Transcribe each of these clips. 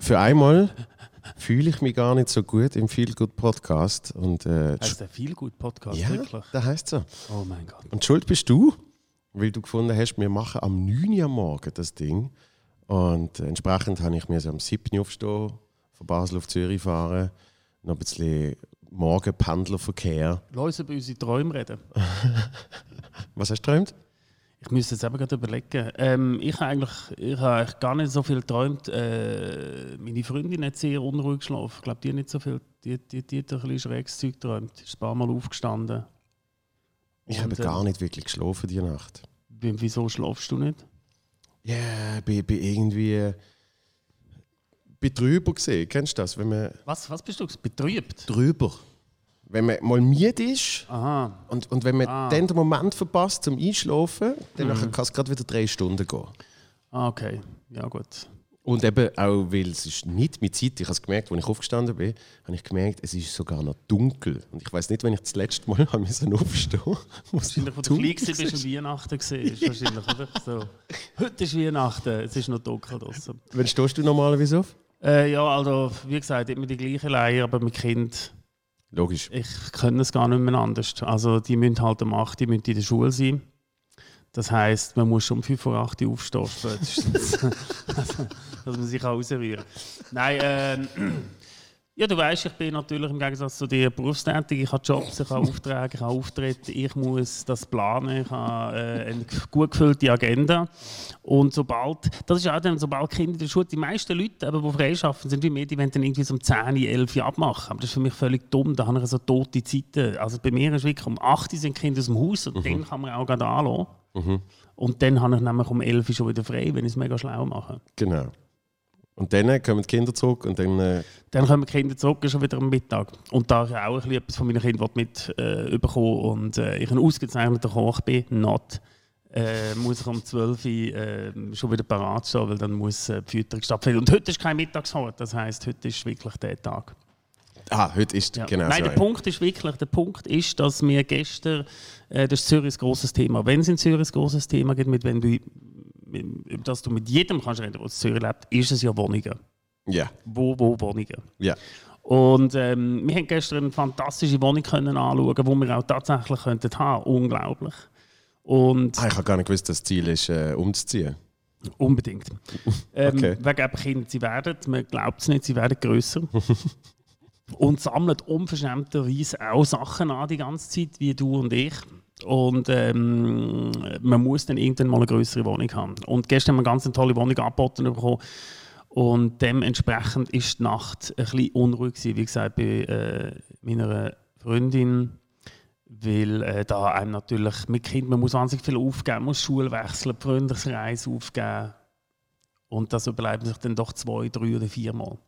Für, einmal fühle ich mich gar nicht so gut im Feel Good Podcast. Und, äh, Heißt der viel gut Podcast, ja, wirklich? das heißt so. Oh mein Gott. Und schuld bist du, weil du gefunden hast, wir machen am 9. Uhr am Morgen das Ding. Und entsprechend habe ich mir so am 7. Uhr aufstehen, von Basel auf Zürich fahren, noch ein bisschen Morgenpendlerverkehr. Lass uns über unsere Träume reden. Was hast du geträumt? Ich müsste jetzt eben gerade überlegen. Ähm, ich habe eigentlich, ich habe eigentlich gar nicht so viel geträumt. Äh, meine Freundin hat sehr unruhig geschlafen. Ich glaube, die hat nicht so viel. Die, die, die hat ein bisschen schräges Zeug geträumt. Ist ein paar Mal aufgestanden. Ich habe Und, äh, gar nicht wirklich geschlafen die Nacht. Wie- Wieso schlafst du nicht? Ja, yeah, bin, bin irgendwie äh, drüber gesehen. Kennst du das? Wenn man Was, was bist du? Betrübt? drüber, wenn man mal müde ist Aha. und, und wenn man Ah. dann den Moment verpasst zum Einschlafen, dann nachher kann es gerade wieder drei Stunden gehen. Ah, okay. Ja, gut. Und eben auch, weil es ist nicht mit Zeit, ich habe es gemerkt, als ich aufgestanden bin, habe ich gemerkt, es ist sogar noch dunkel. Und ich weiß nicht, wenn ich das letzte Mal habe müssen aufstehen musste. Wahrscheinlich, als du klein warst, bist du Weihnachten gesehen. Wahrscheinlich, oder? So. Heute ist Weihnachten, es ist noch dunkel draußen. Wann stehst du normalerweise auf? Äh, ja, also, wie gesagt, immer die gleiche Leier, aber mit Kind, Logisch. ich kann es gar nicht mehr anders. Also, die müssen halt um 8 Uhr in der Schule sein. Das heisst, man muss schon um 5 vor 8 Uhr aufstehen, dass man sich auch rausrühren kann. Nein, ähm, ja, du weißt, ich bin natürlich im Gegensatz zu dir berufstätig. Ich habe Jobs, ich habe Aufträge, ich habe Auftritte, ich muss das planen, ich habe äh, eine gut gefüllte Agenda. Und sobald, das ist auch dann, sobald Kinder in der Schule, die meisten Leute, eben, die freischaffen, sind wie mir, die wollen dann irgendwie so um 10, 11 Uhr abmachen. Aber das ist für mich völlig dumm, da habe ich so tote Zeiten. Also bei mir ist wirklich, um 8 Uhr sind Kinder aus dem Haus und dann kann man auch gerade anlassen. Und dann habe ich nämlich um 11 Uhr schon wieder frei, wenn ich es mega schlau mache. Genau. Und dann kommen die Kinder zurück und dann. Äh, Dann kommen die Kinder zurück, schon wieder am Mittag. Und da ich auch ein bisschen etwas von meinen Kindern mit äh, bekommen und äh, ich ein ausgezeichneter Koch bin, not, äh, muss ich um 12 Uhr äh, schon wieder parat stehen, weil dann muss äh, die Fütterung stattfinden. Und heute ist kein Mittagshort, das heisst, heute ist wirklich der Tag. ah, heute ist Ja. genau Nein, so. der Punkt ist wirklich, der Punkt ist, dass wir gestern, äh, das ist Zürich ein grosses Thema. Wenn es in Zürich ein grosses Thema gibt, mit, wenn über das du mit jedem kannst reden, der in Zürich lebt, ist es ja Wohnungen. Ja, Wo, wo Wohnungen? ja. Und ähm, wir haben gestern eine fantastische Wohnung können anschauen, die wir auch tatsächlich könnten haben. Unglaublich. Und Ah, ich habe gar nicht gewusst, dass das Ziel ist, äh, umzuziehen. unbedingt. Ähm, Okay. Wegen eben Kinder, sie werden, man glaubt es nicht, sie werden grösser. und sammeln unverschämterweise auch Sachen an die ganze Zeit, wie du und ich. Und ähm, man muss dann irgendwann mal eine größere Wohnung haben. Und gestern haben wir eine ganz tolle Wohnung angeboten bekommen. Und dementsprechend ist die Nacht ein bisschen unruhig gewesen, wie gesagt, bei äh, meiner Freundin. Weil äh, da einem natürlich mit Kind, man muss wahnsinnig viel aufgeben, muss Schule wechseln, die Freundeskreis aufgeben. Und das überlebt man sich dann doch zwei, drei oder viermal.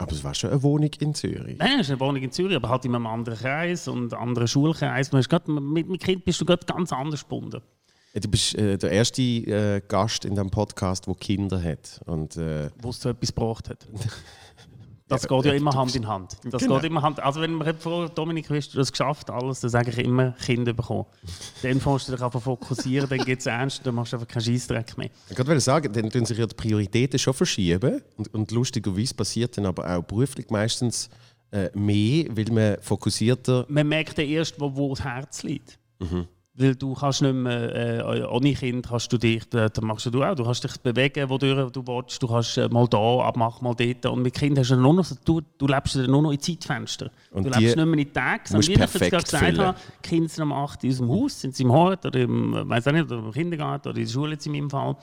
Aber es war schon eine Wohnung in Zürich. Nein, es ist eine Wohnung in Zürich, aber halt in einem anderen Kreis und einem anderen Schulkreis. Man ist grad, mit dem Kind bist du gerade ganz anders gebunden. Du bist äh, der erste äh, Gast in diesem Podcast, der Kinder hat. Und, äh, wo es zu etwas gebraucht hat. Das Ja, geht ja immer Hand in Hand. Das Genau. geht immer Hand. Also wenn man vor Dominik, du das geschafft, alles, dann sage ich immer Kinder bekommen. Dann fängst du dich einfach fokussieren, dann geht es ernst, dann machst du einfach keinen Scheissdreck mehr. ich wollte sagen, dann tun sich ja die Prioritäten schon verschieben. Und, und lustigerweise passiert dann aber auch beruflich meistens äh, mehr, weil man fokussierter. Man merkt dann erst, wo, wo das Herz liegt. Mhm. Weil du kannst nicht mehr, äh, ohne Kind kannst du dich, äh, das machst du auch, du kannst dich bewegen, wo du, willst, du kannst äh, mal da abmachen, mal dort. Und mit Kind hast du nur noch, du, du lebst nur noch in Zeitfenster. Und du lebst nicht mehr in Tagen, sondern wie ich jetzt gerade gesagt habe, die Kinder sind um 8 Uhr aus dem Haus, sind sie im Hort oder im, äh, weiss auch nicht, oder im Kindergarten oder in der Schule jetzt in meinem Fall.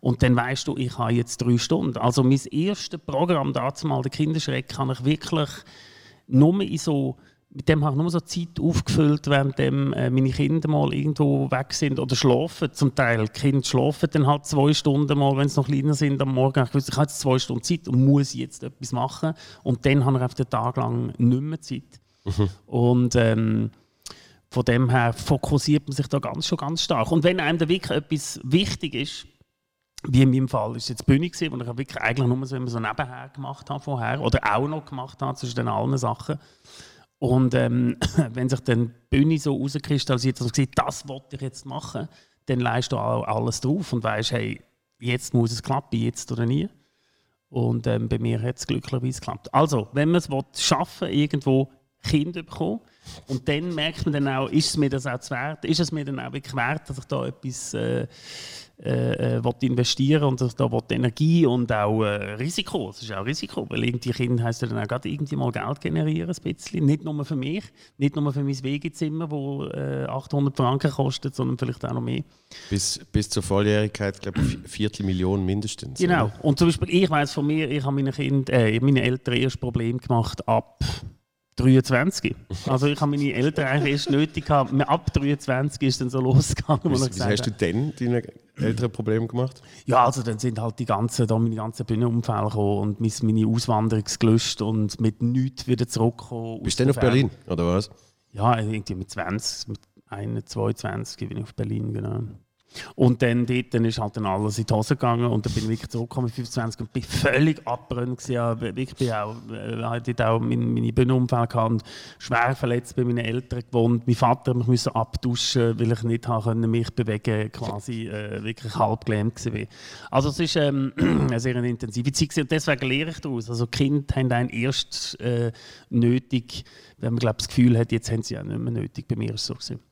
Und dann weißt du, ich habe jetzt drei Stunden. Also mein erstes Programm, dazu mal der Kinderschreck, kann ich wirklich nur in so, mit dem habe ich nur so Zeit aufgefüllt, während dem, äh, meine Kinder mal irgendwo weg sind oder schlafen. Zum Teil. Die Kinder schlafen dann halt zwei Stunden mal, wenn sie noch kleiner sind am Morgen. Ich wusste, ich habe jetzt zwei Stunden Zeit und muss jetzt etwas machen. Und dann habe ich auf den Tag lang nicht mehr Zeit. Und ähm, von dem her fokussiert man sich da ganz, schon ganz stark. Und wenn einem da wirklich etwas wichtig ist, wie in meinem Fall ist jetzt die Bühne gewesen, wo ich wirklich eigentlich nur so, immer so nebenher gemacht habe vorher oder auch noch gemacht habe zwischen den allen Sachen. Und ähm, wenn sich dann die Bühne so rauskristallisiert, dass man sieht, das wollte ich jetzt machen, dann leist du auch alles drauf und weißt, hey, jetzt muss es klappen, jetzt oder nie. Und ähm, bei mir hat es glücklicherweise geklappt. Also, wenn man es schaffen irgendwo Kinder bekommen, und dann merkt man dann auch, ist es mir das auch wert, ist es mir dann auch wirklich wert, dass ich da etwas äh, äh, äh investieren und da Energie und auch äh, Risiko, das ist auch Risiko, weil irgendwie Kinder heisst ja dann auch gerade irgendwie mal Geld generieren, ein bisschen. Nicht nur für mich, nicht nur für mein Wegezimmer, das äh, 800 Franken kostet, sondern vielleicht auch noch mehr. Bis, bis zur Volljährigkeit, glaube ich, Viertelmillion mindestens. Genau, oder? und zum Beispiel, ich weiß von mir, ich habe meine äh, meine Eltern erst Problem gemacht ab 23. Also ich habe meine Eltern eigentlich erst nötig gehabt. Ab 23 ist dann so losgegangen. Wie, wie hast du denn deine Eltern Probleme gemacht? Ja, also dann sind halt die ganzen, da meine ganzen Bühnenunfälle gekommen und meine Auswanderung gelöscht und mit nichts wieder zurückgekommen. Bist du denn auf Berlin, oder was? Ja, irgendwie mit 20, mit 21, 22 bin ich auf Berlin, genau. Und dann dort dann ist halt dann alles in die Hose gegangen und dann bin ich wirklich zurückgekommen mit 25 und bin völlig abbrennt ich bin auch, äh, hatte auch meine, meine Bühnenunfälle gehabt, schwer verletzt bei meinen Eltern gewohnt. Mein Vater musste abduschen, weil ich nicht können, mich bewegen quasi äh, wirklich halb gelähmt war. Also es war ähm, eine sehr intensive Zeit und deswegen lehre ich daraus. Also Kinder haben einen erst äh, nötig, wenn man glaub, das Gefühl hat, jetzt haben sie ja nicht mehr nötig. Bei mir ist es so gewesen.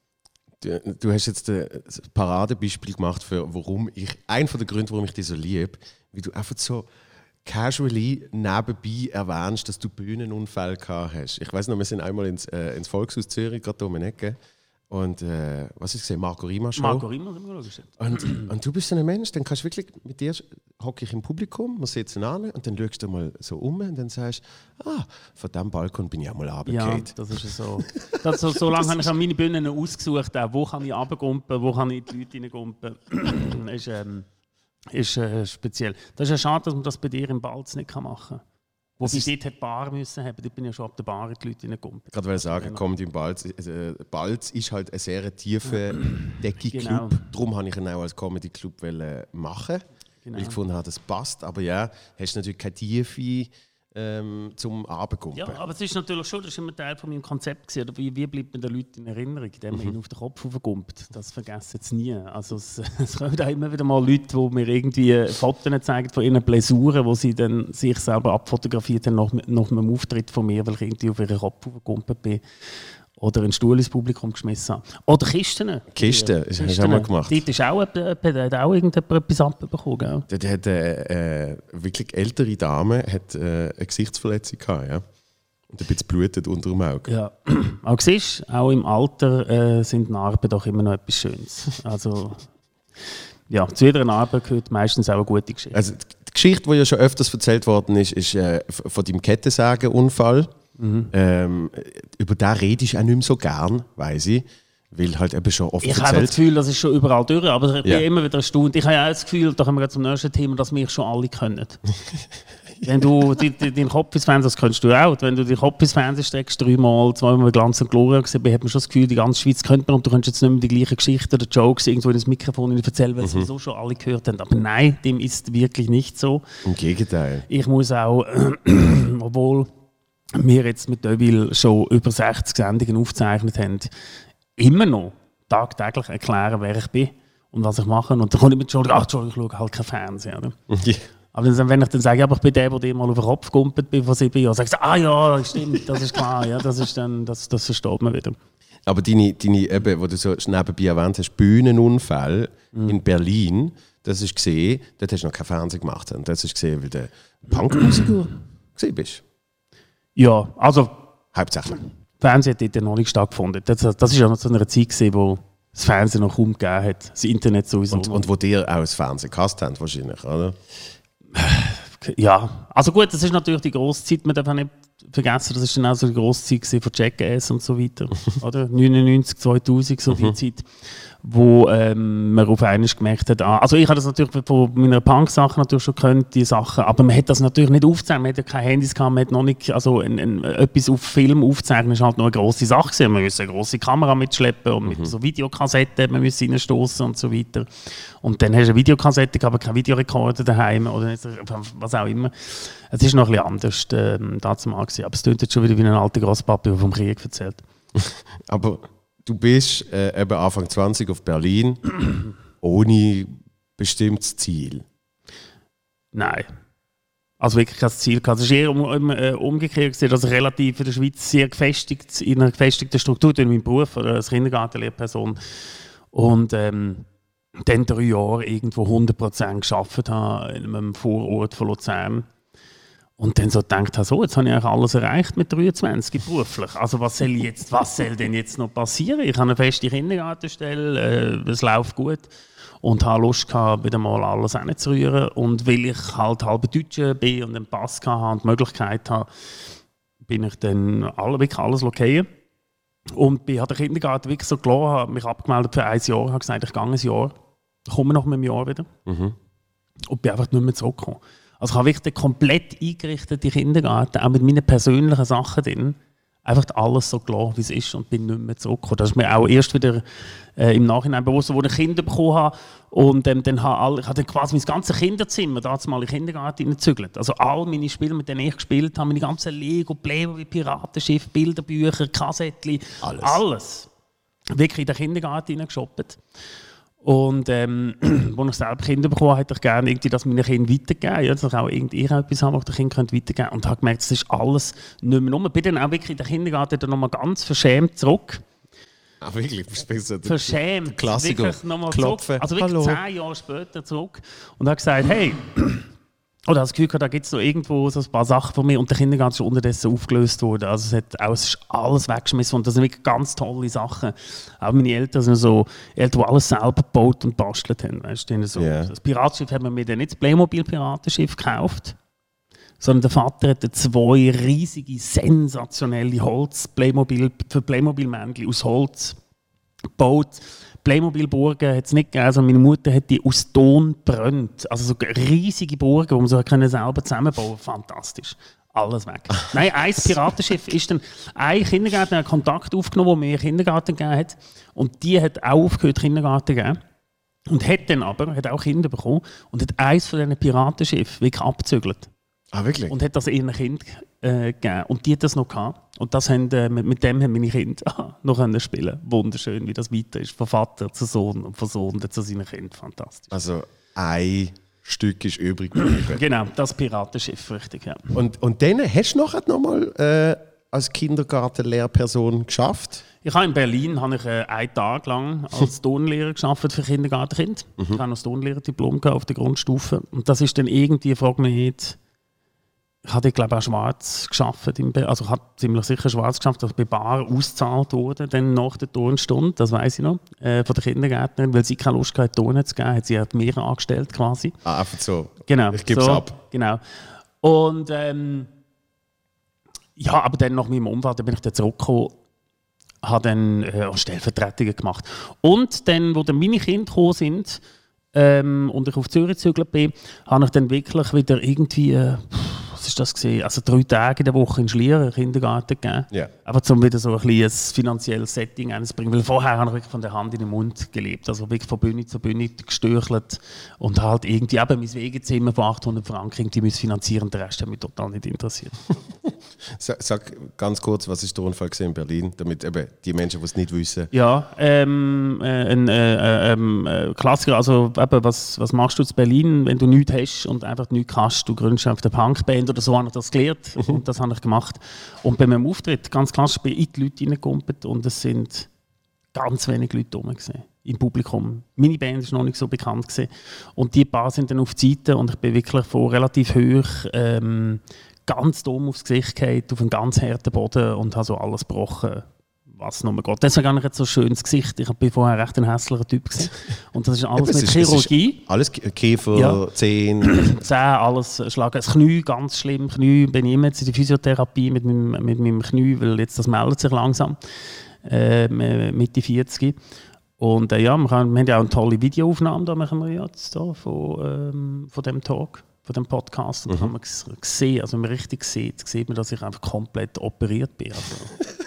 Du, du, hast jetzt ein Paradebeispiel gemacht für warum ich, ein von den Gründen, warum ich dich so liebe, wie du einfach so casually nebenbei erwähnst, dass du Bühnenunfall gehabt hast. Ich weiß noch, wir sind einmal ins, äh, ins Volkshaus Zürich, gerade um die Ecke. Und äh, was ist gesehen? Marco Rima Show. Marco Rima haben wir gesehen. Und, und du bist so ein Mensch, dann kannst du wirklich mit dir hocke ich im Publikum, wir sitzen an und dann schaust du mal so um und dann sagst ah, von diesem Balkon bin ich auch mal runtergefallen. Ja, das ist so. Das, so, so lange habe ich an meine Bühnen ausgesucht, wo kann ich runtergumpen, wo kann ich die Leute reingumpen. ist, ähm, ist äh, speziell. Das ist ja schade, dass man das bei dir im Balz nicht machen kann. Wo ich dort die Bar müssen haben, dort bin ich ja schon ab der Bar die Leute reingekommen. Ich wollte sagen, kommt im Balz. Äh, Balz ist halt ein sehr tiefer Decke-Club. Genau. Darum wollte ich ihn auch als Comedy-Club machen. Genau. Weil ich gefunden habe, das passt. Aber ja, hast natürlich keine Tiefe ähm, zum Abendkumpen. Ja, aber es ist natürlich schon, das ist immer Teil von meinem Konzept gewesen, wie, wie bleibt man den Leuten in Erinnerung, indem man mhm. ihn auf den Kopf aufgumpt. Das vergessen sie nie. Also es, es kommen auch immer wieder mal Leute, die mir irgendwie Fotos zeigen von ihren Blessuren, wo sie dann sich selber abfotografiert haben nach, nach einem Auftritt von mir, weil ich irgendwie auf ihren Kopf aufgekumpelt bin oder einen Stuhl ins Publikum geschmissen habe. Oder Kisten. Kisten, das hast du auch mal gemacht. Dort ist auch, hat auch irgendjemand etwas abbekommen. Gell? Dort hat eine äh, wirklich ältere Dame hat, äh, eine Gesichtsverletzung gehabt, ja. Und ein bisschen blutet unter dem Auge. Ja, auch siehst auch im Alter äh, sind Narben doch immer noch etwas Schönes. Also, ja, zu jeder Narbe gehört meistens auch eine gute Geschichte. Also, die Geschichte, die ja schon öfters erzählt worden ist, ist äh, von deinem Kettensägenunfall. Mhm. Ähm, über den rede ich auch nicht mehr so gern, weiß ich. Weil halt eben schon oft Ich habe das Gefühl, das ist schon überall durch, aber ich bin immer wieder erstaunt. Ich habe auch das Gefühl, da kommen wir zum nächsten Thema, dass wir schon alle können. Wenn du deinen Kopf ins Fernsehen, das könntest du auch, wenn du deinen Kopf ins Fernsehen steckst, dreimal, zweimal Glanz und Gloria gesehen, hat man schon das Gefühl, die ganze Schweiz könnte man und du könntest jetzt nicht mehr die gleichen Geschichten oder Jokes irgendwo in das Mikrofon erzählen, weil mhm. sowieso schon alle gehört haben. Aber nein, dem ist wirklich nicht so. Im Gegenteil. Ich muss auch, obwohl wir jetzt mit Deville schon über 60 Sendungen aufgezeichnet haben, immer noch tagtäglich erklären, wer ich bin und was ich mache. Und dann komme ich mit Entschuldigung, ach, Entschuldigung, ich schaue halt kein Fernsehen. Oder? Aber dann, wenn ich dann sage, aber ich bin der, der dir mal auf den Kopf gumpelt bin vor sieben Jahren, sagst du, ah ja, stimmt, das ist klar, ja, das, ist dann, das, das versteht man wieder. Aber deine, deine eben, wo du so nebenbei erwähnt hast, Bühnenunfall mhm. in Berlin, das ist gesehen, dort hast du noch kein Fernsehen gemacht. Und das ist gesehen, weil du Punkmusiker gesehen bist. Ja, also. Hauptsächlich. Fernsehen hat dort noch nicht stattgefunden. Das, das ist ja noch zu einer Zeit, gewesen, wo das Fernsehen noch kaum gegeben hat. Das Internet sowieso. Und, und wo dir auch das Fernsehen gehasst haben, wahrscheinlich, oder? Ja, also gut, das ist natürlich die grosse Zeit, man darf auch nicht vergessen, das ist dann auch so die grosse Zeit von Jackass und so weiter. oder? 99, 2000, so die mhm. Zeit wo ähm, man auf einmal gemerkt hat, ah, also ich habe das natürlich von meiner Punk-Sache natürlich schon gekannt, die Sachen, aber man hat das natürlich nicht aufgezeichnet, man hat ja keine Handys gehabt, man hat noch nicht, also ein, ein, etwas auf Film aufzeichnen ist halt noch eine grosse Sache gewesen. man musste eine grosse Kamera mitschleppen und mit mhm. so Videokassetten, man musste reinstoßen und so weiter. Und dann hast du eine Videokassette, aber keinen Videorekorder daheim oder was auch immer. Es ist noch ein bisschen anders ähm, dazu mal gewesen, aber es klingt jetzt schon wieder wie ein alter Großpapa, der vom Krieg erzählt. aber du bist äh, eben Anfang 20 auf Berlin ohne bestimmtes Ziel. Nein. Also wirklich kein Ziel gehabt. Es ist eher um, um, äh, umgekehrt dass ich relativ in der Schweiz sehr gefestigt, in einer gefestigten Struktur in meinem Beruf als Kindergartenlehrperson und ähm, dann drei Jahre irgendwo 100% geschafft habe in einem Vorort von Luzern. Und dann so gedacht habe, so, jetzt habe ich eigentlich alles erreicht mit 23 beruflich. Also was soll, jetzt, was soll denn jetzt noch passieren? Ich habe eine feste Kindergartenstelle, äh, es läuft gut und habe Lust gehabt, wieder mal alles reinzurühren. Und weil ich halt halb Deutscher bin und einen Pass hatte und die Möglichkeit habe, bin ich dann alle, wirklich alles lokieren. Und bin den Kindergarten wirklich so klar, habe mich abgemeldet für ein Jahr, habe gesagt, ich gehe ein Jahr, komme noch mit einem Jahr wieder. Mhm. Und bin einfach nicht mehr zurückgekommen. Also ich habe wirklich den komplett eingerichteten Kindergarten, auch mit meinen persönlichen Sachen drin, einfach alles so klar, wie es ist und bin nicht mehr zurückgekommen. Das ist mir auch erst wieder äh, im Nachhinein bewusst, wo ich Kinder bekommen habe und ähm, dann habe alle, ich habe dann quasi mein ganzes Kinderzimmer da mal in den Kindergarten hineingezügelt. Also all meine Spiele, mit denen ich gespielt habe, meine ganzen Lego, Playmobil, Piratenschiff, Bilderbücher, Kassettchen, alles. alles. Wirklich in den Kindergarten hineingeshoppt. Und ähm, als ich selber Kinder bekommen hätte ich gerne irgendwie das meinen Kindern weitergeben. Ja, dass ich auch irgendwie etwas habe, was die Kinder weitergeben können. Und habe gemerkt, das ist alles nicht mehr rum. Bin dann auch wirklich in den Kindergarten dann nochmal ganz verschämt zurück. Ah, wirklich? Verschämt. Klassiker. Wirklich nochmal zurück. Also wirklich Hallo. zehn Jahre später zurück. Und habe gesagt, hey, oder das Gefühl, da gibt es noch irgendwo so ein paar Sachen von mir und der Kindergarten ist unterdessen aufgelöst worden. Also es, hat auch, es ist alles weggeschmissen und das sind wirklich ganz tolle Sachen. Auch meine Eltern sind so Eltern, die alles selber gebaut und bastelt haben. Weißt so. Yeah. Das Piratenschiff haben wir mir dann nicht das Playmobil-Piratenschiff gekauft, sondern der Vater hat zwei riesige, sensationelle Holz Playmobil, für Playmobil-Männchen aus Holz gebaut Playmobil-Burgen hat es nicht gegeben. Also meine Mutter hat die aus Ton brennt. Also so riesige Burgen, die man so können selber zusammenbauen Fantastisch. Alles weg. Nein, ein Piratenschiff ist dann ein Kindergärtner Kontakt aufgenommen, der mir Kindergarten gegeben hat. Und die hat auch aufgehört, Kindergarten zu geben. Und hat dann aber, hat auch Kinder bekommen und hat eins von diesen Piratenschiffen wirklich abgezügelt. Ah, wirklich? Und hat das ihren Kind äh, gegeben. Und die hat das noch gehabt. Und das haben, äh, mit, mit, dem haben meine Kinder noch können spielen Wunderschön, wie das weiter ist. Von Vater zu Sohn und von Sohn zu seinen Kindern. Fantastisch. Also ein Stück ist übrig geblieben. genau, das Piratenschiff, richtig, ja. Und, und dann hast du nachher nochmal äh, als Kindergartenlehrperson geschafft? Ich habe in Berlin habe ich, äh, einen Tag lang als Tonlehrer geschafft für Kindergartenkinder. Mhm. Ich habe noch das Tonlehrerdiplom auf der Grundstufe. Und das ist dann irgendwie, frage mich nicht, ich hatte, glaube auch schwarz geschafft. Also ich habe ziemlich sicher schwarz geschafft, dass bei Bar ausgezahlt wurde, dann nach der Turnstunde, das weiß ich noch, äh, von der Kindergärtnerin, weil sie keine Lust hatte, Turnen zu geben, hat sie halt mehr angestellt quasi. Ah, einfach so. Genau. Ich gebe es so, ab. Genau. Und ähm, ja, aber dann nach meinem Unfall, dann bin ich dann zurückgekommen, habe dann äh, Stellvertretungen gemacht. Und dann, wo dann meine Kinder gekommen sind ähm, und ich auf Zürich gezügelt bin, habe ich dann wirklich wieder irgendwie... Äh, was ist das gesehen? Also drei Tage in der Woche in Schlieren Kindergarten gegeben. Yeah. Aber um wieder so ein kleines finanzielles Setting einzubringen. Weil vorher habe ich wirklich von der Hand in den Mund gelebt. Also wirklich von Bühne zu Bühne gestürchelt und halt irgendwie eben mein Wegezimmer von 800 Franken die müssen finanzieren. Der Rest hat mich total nicht interessiert. Sag ganz kurz, was ist der Unfall in Berlin, damit eben die Menschen, die es nicht wissen. Ja, ähm, äh, ein äh, ähm, äh, Klassiker. Also eben, was, was machst du in Berlin, wenn du nichts hast und einfach nichts kannst? Du gründest einfach eine Punkband oder so habe ich das gelernt mhm. und das habe ich gemacht. Und bei meinem Auftritt, ganz klassisch, bin ich in die Leute reingekommen und es sind ganz wenige Leute rum im Publikum. Meine Band war noch nicht so bekannt gewesen. und die paar sind dann auf die Seite und ich bin wirklich von relativ hoch ähm, ganz dumm aufs Gesicht gefallen, auf einen ganz harten Boden und habe so alles gebrochen was noch geht. Deswegen habe ich jetzt so ein schönes Gesicht. Ich bin vorher recht ein hässlicher Typ gewesen. Und das ist alles mit ist, Chirurgie. alles Käfer, ja. Zehen. Zehen, alles schlagen. Das Knie, ganz schlimm. Knie, bin ich immer jetzt in der Physiotherapie mit meinem, mit meinem Knie, weil jetzt das meldet sich langsam. Äh, Mitte 40. Und äh, ja, wir, können, wir haben ja auch eine tolle Videoaufnahme, da machen wir jetzt da von, ähm, von dem Talk von dem Podcast. Und mhm. kann man sehen, also wenn man richtig sieht, sieht man, dass ich einfach komplett operiert bin. Also.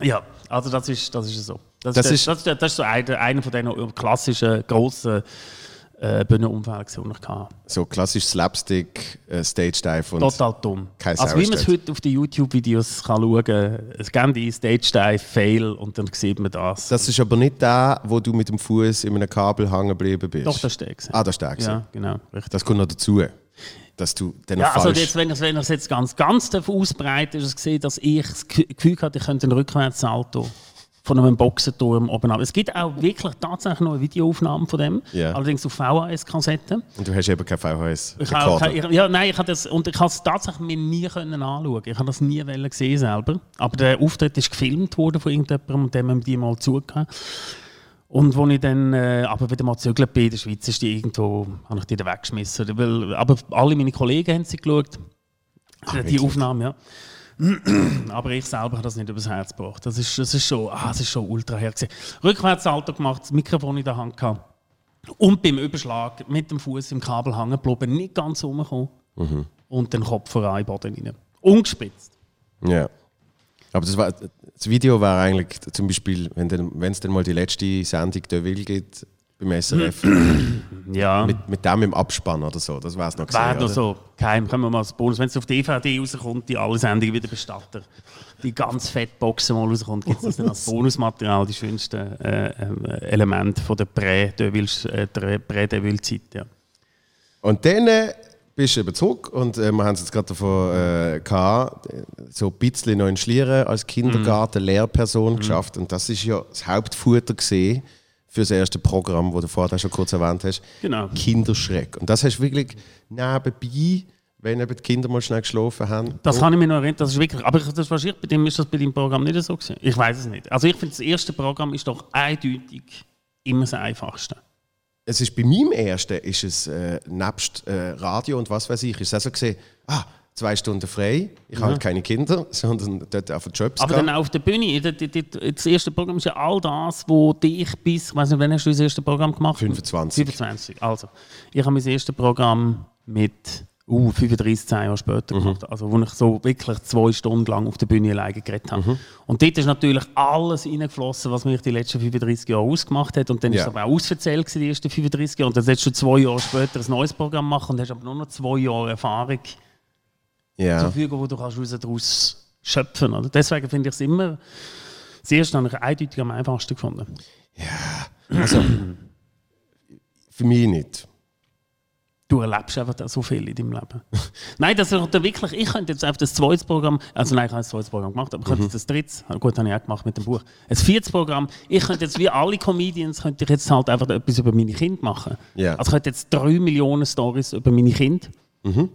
ja, also das ist, das ist so. Das, das, ist, das, das, ist so einer, einer von diesen klassischen, grossen äh, Bühnenunfall gesehen, den ich hatte. So klassisch Slapstick, äh, Stage Dive und Total dumm. kein Also wie man es heute auf den YouTube-Videos kann schauen kann, es gibt die Stage Dive, Fail und dann sieht man das. Das ist aber nicht der, wo du mit dem Fuß in einem Kabel hängen geblieben bist. Doch, das steht Ah, das ist der. Ja, genau, richtig. Das kommt noch dazu, dass du dann Ja, also jetzt, wenn ich es jetzt ganz, ganz darf ausbreiten ist es gesehen, dass ich das Ge- Gefühl hatte, ich könnte einen Rückwärtssalto von einem Boxenturm oben ab. Es gibt auch wirklich tatsächlich noch eine Videoaufnahme von dem, Ja. allerdings auf VHS-Kassetten. Und du hast eben kein VHS. Ich habe, ich, ja, nein, ich habe das und ich habe es tatsächlich mir nie können anschauen. Ich habe das nie gesehen selber. Aber der Auftritt ist gefilmt worden von irgendjemandem und dem haben die mal zugehört. Und als ich dann äh, aber wieder mal gezögert bin in der Schweiz, ist die irgendwo, habe ich die dann weggeschmissen. Weil, aber alle meine Kollegen haben sie geschaut. die wirklich? Aufnahme, ja. aber ich selber habe das nicht übers Herz gebracht. Das ist, das ist, schon, ah, das ist schon ultra her. gewesen. Rückwärtssalto gemacht, das Mikrofon in der Hand gehabt. Und beim Überschlag mit dem Fuß im Kabel hängen geblieben, nicht ganz rumgekommen. Und den Kopf voran in den Boden rein. Ungespitzt. Ja. Aber das, war, das Video war eigentlich zum Beispiel, wenn es dann mal die letzte Sendung der Will gibt beim SRF, Ja. mit, mit dem im Abspann oder so, das war es noch Wäre noch so. Geheim, können wir mal als Bonus. Wenn es auf DVD rauskommt, die alle Sendungen wieder bestatter. Die ganz fette Boxen mal rauskommt, gibt es das dann als Bonusmaterial, die schönsten äh, äh, Elemente von der Prä-Deville-Zeit. Äh, ja. Und dann äh, bist du eben zurück und äh, wir haben es jetzt gerade davon äh, gehabt, so ein bisschen noch in Schlieren als Kindergarten-Lehrperson Mhm. geschafft. Und das ist ja das Hauptfutter gesehen für das erste Programm, das du vorher schon kurz erwähnt hast. Genau. Kinderschreck. Und das hast du wirklich nebenbei, wenn eben die Kinder mal schnell geschlafen haben. Das kann ich mich noch erinnern, das ist wirklich, aber ich- das wahrscheinlich bei dem ist das bei deinem Programm nicht so gewesen. Ich weiß es nicht. Also ich finde, das erste Programm ist doch eindeutig immer das einfachste. Es ist bei meinem ersten ist es äh, nebst äh, Radio und was weiß ich, ist es auch so gesehen, ah, zwei Stunden frei, ich habe halt keine Kinder, sondern dort auf Jobs Aber gehen. dann auf der Bühne, das erste Programm ist ja all das, wo dich bis, ich weiß nicht, wann hast du das erste Programm gemacht? 25. 25. Also, ich habe mein erstes Programm mit uh, 35 10 Jahre später Mhm. gemacht, also wo ich so wirklich zwei Stunden lang auf der Bühne alleine geredet habe. Mhm. Und dort ist natürlich alles reingeflossen, was mich die letzten 35 Jahre ausgemacht hat. Und dann Ja. ist es aber auch ausverzählt die ersten 35 Jahre. Und dann sollst du zwei Jahre später ein neues Programm machen und hast aber nur noch zwei Jahre Erfahrung zur ja. Verfügung, wo du kannst raus daraus schöpfen kannst. Deswegen finde ich es immer, das erste habe ich eindeutig am einfachsten gefunden. Also, für mich nicht. Du erlebst einfach so viel in deinem Leben. nein, das ist wirklich, ich könnte jetzt einfach das zweite Programm, also nein, ich habe das zweite Programm gemacht, aber ich könnte jetzt das dritte, ah, gut, habe ich auch gemacht mit dem Buch, ein viertes Programm, ich könnte jetzt wie alle Comedians, könnte ich jetzt halt einfach etwas über meine Kinder machen. Ja. Also ich könnte jetzt drei Millionen Stories über meine Kinder,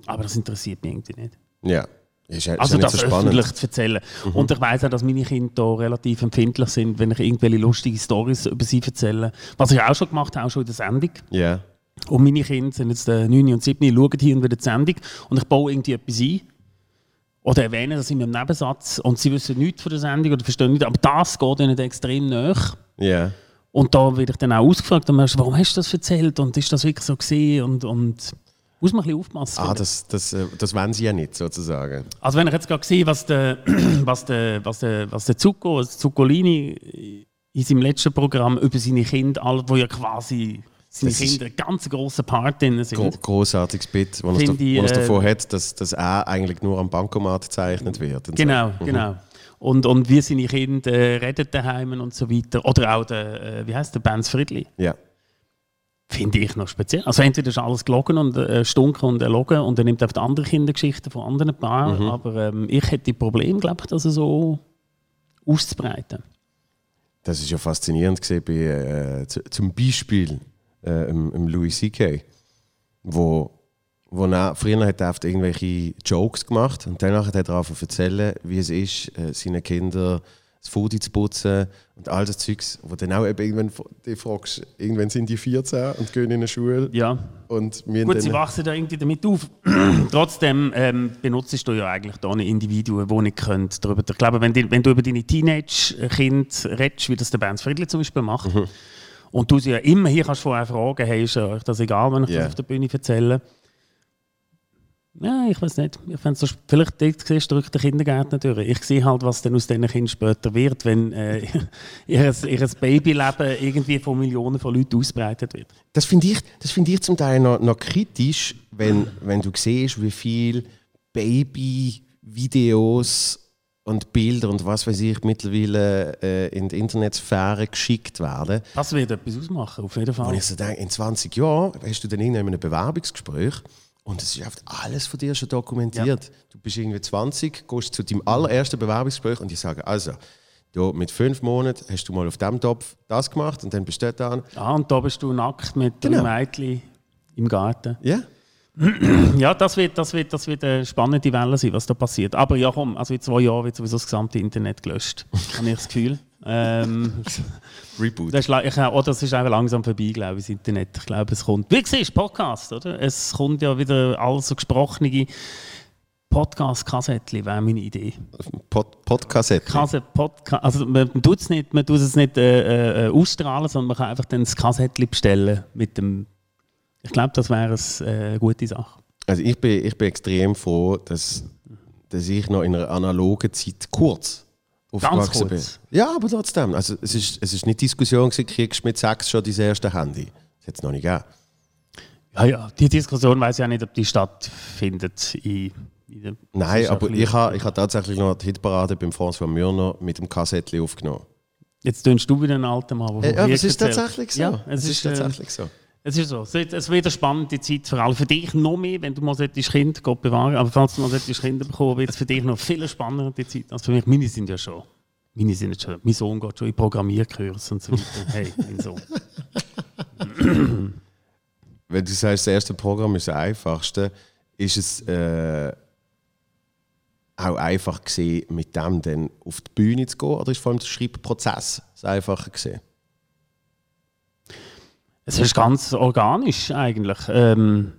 aber das interessiert mich irgendwie nicht. Ja. Ist, ja- ist Also ja das so. Mhm. öffentlich zu erzählen. Und ich weiß auch, dass meine Kinder da relativ empfindlich sind, wenn ich irgendwelche lustige Stories über sie erzähle. Was ich auch schon gemacht habe, auch schon in der Sendung. Ja. Und meine Kinder sind jetzt äh, 9 und 7, schauen hier und wieder die Sendung und ich baue irgendwie etwas ein. Oder erwähne das in einem Nebensatz und sie wissen nichts von der Sendung oder verstehen nichts. Aber das geht ihnen extrem nach. Ja. Und da werde ich dann auch ausgefragt, und sagt, warum hast du das erzählt und ist das wirklich so gesehen und, und muss man ein bisschen aufpassen. Ah, das, das, äh, das wollen sie ja nicht, sozusagen. Also wenn ich jetzt gerade sehe, was der, was der, was der, was der Zucco, also Zuccolini in seinem letzten Programm über seine Kinder, wo ja quasi seine Das Kinder ganz grossen Part drin sind. Gro großartiges Bit, wo es äh, davor hat, dass, dass er eigentlich nur am Bankomat gezeichnet wird. und so. Genau, genau. Und, und wie seine Kinder äh, reden daheim und so weiter. Oder auch der, äh, wie heißt der, Benz Friedli. Ja. Finde ich noch speziell. Also entweder ist alles gelogen und äh, stunken und erlogen und er nimmt einfach andere Kindergeschichten von anderen Paaren. Aber ähm, ich hätte Problem, glaube ich, das so auszubreiten. Das ist ja faszinierend gesehen bei äh, zum Beispiel äh, im, im Louis C.K., wo, wo er früher hat er oft irgendwelche Jokes gemacht und danach hat er darauf erzählen, wie es ist, äh, seinen Kindern das Foto zu putzen und all das Zeugs, wo dann auch eben irgendwann die fragst, irgendwann sind die 14 und gehen in eine Schule Ja. und wir Gut, sie wachsen da irgendwie damit auf. Trotzdem ähm, benutzt du ja eigentlich da eine Individuen, die nicht können, darüber. Ich glaube, wenn, die, wenn du über deine Teenage-Kinder redest, wie das der Benz Friedli zum Beispiel macht, Mhm. Und du sie ja immer hier kannst vorher fragen, hey, ist euch das egal, wenn ich Ja. das auf der Bühne erzähle? Ja, ich weiß nicht. Ich find's so, vielleicht dort siehst du durch den Kindergärtner durch. Ich sehe halt, was dann aus diesen Kindern später wird, wenn äh, ihr, ihr Babyleben irgendwie von Millionen von Leuten ausbreitet wird. Das finde ich, das find ich zum Teil noch, noch kritisch, wenn, wenn du siehst, wie viel Baby-Videos und Bilder und was weiß ich mittlerweile äh, in die Internetsphäre geschickt werden. Das wird etwas ausmachen, auf jeden Fall. Und ich so denke, in 20 Jahren hast du dann irgendwann ein Bewerbungsgespräch und es ist oft alles von dir schon dokumentiert. Ja. Du bist irgendwie 20, gehst zu deinem allerersten Bewerbungsgespräch und die sagen, also, du, mit fünf Monaten hast du mal auf dem Topf das gemacht und dann bist du dort an. Ah, und da bist du nackt mit genau. einem Mädchen im Garten. Ja. Ja, das wird, das, wird, das wird eine spannende Welle sein, was da passiert. Aber ja, komm, also in zwei Jahren wird sowieso das gesamte Internet gelöscht, habe ich das Gefühl. Ähm, Reboot. Das ist, ich, oh, das ist einfach langsam vorbei, glaube ich, das Internet. Ich glaube, es kommt. Wie siehst Podcast, oder? Es kommt ja wieder alles so gesprochene Podcast-Kassettchen, wäre meine Idee. Pod Podcast-Kassettchen? Kasse, Podca also man, man tut es nicht, man tut es nicht äh, äh, ausstrahlen, sondern man kann einfach dann das Kassettchen bestellen mit dem ich glaube, das wäre eine äh, gute Sache. Also ich bin, ich bin extrem froh, dass, dass ich noch in einer analogen Zeit kurz aufgewachsen bin. Ja, aber trotzdem. Also es ist, es ist nicht Diskussion gewesen, kriegst du mit sechs schon dein erstes Handy. Das hat es noch nicht gegeben. Ja, ja, die Diskussion weiß ich auch nicht, ob die stattfindet in, in Nein, aber ich habe ich ha tatsächlich noch die Hitparade beim François Mürner mit dem Kassettchen aufgenommen. Jetzt tönst du wieder ein alter Mann. Äh, ja, es ist tatsächlich so. Ja, es, es ist, ist, tatsächlich so. Es ist so. Es wird eine spannende Zeit, vor allem für dich noch mehr, wenn du mal Kind Gott bewahren, aber falls du mal Kinder bekommen wird es für dich noch viel spannender Zeit als für mich. Meine sind ja schon. Meine sind schon. Mein Sohn geht schon in Programmierkurs und so weiter. Hey, mein Sohn. wenn du sagst, das erste Programm ist das einfachste, ist es äh, auch einfach gesehen, mit dem dann auf die Bühne zu gehen, oder ist vor allem der Schreibprozess das einfacher gesehen? Es ist ganz organisch eigentlich. Ähm,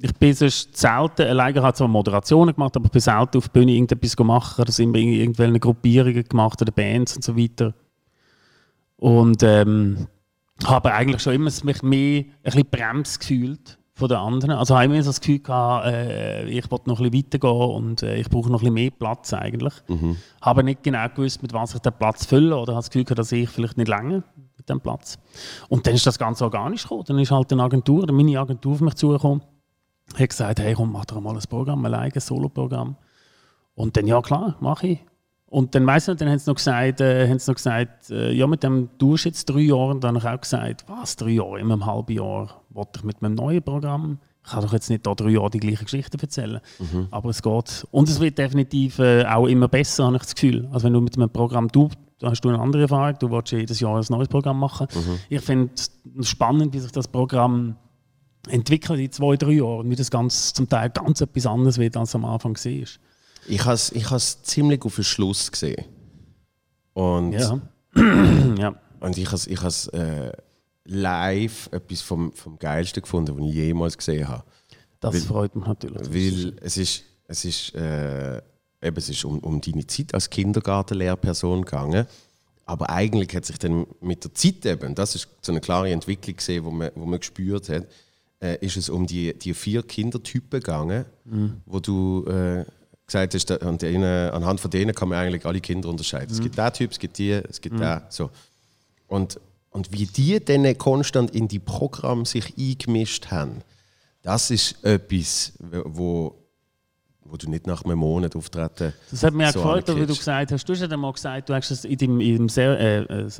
ich bin sonst selten, alleine habe zwar Moderationen gemacht, aber bin selten auf der Bühne irgendetwas gemacht oder sind irgendwelche Gruppierungen gemacht oder Bands und so weiter. Und ähm, habe eigentlich schon immer mich mehr ein bisschen bremst gefühlt von den anderen. Also habe ich immer so das Gefühl gehabt, äh, ich wollte noch ein bisschen weitergehen und äh, ich brauche noch ein bisschen mehr Platz eigentlich. Mhm. Habe nicht genau gewusst, mit was ich den Platz fülle oder habe das Gefühl gehabt, dass ich vielleicht nicht länger mit dem Platz. Und dann ist das ganz organisch gekommen. Dann ist halt eine Agentur, meine Agentur auf mich zugekommen, hat gesagt, hey komm, mach doch mal ein Programm, ein eigenes Soloprogramm. Und dann, ja klar, mache ich. Und dann weiss ich dann haben sie noch gesagt, äh, haben sie noch gesagt äh, ja, mit dem tust du jetzt drei Jahre. Und dann habe ich auch gesagt, was, drei Jahre, in einem halben Jahr, wollte ich mit meinem neuen Programm. Ich kann doch jetzt nicht da drei Jahre die gleiche Geschichte erzählen. Mhm. Aber es geht. Und es wird definitiv äh, auch immer besser, habe ich das Gefühl. Also wenn du mit einem Programm, du, hast du eine andere Erfahrung, du willst jedes Jahr ein neues Programm machen. Mhm. Ich finde es spannend, wie sich das Programm entwickelt in zwei, drei Jahren und wie das ganz, zum Teil ganz etwas anderes wird, als am Anfang war. Ich habe es ich ziemlich auf den Schluss gesehen. Und, ja. ja. und ich habe ich has, äh, live etwas vom, vom Geilsten gefunden, was ich jemals gesehen habe. Das weil, freut mich natürlich. Weil es ist, es ist, äh, eben, es ist um, um deine Zeit als Kindergartenlehrperson gegangen. Aber eigentlich hat sich dann mit der Zeit eben, das ist so eine klare Entwicklung gesehen, wo man, wo man gespürt hat, äh, ist es um die, die vier Kindertypen gegangen, mhm. wo du äh, gesagt hast, an denen, anhand von denen kann man eigentlich alle Kinder unterscheiden. Mhm. Es gibt den Typ, es gibt die, es gibt mhm. den. So. Und, und wie die dann konstant in die Programme sich eingemischt haben, das ist etwas, wo wo du nicht nach einem Monat auftreten Das hat mir so auch gefallen, wie du gesagt hast. Du hast ja mal gesagt, du hast es in deinem, in deinem sehr, äh, äh,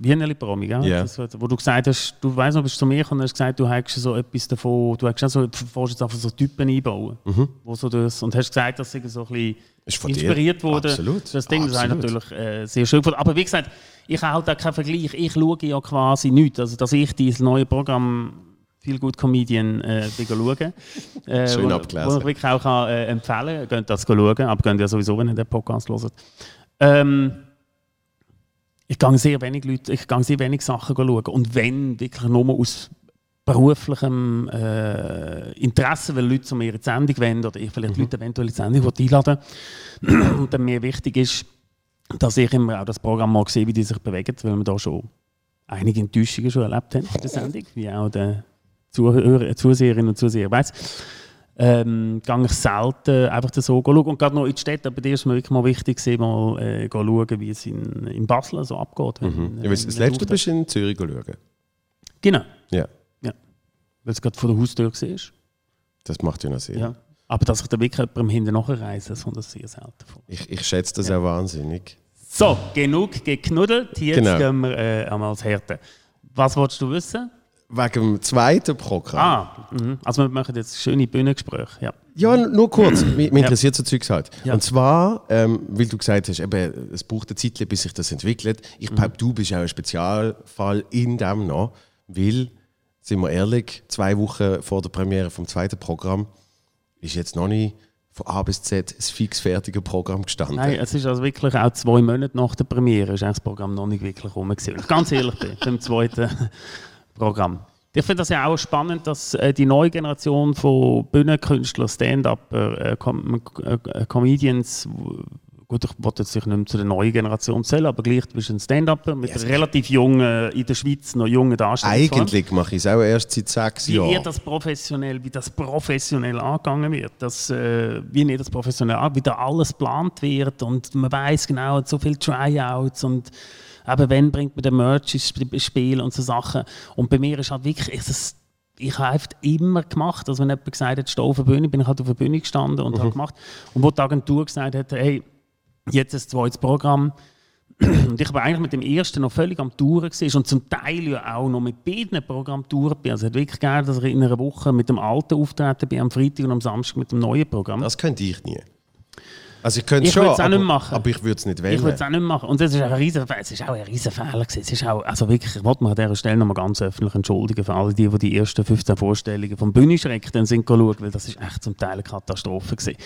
Wienerli-Promi, ja? Yeah. wo du gesagt hast, du weißt noch, bist du zu mir gekommen und hast gesagt, du hast so etwas davon, du hast so, jetzt einfach so Typen einbauen. Mhm. Wo so das, und hast gesagt, dass sie so ein bisschen inspiriert wurde. Absolut. Das Ding Absolut. ist natürlich äh, sehr schön. Aber wie gesagt, ich habe halt auch keinen Vergleich. Ich schaue ja quasi nichts. Also, dass ich dieses neue Programm viel gut Comedian äh, schauen. Äh, Schön abgelesen. Wo ich wirklich auch kann, äh, empfehlen kann. Geht das schauen, aber könnt ja sowieso, wenn ihr den Podcast hört. Ähm, ich gehe sehr wenig Leute, ich gehe sehr wenig Sachen schauen. Und wenn, wirklich nur aus beruflichem äh, Interesse, weil Leute zu mir in die Sendung wollen oder ich vielleicht mhm. Leute eventuell in die Sendung einladen Und dann mir wichtig ist, dass ich immer auch das Programm mal sehe, wie die sich bewegen, weil wir da schon einige Enttäuschungen schon erlebt haben in der Sendung, wie auch der Zuhörer, Zuseherinnen und Zuseher weiß. ähm, gehe ich selten einfach so schauen. Und gerade noch in die Stadt, aber dir ist mir wirklich mal wichtig, mal äh, schauen, wie es in, in Basel so abgeht. Mhm. Ja, das letzte bist du in Zürich schauen. Genau. Ja. ja. Weil es gerade vor der Haustür war. Das macht ja noch Sinn. Ja. Aber dass ich da wirklich jemandem hinten nachreise, das kommt sehr selten vor. Ich, ich schätze das ja. auch wahnsinnig. So, genug geknuddelt. Jetzt genau. gehen wir äh, einmal als Härte. Was wolltest du wissen? Wegen dem zweiten Programm. Ah, mh. also wir machen jetzt schöne Bühnengespräche. Ja, ja nur kurz. mich, mich interessiert so Zeugs halt. Ja. Und zwar, ähm, weil du gesagt hast, eben, es braucht eine Zeit, bis sich das entwickelt. Ich glaube, mhm. du bist auch ein Spezialfall in dem noch, weil, sind wir ehrlich, zwei Wochen vor der Premiere vom zweiten Programm ist jetzt noch nicht von A bis Z ein fixfertiges Programm gestanden. Nein, es ist also wirklich auch zwei Monate nach der Premiere ist das Programm noch nicht wirklich rum. Wenn ich ganz ehrlich bin, beim zweiten Programm. Ich finde das ja auch spannend, dass äh, die neue Generation von Bühnenkünstlern, Stand-Upper, äh, Com äh, Comedians Gut, ich wollte jetzt nicht mehr zu der neuen Generation zählen, aber gleich, du bist ein Stand-Upper mit yes. relativ jungen, in der Schweiz noch jungen Darstellern. Eigentlich mache ich es auch erst seit sechs Jahren. Wie ihr das professionell, wie das professionell angegangen wird, dass, äh, wie ihr das professionell an, wie da alles geplant wird und man weiß genau, so viele Tryouts und eben, wenn bringt man den Merch ins Spiel und so Sachen. Und bei mir ist halt wirklich, ist es ich habe einfach immer gemacht. Also wenn jemand gesagt hat, steh auf der Bühne, bin ich halt auf der Bühne gestanden und mhm. habe gemacht. Und wo die Agentur gesagt hat, hey, jetzt ein zweites Programm. Und ich war eigentlich mit dem ersten noch völlig am Touren und zum Teil ja auch noch mit beiden Programmen touren bin. Also es hat wirklich gerne, dass ich in einer Woche mit dem alten auftreten bin, am Freitag und am Samstag mit dem neuen Programm. Das könnte ich nie. Also ich könnte schon, auch nicht machen. aber ich würde es nicht wählen. Ich würde es auch nicht machen. Und das ist, ein riesen, es ist auch ein riesen Fehler gewesen. Es ist auch, also wirklich, ich wollte mich an dieser Stelle nochmal ganz öffentlich entschuldigen für alle die, die die ersten 15 Vorstellungen vom Bühnenschreck dann sind geschaut, weil das ist echt zum Teil eine Katastrophe gewesen.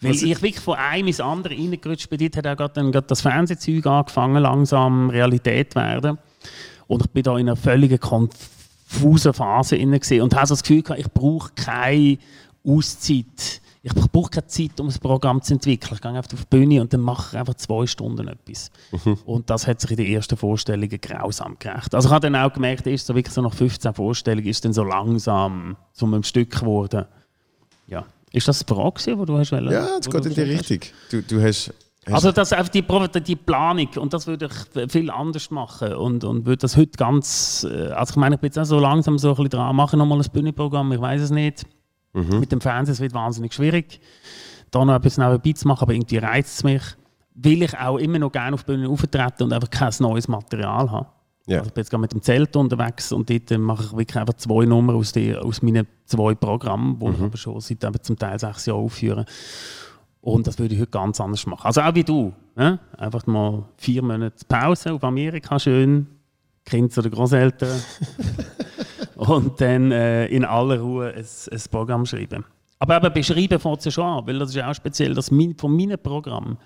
Weil Was ich wirklich von einem ins andere reingerutscht bin. Dort hat auch gerade, dann gerade das Fernsehzeug angefangen, langsam Realität werden. Und ich bin da in einer völligen konfusen Phase gesehen und habe so das Gefühl gehabt, ich brauche keine Auszeit ich brauche keine Zeit, um ein Programm zu entwickeln. Ich gehe einfach auf die Bühne und dann mache ich einfach zwei Stunden etwas. Mhm. Und das hat sich in den ersten Vorstellungen grausam gerecht. Also ich habe dann auch gemerkt, ist so wirklich so nach 15 Vorstellungen ist dann so langsam zu einem Stück geworden. Ja. Ist das die Frage, die du hast wollen, Ja, es geht in die Richtung. Du, du hast, hast also das einfach die, die Planung und das würde ich viel anders machen und, und würde das heute ganz, äh, also ich meine, ich bin jetzt auch so langsam so ein bisschen dran, mache nochmal ein Bühnenprogramm, ich weiß es nicht Mhm. Mit dem Fernsehen wird es wahnsinnig schwierig, da noch etwas nebenbei zu machen, aber irgendwie reizt es mich, weil ich auch immer noch gerne auf Bühnen auftreten und einfach kein neues Material habe. Ja. Also ich bin jetzt gerade mit dem Zelt unterwegs und dort mache ich wirklich einfach zwei Nummern aus, die, aus meinen zwei Programmen, die mhm. ich aber schon seit eben zum Teil sechs Jahren aufführe. Und das würde ich heute ganz anders machen. Also auch wie du. Ne? Einfach mal vier Monate Pause auf Amerika schön, Kind oder Großeltern. und dann äh, in aller Ruhe ein, ein Programm schreiben. Aber eben beschreiben fängt es ja schon an, weil das ist ja auch speziell, dass mein, von meinem Programm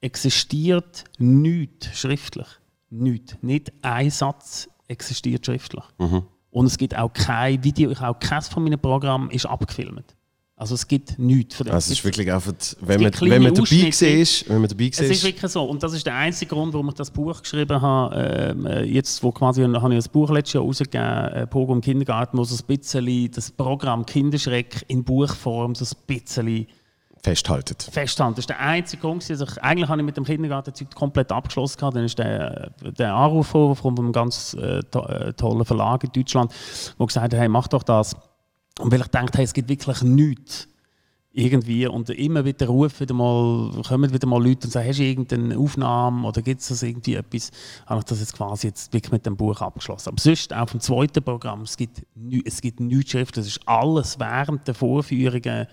existiert nichts schriftlich. Nichts. Nicht ein Satz existiert schriftlich. Mhm. Und es gibt auch kein Video, ich auch keines von meinen Programmen ist abgefilmt. Also es gibt nichts. Also es ist wirklich einfach, wenn man, wenn man dabei ist, wenn man dabei Es ist wirklich so. Und das ist der einzige Grund, warum ich das Buch geschrieben habe. Ähm, äh, jetzt, wo quasi, habe ich ein Buch letztes Jahr rausgegeben, äh, Pogo im Kindergarten, wo so ein bisschen das Programm Kinderschreck in Buchform so ein bisschen festhaltet. Festhalten. Das ist der einzige Grund. Also ich, eigentlich habe ich mit dem Kindergarten komplett abgeschlossen. Dann ist der, der Anruf von, einem ganz äh, äh, tollen Verlag in Deutschland, der gesagt hat, hey, mach doch das und weil ich dachte, hey, es gibt wirklich nichts irgendwie und immer wieder rufen mal, kommen wieder mal Leute und sagen, hast du irgendeine Aufnahme oder gibt es das irgendwie etwas, habe ich das jetzt quasi jetzt wirklich mit dem Buch abgeschlossen. Aber sonst auch vom zweiten Programm, es gibt, es gibt nichts Schrift, das ist alles während der Vorführungen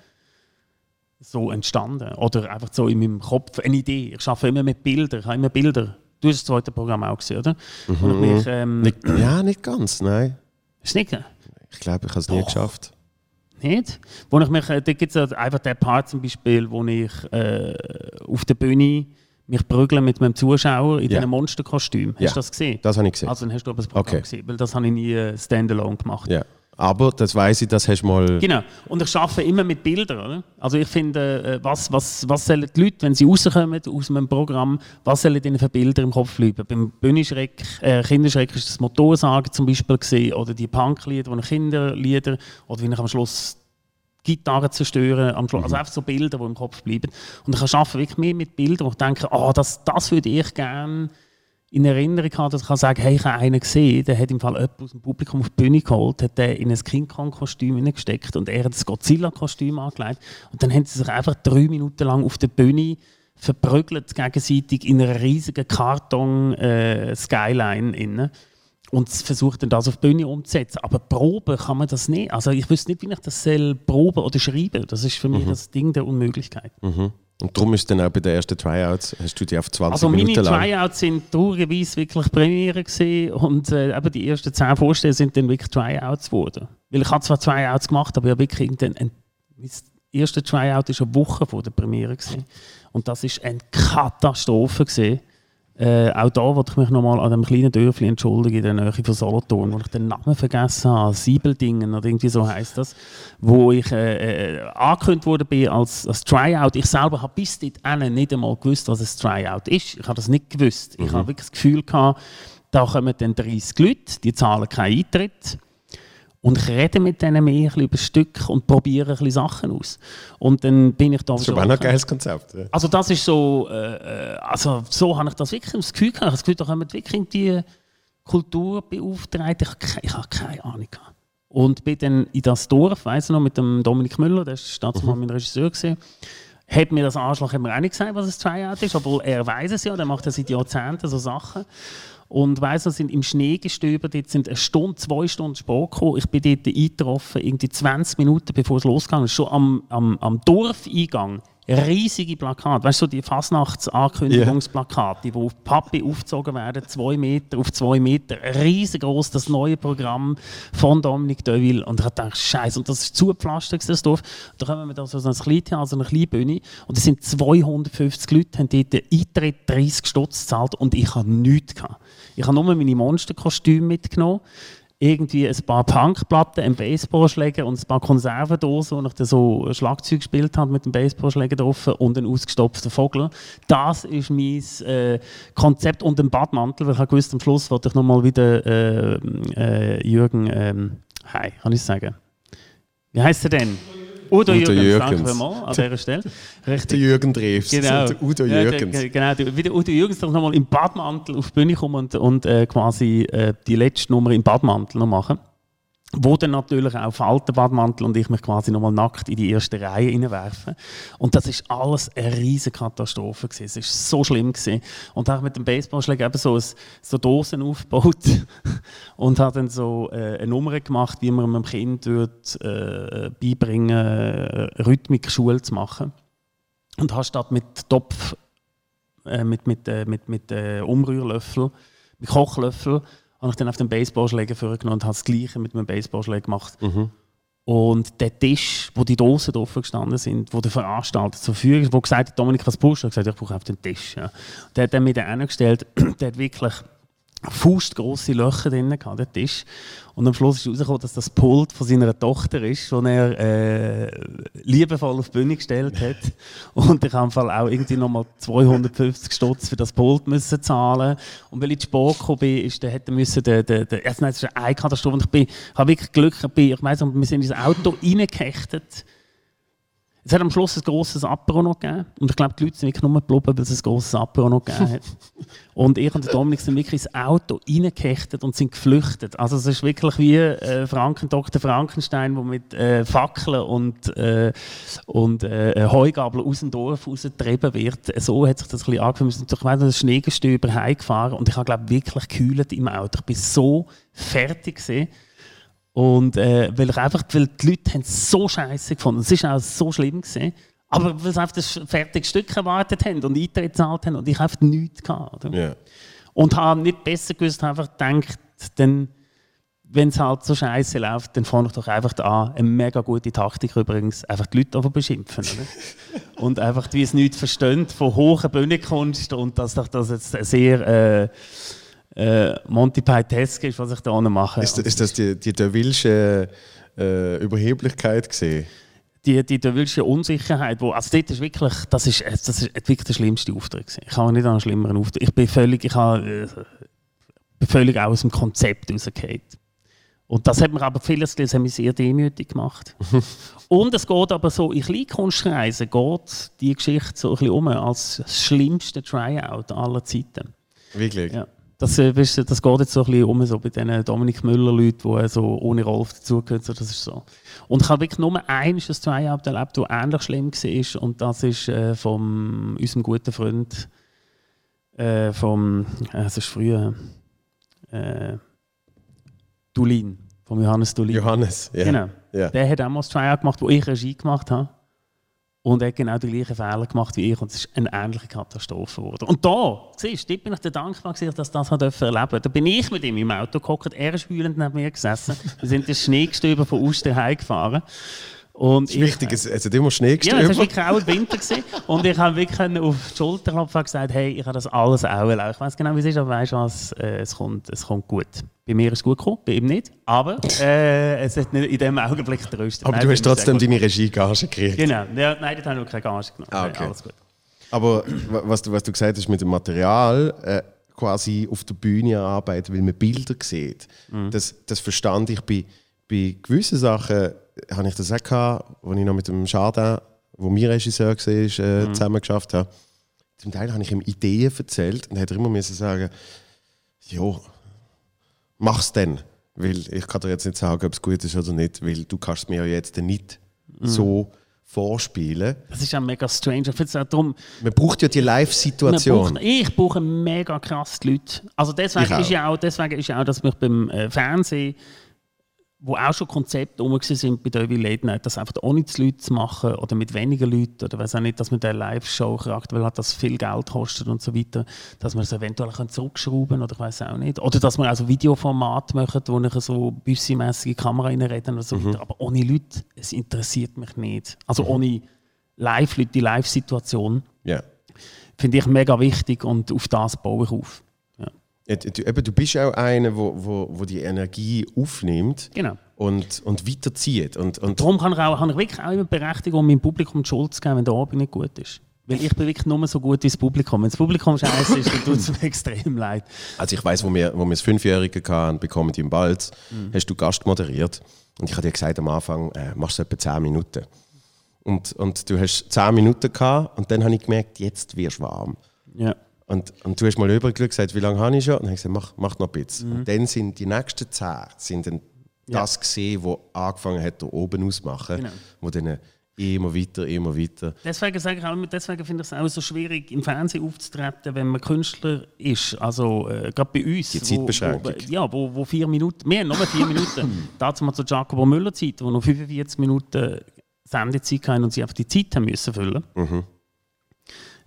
so entstanden oder einfach so in meinem Kopf eine Idee. Ich arbeite immer mit Bildern, ich habe immer Bilder. Du hast das zweite Programm auch gesehen, oder? Mhm. Mich, ähm, nicht, ja, nicht ganz, nein. Ist nicht? Ich glaube, ich habe es nie geschafft. Nicht? Wo ich mich, äh, da gibt es einfach den Part zum Beispiel, wo ich äh, auf der Bühne mich prügle mit meinem Zuschauer in ja. diesem Monsterkostüm. Hast du das gesehen? Das habe ich gesehen. Also dann hast du aber das Programm okay. gesehen, weil das habe ich nie äh, standalone gemacht. Ja. Aber das weiß ich, das hast du mal. Genau. Und ich arbeite immer mit Bildern. Oder? Also ich finde, äh, was, was, was sollen die Leute, wenn sie rauskommen aus einem Programm, was sollen ihnen für Bilder im Kopf bleiben? Beim Bühnenschreck, äh, Kinderschreck ist das Motorsagen zum Beispiel gesehen oder die Punklieder, die Kinderlieder oder wie ich am Schluss Gitarre zerstören am Schluss. Also einfach so Bilder, die im Kopf bleiben. Und ich arbeite wirklich mehr mit Bildern, wo ich denke, oh, das, das würde ich gerne in Erinnerung haben, dass ich kann sagen hey, ich habe einen gesehen, der hat im Fall jemand aus dem Publikum auf die Bühne geholt, hat den in ein King Kong-Kostüm hineingesteckt und er hat das Godzilla-Kostüm angelegt. Und dann haben sie sich einfach drei Minuten lang auf der Bühne verprügelt gegenseitig in einer riesigen Karton-Skyline. Äh, und versucht dann das auf die Bühne umzusetzen. Aber proben kann man das nicht. Also ich wüsste nicht, wie ich das soll proben oder schreiben. Das ist für mich mhm. das Ding der Unmöglichkeit. Mhm. Und darum ist dann auch bei den ersten Tryouts, hast du die auf 20 also Minuten lang... Also meine Tryouts sind traurigerweise wirklich Premiere gewesen und äh, eben die ersten 10 Vorstellungen sind dann wirklich Tryouts geworden. Weil ich habe zwar Tryouts gemacht, aber ich habe wirklich ein, ein, das erste Tryout war eine Woche vor der Premiere gewesen. und das ist eine Katastrophe gewesen. Äh, auch da wollte ich mich nochmal an dem kleinen Dörfli entschuldigen, in der Nähe von Solothurn, wo ich den Namen vergessen habe, Siebeldingen oder irgendwie so heißt das, wo ich äh, äh, angekündigt wurde bin als, als Tryout. Ich selber habe bis dahin nicht einmal gewusst, was ein Tryout ist. Ich habe das nicht gewusst. Mhm. Ich habe wirklich das Gefühl gehabt, da kommen dann 30 Leute, die zahlen keinen Eintritt. Und ich rede mit denen mehr über Stück und probiere ein bisschen Sachen aus. Und dann bin ich da Das ist aber auch ein geiles Konzept. Ja. Also das ist so, äh, äh, also so habe ich das wirklich das Gefühl gehabt. Das Gefühl, da kommen wirklich in die Kulturbeauftragten. Ich, ich habe keine Ahnung gehabt. Und bin dann in das Dorf, weiss ich noch, mit dem Dominik Müller, der war damals mhm. mein Regisseur, gewesen, hat mir das Arschloch immer auch nicht gesagt, was ein Tryout ist, obwohl er weiß es ja, der macht ja seit Jahrzehnten so Sachen. Und weiss, wir sind im Schnee gestöbert, jetzt sind eine Stunde, zwei Stunden Sport gekommen. Ich bin dort eingetroffen, irgendwie 20 Minuten bevor es ist, schon am, am, am Dorfeingang riesige Plakate, weißt du, so die Fasnachtsankündigungsplakate, yeah. die auf Pappe aufgezogen werden, zwei Meter auf zwei Meter, riesengroß, das neue Programm von Dominique Deville. Und ich dachte, Scheiße, und das ist zugepflastert, das Dorf. Da kommen wir da so ein Kleintheater, also eine kleine Bühne, und es sind 250 Leute, haben dort den Eintritt 30 Stutz gezahlt und ich hatte nichts. Gehabt. Ich habe nur meine Monsterkostüme mitgenommen irgendwie ein paar Punkplatten, ein Baseballschläger und ein paar Konservendosen, wo ich dann so Schlagzeug gespielt habe mit dem Baseballschläger drauf und einen ausgestopften Vogel. Das ist mein äh, Konzept und ein Badmantel, weil ich gewusst am Schluss wollte ich nochmal wieder äh, äh, Jürgen, ähm, hi, kann ich sagen. Wie heißt er denn? Udo, Udo Jürgens, danke vielmals an dieser Stelle. Richtig. Der Jürgen Dreves. Genau. Der Udo Jürgens. Ja, genau, wie der Udo Jürgens doch nochmal im Badmantel auf die Bühne kommen und, und äh, quasi äh, die letzte Nummer im Badmantel noch machen wo dann natürlich auch Faltenbadmantel und ich mich quasi nochmal nackt in die erste Reihe hineinwerfen. Und das ist alles eine riesige Katastrophe gewesen. Es ist so schlimm gewesen. Und habe mit dem Baseballschläger eben so, ein, so Dosen aufgebaut und habe dann so äh, eine Nummer gemacht, wie man einem Kind wird, äh, beibringen, äh, Rhythmik-Schule zu machen. Und habe statt mit Topf, äh, mit, mit, äh, mit, mit äh, Umrührlöffel, mit Kochlöffel, habe ich dann auf den Baseballschläger vorgenommen und habe das Gleiche mit meinem Baseballschläger gemacht. Mhm. Und der Tisch, wo die Dosen drauf gestanden sind, wo der Veranstalter zur Verfügung wo gesagt hat, Dominik, was brauchst du? Ich habe gesagt, ich brauche auf den Tisch. Ja. Der hat dann mit gestellt, der hat wirklich fußgroße Löcher drin gehabt, der Tisch. Und am Schluss ist herausgekommen, dass das Pult von seiner Tochter ist, das er äh, liebevoll auf die Bühne gestellt hat. Und ich habe auch irgendwie nochmal 250 Stutz für das Pult müssen zahlen. Und weil ich zu spät gekommen bin, ist, der hätte müssen, der, der, der, nein, das ist eine Katastrophe. Und ich bin, habe wirklich Glück, ich, bin, ich weiss, wir sind in das Auto reingehechtet es hat am Schluss ein grosses Apero noch gegeben. Und ich glaube, die Leute sind wirklich nur geblieben, weil es ein grosses Apero noch gegeben hat. und ich und der Dominik sind wirklich ins Auto reingekechtet und sind geflüchtet. Also es ist wirklich wie äh, Franken, Dr. Frankenstein, der mit äh, Fackeln und, äh, und äh, Heugabeln aus dem Dorf rausgetrieben wird. So hat sich das ein bisschen angefühlt. Wir sind durch ein Schneegestöber heimgefahren und ich habe glaube wirklich gekühlt im Auto. Ich bin so fertig gewesen. Und äh, weil ich einfach, weil die Leute haben es so scheiße gefunden. Es war auch so schlimm gewesen. Aber weil sie einfach das fertige Stück erwartet haben und Eintritt gezahlt haben und ich einfach nichts hatte. Yeah. Und habe nicht besser gewusst, einfach gedacht, dann, wenn es halt so scheiße läuft, dann fange ich doch einfach an. Eine mega gute Taktik übrigens, einfach die Leute beschimpfen. Oder? und einfach, wie es nichts verstehen von hoher Bühnenkunst und dass das jetzt sehr. Äh, äh, Monty Python ist, was ich da mache. Ist, ist das die, die Devillsche äh, Überheblichkeit gesehen? Die, die Devillsche Unsicherheit, wo, also dort ist wirklich, das ist, das ist wirklich der schlimmste Auftritt gewesen. Ich habe nicht einen schlimmeren Auftritt. Ich bin völlig, ich habe, äh, völlig aus dem Konzept rausgefallen. Und das hat mir aber vieles das hat mich sehr demütig gemacht. und es geht aber so, in Kleinkunstkreisen geht die Geschichte so ein bisschen um als das schlimmste Tryout aller Zeiten. Wirklich? Ja. Das, äh, das geht jetzt so ein bisschen um, so bei diesen Dominik Müller-Leuten, die so ohne Rolf dazugehören. So, das ist so. Und ich habe wirklich nur eines das Tryout erlebt, das ähnlich schlimm war. Und das ist äh, von unserem guten Freund, äh, vom, äh, das ist früher, äh, Dulin, von Johannes Dulin. Johannes, ja. Genau. Ja. Der hat auch mal das Tryout gemacht, wo ich Regie gemacht habe. Und er hat genau die gleichen Fehler gemacht wie ich. Und es ist eine ähnliche Katastrophe geworden. Und da, siehst du, da bin ich dankbar, gewesen, dass ich das erleben durfte. Da bin ich mit ihm im Auto gehockt, er ist heulend neben mir gesessen. Wir sind das Schneegestöber von Uster heimgefahren. Und Das ist wichtig, es, es hat immer Schnee ja, es war wirklich auch Winter. Gewesen. Und ich habe wirklich auf die Schulter klopfen und gesagt, hey, ich habe das alles auch erlebt. Ich weiß genau, wie es ist, aber weißt du was, äh, es, kommt, es kommt gut. Bei mir ist es gut gekommen, bei ihm nicht. Aber äh, es hat nicht in dem Augenblick tröstet. Aber Nein, du hast trotzdem deine Regie-Gage gekriegt. Genau, ja, nein, das habe ich noch keine Gage genommen. Ah, okay. Alles gut. Aber wa- was du, was du gesagt hast mit dem Material, äh, quasi auf der Bühne arbeiten, weil man Bilder sieht, Mhm. das, das verstand ich bei, bei gewissen Sachen, habe ich das auch gehabt, als ich noch mit dem Chardin, wo mein Regisseur war, äh, Mhm. zusammen geschafft habe. Zum Teil habe ich ihm Ideen erzählt und er hat immer müssen sagen, ja, mach's denn. Weil ich kann dir jetzt nicht sagen, ob es gut ist oder nicht, weil du kannst mir ja jetzt nicht Mhm. so vorspielen. Das ist auch mega strange. Ich auch darum, Man braucht ja die Live-Situation. ich brauche mega krass die Leute. Also deswegen ist, ja auch, deswegen ist ja auch, dass mich beim äh, Fernsehen, wo auch schon Konzepte rum sind bei Derby Late Night, das einfach ohne die Leute zu machen oder mit weniger Leuten oder weiß auch nicht, dass man der Live-Show-Charakter, weil halt das viel Geld kostet und so weiter, dass man es eventuell zurückschrauben oder ich weiß auch nicht. Oder dass man also Videoformat macht, wo ich so büssi-mässige Kamera reinreden oder so Mhm. weiter. Aber ohne Leute, es interessiert mich nicht. Also ohne Live-Leute, die Live-Situation Ja. finde ich mega wichtig und auf das baue ich auf. Eben, du bist auch einer, wo, wo, wo die Energie aufnimmt Genau. und, und weiterzieht. Und, und Darum kann ich, auch, habe ich wirklich auch immer die Berechtigung, meinem Publikum die Schuld zu geben, wenn der Abend nicht gut ist. Weil ich bin wirklich nur so gut wie das Publikum. Wenn das Publikum scheiße ist, dann tut es mir extrem leid. also ich weiß, wo wir, wo wir das Fünfjährige hatten, bekommen die im Balz, hast du Gast moderiert. Und ich habe dir gesagt am Anfang, äh, machst du etwa 10 Minuten. Und, und du hast 10 Minuten gehabt und dann habe ich gemerkt, jetzt wirst du warm. Ja. Und, und du hast mal übergeschaut gesagt, wie lange habe ich schon? Und dann habe ich gesagt, mach, mach noch ein bisschen. Und dann sind die nächsten 10 sind dann Ja. das gesehen, wo angefangen hat, da oben auszumachen. Genau. Wo dann immer weiter, immer weiter. Deswegen, sage ich auch, immer, deswegen finde ich es auch so schwierig, im Fernsehen aufzutreten, wenn man Künstler ist. Also äh, gerade bei uns. Die wo- Zeitbeschränkung. Wo, ja, wo, wo vier Minuten, mehr, nur vier Minuten. Dazu mal zur Giacomo Müller Zeit, wo noch 45 Minuten Sendezeit hatten und sie einfach die Zeit haben müssen füllen. Mhm.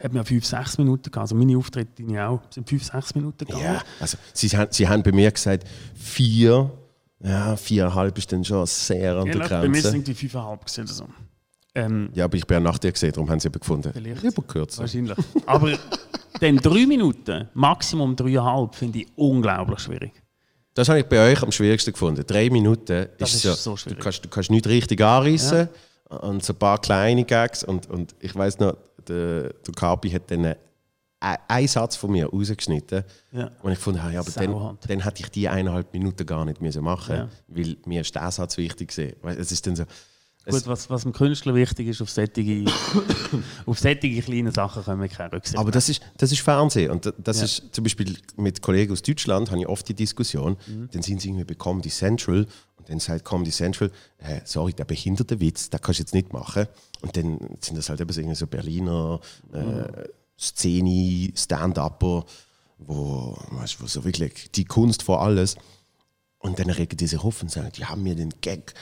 Hat mir 5, 6 Minuten gehabt. Also meine Auftritte ich auch sind 5, 6 Minuten gegangen. Ja, also sie, haben- sie haben bei mir gesagt, vier, ja, viereinhalb ist dann schon sehr an Ja, der lass, bei mir Grenze. sind die 5,5 gewesen oder so. Ähm, Ja, aber ich bin ja nach dir gesehen, darum haben sie eben gefunden. Vielleicht. Wahrscheinlich. Aber dann 3 Minuten, Maximum 3,5 finde ich unglaublich schwierig. Das habe ich bei euch am schwierigsten gefunden. Drei Minuten Das ist, ist ja, so schwierig. Du kannst, du kannst nicht richtig anreißen und so ein paar kleine Gags. Und, und ich weiß noch, der, der Kapi hat dann einen, Satz von mir rausgeschnitten. Ja. Und ich fand, ja, aber dann, dann hätte ich die eineinhalb Minuten gar nicht müssen machen Ja. weil mir ist der Satz wichtig gewesen. Es ist dann so, Gut, was, was dem Künstler wichtig ist, auf solche, auf solche kleine Sachen können wir keine Rücksicht Aber das ist, das ist Fernsehen. Und da- das Ja. ist zum Beispiel mit Kollegen aus Deutschland, habe ich oft die Diskussion. Dann sind sie irgendwie bei Comedy Central dann sagt Comedy Central, äh, sorry, der behinderte Witz, den kannst du jetzt nicht machen. Und dann sind das halt eben so, Berliner äh, Szene, Stand-Upper, wo, wo so wirklich die Kunst vor alles. Und dann regen die sich auf und sagen, die haben mir den Gag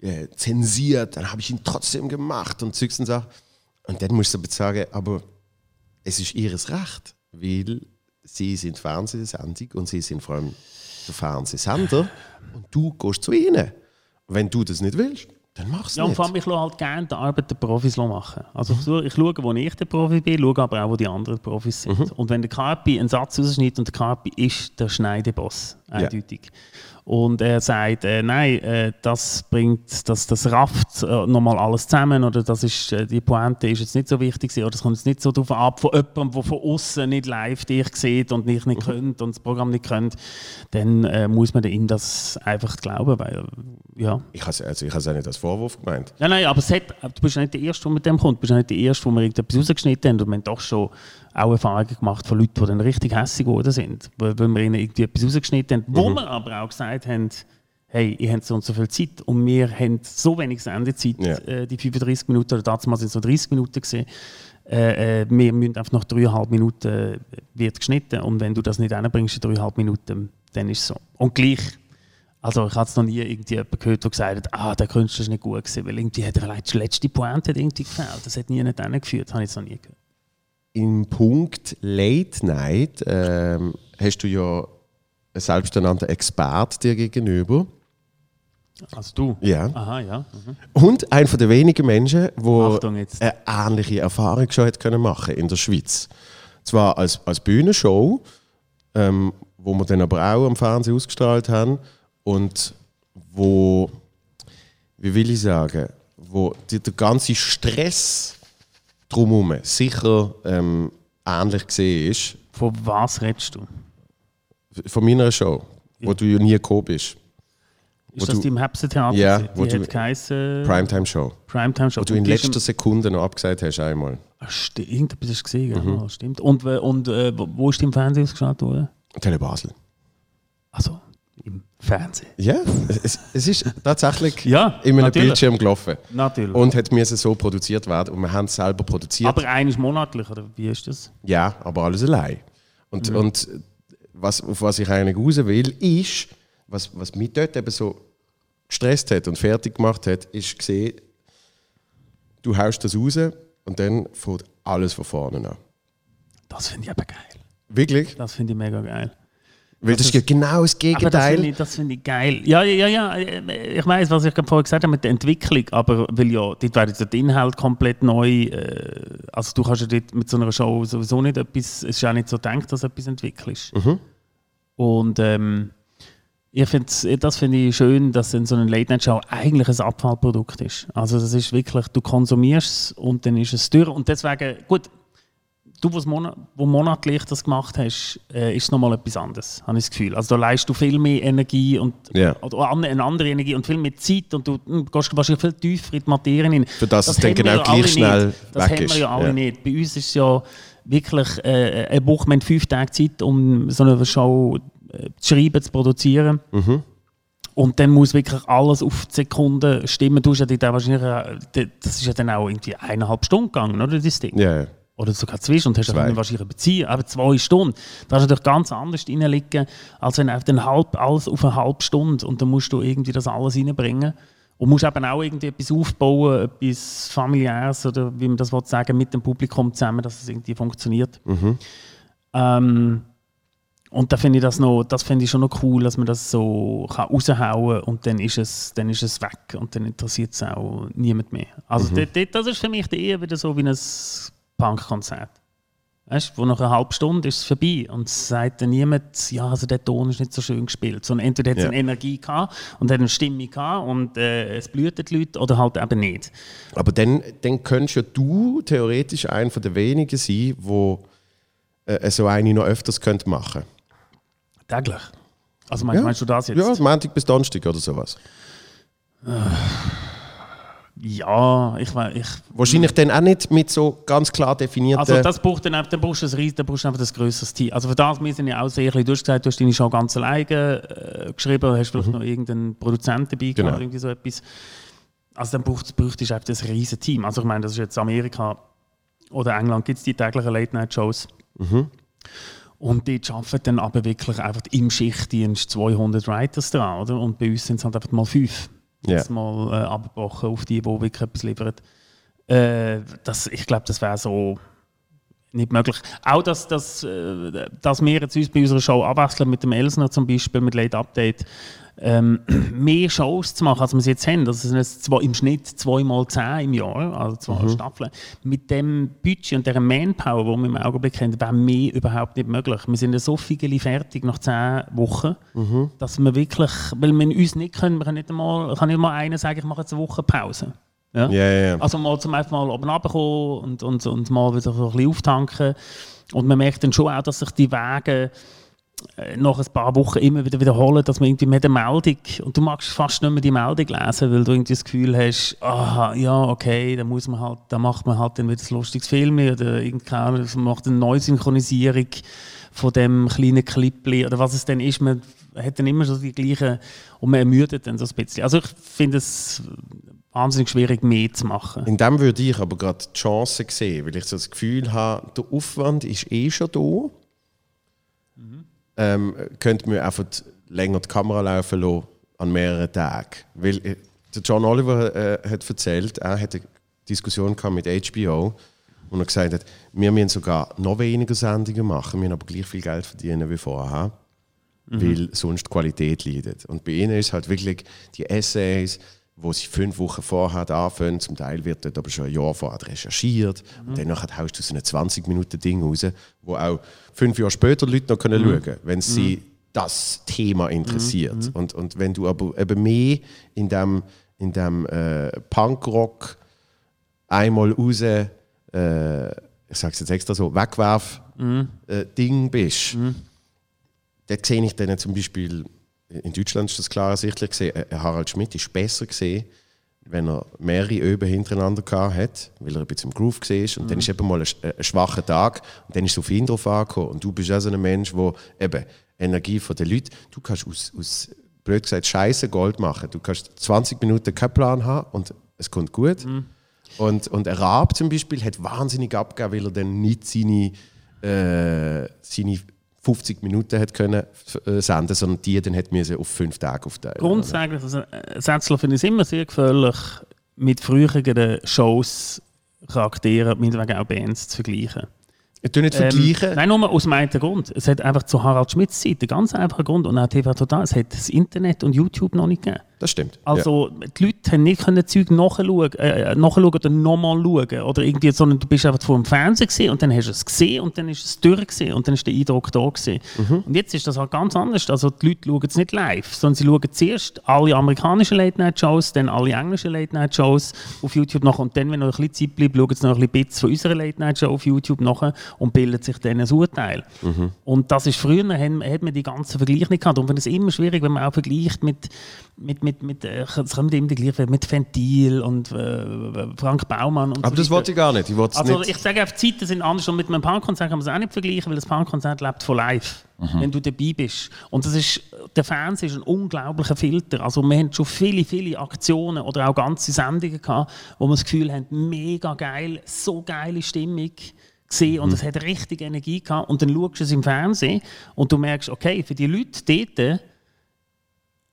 äh, zensiert, dann habe ich ihn trotzdem gemacht und Zeugs und Sachen. Und dann musst du aber sagen, aber es ist ihres Recht, weil sie sind Fernsehsendung und sie sind vor allem der Fernsehsender und du gehst zu ihnen. Wenn du das nicht willst, dann mach's Ja, und nicht. vor allem, ich halt gerne die Arbeit der Profis machen. Also ich schaue, ich schaue, wo ich der Profi bin, schaue aber auch, wo die anderen Profis sind. Und wenn der KP einen Satz rausschneidet und der KP ist der Schneideboss, eindeutig. Und er sagt, äh, nein, äh, das bringt, das, das rafft äh, nochmal alles zusammen oder das ist, äh, die Pointe ist jetzt nicht so wichtig gewesen, oder es kommt jetzt nicht so darauf ab, von jemandem, der von außen nicht live dich sieht und dich nicht mhm. könnt und das Programm nicht könnt, dann äh, muss man ihm das einfach glauben, weil, ja. Ich habe es also ich nicht als Vorwurf gemeint. Ja, nein, aber hat, du bist ja nicht der Erste, der mit dem kommt, du bist ja nicht der Erste, wo wir irgendetwas rausgeschnitten haben und wir haben doch schon auch Erfahrungen gemacht von Leuten, die dann richtig hässlich geworden sind, weil, wir ihnen irgendwie etwas rausgeschnitten haben, mhm. wo wir aber auch gesagt haben, hey, ihr habt so und so viel Zeit und wir haben so wenig Sendezeit, ja. äh, die 35 Minuten, oder damals sind es so 30 Minuten gesehen. Äh, äh, wir müssen einfach nach dreieinhalb Minuten äh, wird geschnitten und wenn du das nicht reinbringst in dreieinhalb Minuten, dann ist es so. Und gleich, also ich habe es noch nie irgendwie jemanden gehört, der gesagt hat, ah, der Künstler ist nicht gut gewesen, weil irgendwie hat er die letzte Pointe irgendwie gefällt. Das hat nie nicht geführt, habe ich jetzt noch nie gehört im Punkt Late Night ähm, hast du ja einen selbsternannten Expert dir gegenüber. Also du? Ja. Aha, ja. Mhm. Und einer der wenigen Menschen, der eine ähnliche Erfahrung schon hat können machen in der Schweiz. Zwar als, als Bühnenshow, ähm, wo wir dann aber auch am Fernsehen ausgestrahlt haben und wo, wie will ich sagen, wo die, der ganze Stress drumherum sicher ähm, ähnlich gesehen ist. Von was redest du? Von meiner Show, ja. wo du ja nie gekommen bist. Ist das du, die im Hepse-Theater? Ja, die wo du geheißen, Primetime Show. Primetime Show. Wo du in letzter Sekunde noch abgesagt hast einmal. Ach, stimmt, irgendetwas hast du gesehen, mhm. ja, stimmt. Und, und äh, wo ist die im Fernsehen ausgestrahlt worden? Tele Basel. Also Fernsehen. Ja, es, es ist tatsächlich ja, in einem natürlich. Bildschirm gelaufen. Natürlich. Und hat mir so produziert werden und wir haben es selber produziert. Aber eines monatlich, oder wie ist das? Ja, aber alles allein. Und, mhm. und was, auf was ich eigentlich raus will, ist, was, was mich dort eben so gestresst hat und fertig gemacht hat, ist gesehen, du haust das raus und dann fängt alles von vorne an. Das finde ich aber geil. Wirklich? Das finde ich mega geil. Weil das, das ist genau das Gegenteil. Aber das finde ich, find ich, geil. Ja, ja, ja. Ich weiß, was ich vorher gesagt habe mit der Entwicklung, aber weil ja, dort wäre der Inhalt komplett neu. Äh, also du kannst ja dort mit so einer Show sowieso nicht etwas, es ist ja nicht so gedacht, dass du etwas entwickelst. Mhm. Und ähm, ich finde das finde ich schön, dass in so einer Late-Night-Show eigentlich ein Abfallprodukt ist. Also das ist wirklich, du konsumierst es und dann ist es durch. Und deswegen, gut, du, monat, wo monatlich das gemacht hast, äh, ist nochmal etwas anderes, habe ich das Gefühl. Also da leistest du viel mehr Energie und yeah. oder eine andere Energie und viel mehr Zeit und du mh, hm, gehst wahrscheinlich viel tiefer in die Materie rein. Für das, das es dann genau gleich schnell nicht. Das haben wir ja alle yeah. nicht. Bei uns ist es ja wirklich äh, eine Woche, wir haben fünf Tage Zeit, um so eine Show äh, zu schreiben, zu produzieren. Mhm. Und dann muss wirklich alles auf die Sekunde stimmen. Du hast ja wahrscheinlich, äh, das ist ja dann auch irgendwie eineinhalb Stunden gegangen, oder, das Ding? Yeah oder sogar zwischen und hast zwei. wahrscheinlich eine Beziehung, aber zwei Stunden. Das ist natürlich ganz anders reinliegen, als wenn einfach dann halb, alles auf eine halbe Stunde und dann musst du irgendwie das alles reinbringen und musst eben auch irgendwie etwas aufbauen, etwas familiäres oder wie man das will sagen, mit dem Publikum zusammen, dass es irgendwie funktioniert. Mhm. Ähm, und da finde ich das noch, das finde ich schon noch cool, dass man das so kann raushauen und dann ist es, dann ist es weg und dann interessiert es auch niemand mehr. Also mhm. das ist für mich eher wieder so wie ein Punkkonzert. Weißt, wo nach einer halben Stunde ist es vorbei und es sagt dann niemand, ja, also der Ton ist nicht so schön gespielt, sondern entweder hat es ja. eine Energie gehabt und hat eine Stimme gehabt und äh, es blühten die Leute oder halt eben nicht. Aber dann, dann könntest ja du theoretisch einer der wenigen sein, wo äh, so eine noch öfters könnt machen Täglich? Also meinst, ja. meinst, du das jetzt? Ja, Montag bis Donnerstag oder sowas. Ja, ich weiß. Ich, Wahrscheinlich dann auch nicht mit so ganz klar definierten. Also, das braucht dann, dann brauchst du ein riesen, dann brauchst du einfach ein grösseres Team. Also, für das wir sind ja auch sehr, du hast gesagt, du hast deine Show ganz alleine äh, geschrieben, hast vielleicht mhm. noch irgendeinen Produzenten dabei genau. oder irgendwie so etwas. Also, dann braucht, braucht es einfach ein riesen Team. Also, ich meine, das ist jetzt Amerika oder England, gibt es die täglichen Late-Night-Shows. Mhm. Und die arbeiten dann aber wirklich einfach im Schichtdienst 200 Writers dran, oder? Und bei uns sind es halt einfach mal fünf yeah. mal äh, abgebrochen auf die, die wirklich etwas liefern. Äh, das, ich glaube, das wäre so nicht möglich. Auch, dass, dass, äh, dass wir jetzt uns bei unserer Show abwechseln mit dem Elsner zum Beispiel, mit Late Update, ähm, mehr Shows zu machen, als wir es jetzt haben. Das sind jetzt zwei, im Schnitt zweimal zehn im Jahr, also zwei mhm. Staffeln. Mit dem Budget und der Manpower, die wir im Augenblick haben, wäre mehr überhaupt nicht möglich. Wir sind ja so viele fertig nach zehn Wochen, mhm. dass wir wirklich, weil wir uns nicht können, wir können nicht einmal, kann nicht mal einer sagen, ich mache jetzt eine Woche Pause. Ja? Yeah, yeah. Also mal zum einfach mal oben runterkommen und, und, und mal wieder so ein bisschen auftanken. Und man merkt dann schon auch, dass sich die Wege nach ein paar Wochen immer wieder wiederholen, dass man irgendwie mit der Meldung und du magst fast nicht mehr die Meldung lesen, weil du irgendwie das Gefühl hast, aha, ja, okay, da muss man halt, da macht man halt dann wieder ein lustiges Film oder irgendwie macht eine Neusynchronisierung von dem kleinen Clip oder was es dann ist. Man hat dann immer so die gleichen und man ermüdet dann so ein bisschen. Also ich finde es wahnsinnig schwierig, mehr zu machen. In dem würde ich aber gerade die Chance sehen, weil ich so das Gefühl habe, der Aufwand ist eh schon da. Ähm, könnte man einfach länger die Kamera laufen lassen an mehreren Tagen. Weil äh, der John Oliver äh, hat erzählt, er hatte eine Diskussion mit HBO, wo er gesagt hat, wir müssen sogar noch weniger Sendungen machen, wir müssen aber gleich viel Geld verdienen wie vorher, mhm. weil sonst die Qualität leidet. Und bei ihnen ist halt wirklich die Essays, wo sie fünf Wochen vorher anfangen. Zum Teil wird dort aber schon ein Jahr vorher recherchiert. Mhm. Und dann haust du so ein 20-Minuten-Ding raus, wo auch fünf Jahre später Leute noch können mhm. schauen können, wenn sie mhm. das Thema interessiert. Mhm. Und, und wenn du aber eben mehr in dem, in dem äh, Punkrock einmal raus, äh, ich sage es jetzt extra so, Wegwerf-Ding mhm. äh, bist, mhm. dort sehe ich dann zum Beispiel in Deutschland ist das klar ersichtlich gesehen. Äh, Harald Schmidt ist besser gesehen, wenn er mehrere Öben hintereinander hat, weil er ein bisschen im Groove war. Und mhm. dann ist eben mal ein, ein, schwacher Tag und dann ist es auf ihn drauf angekommen. Und du bist auch so ein Mensch, der eben Energie von den Leuten, du kannst aus, aus blöd gesagt, Scheiße Gold machen. Du kannst 20 Minuten keinen Plan haben und es kommt gut. Mhm. Und, und ein Raab zum Beispiel hat wahnsinnig abgegeben, weil er dann nicht seine, äh, seine 50 Minuten hat können äh, senden, sondern die dann hat müssen auf fünf Tage aufteilen. Grundsätzlich, also Sätzler finde ich immer sehr gefährlich, mit früheren Shows Charakteren, meinetwegen auch Bands zu vergleichen. Ich tue nicht ähm, vergleichen. Nein, nur aus meinem Grund. Es hat einfach zu Harald Schmidts Seite ganz einfachen Grund und auch TV Total. Es hat das Internet und YouTube noch nicht gegeben. Das stimmt. Also ja. die Leute haben nicht können Zeug nachschauen, äh, nachschauen oder nochmal schauen oder irgendwie, sondern du bist einfach vor dem Fernsehen gesehen und dann hast du es gesehen und dann ist es durch gesehen und dann ist der Eindruck da gesehen. Mhm. Und jetzt ist das halt ganz anders. Also die Leute schauen es nicht live, sondern sie schauen zuerst alle amerikanischen Late Night Shows, dann alle englischen Late Night Shows auf YouTube nach und dann, wenn noch ein bisschen Zeit bleibt, schauen sie noch ein bisschen Bits von unserer Late Night Show auf YouTube nach und bilden sich dann ein Urteil. Mhm. Und das ist früher hat man die ganzen Vergleiche nicht gehabt und finde es immer schwierig, wenn man auch vergleicht mit mit, mit, mit, äh, es kommt immer gleich mit Ventil und äh, Frank Baumann. Und Aber so das wollte ich gar nicht. Ich also nicht. ich sage einfach, die Zeiten sind anders und mit einem Punkkonzert kann man es auch nicht vergleichen, weil das Punkkonzert lebt von live, mhm. wenn du dabei bist. Und das ist, der Fernseher ist ein unglaublicher Filter. Also wir haben schon viele, viele Aktionen oder auch ganze Sendungen gehabt, wo wir das Gefühl haben, mega geil, so geile Stimmung gesehen und es mhm. hat richtig Energie gehabt. Und dann schaust du es im Fernsehen und du merkst, okay, für die Leute dort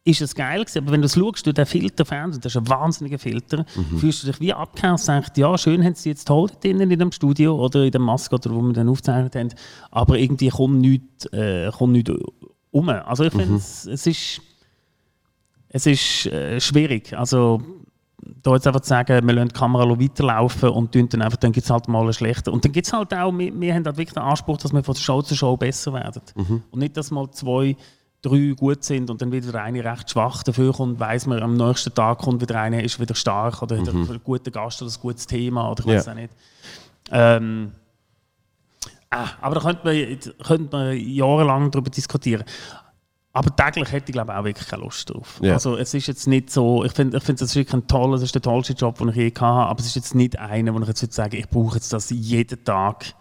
ist es geil gewesen. Aber wenn du es schaust, du den Filter Fernsehen, das ist ein wahnsinniger Filter, mhm. fühlst du dich wie abgehängt und denkst, ja, schön haben sie jetzt toll in dem Studio oder in dem Maskott, wo wir dann aufgezeichnet haben, aber irgendwie kommt nichts, äh, kommt nichts um. Also ich finde, mhm. es, es ist, es ist äh, schwierig. Also da jetzt einfach zu sagen, wir lassen die Kamera weiterlaufen und dann einfach, dann gibt es halt mal eine schlechte. Und dann gibt es halt auch, wir, wir haben halt wirklich den Anspruch, dass wir von Show zu Show besser werden. Mhm. Und nicht, dass mal zwei drei gut sind und dann wieder eine recht schwach dafür kommt, weiß man, am nächsten Tag kommt wieder eine, ist wieder stark oder mhm. hat einen guten Gast oder ein gutes Thema oder ich weiß ja. auch nicht. Ähm, äh, aber da könnte man, könnte man jahrelang darüber diskutieren. Aber täglich hätte ich glaube auch wirklich keine Lust drauf. Ja. Also es ist jetzt nicht so, ich finde, ich find, das ist wirklich ein toller, das ist der tollste Job, den ich je hatte, aber es ist jetzt nicht einer, wo ich jetzt würde sagen, ich brauche jetzt das jeden Tag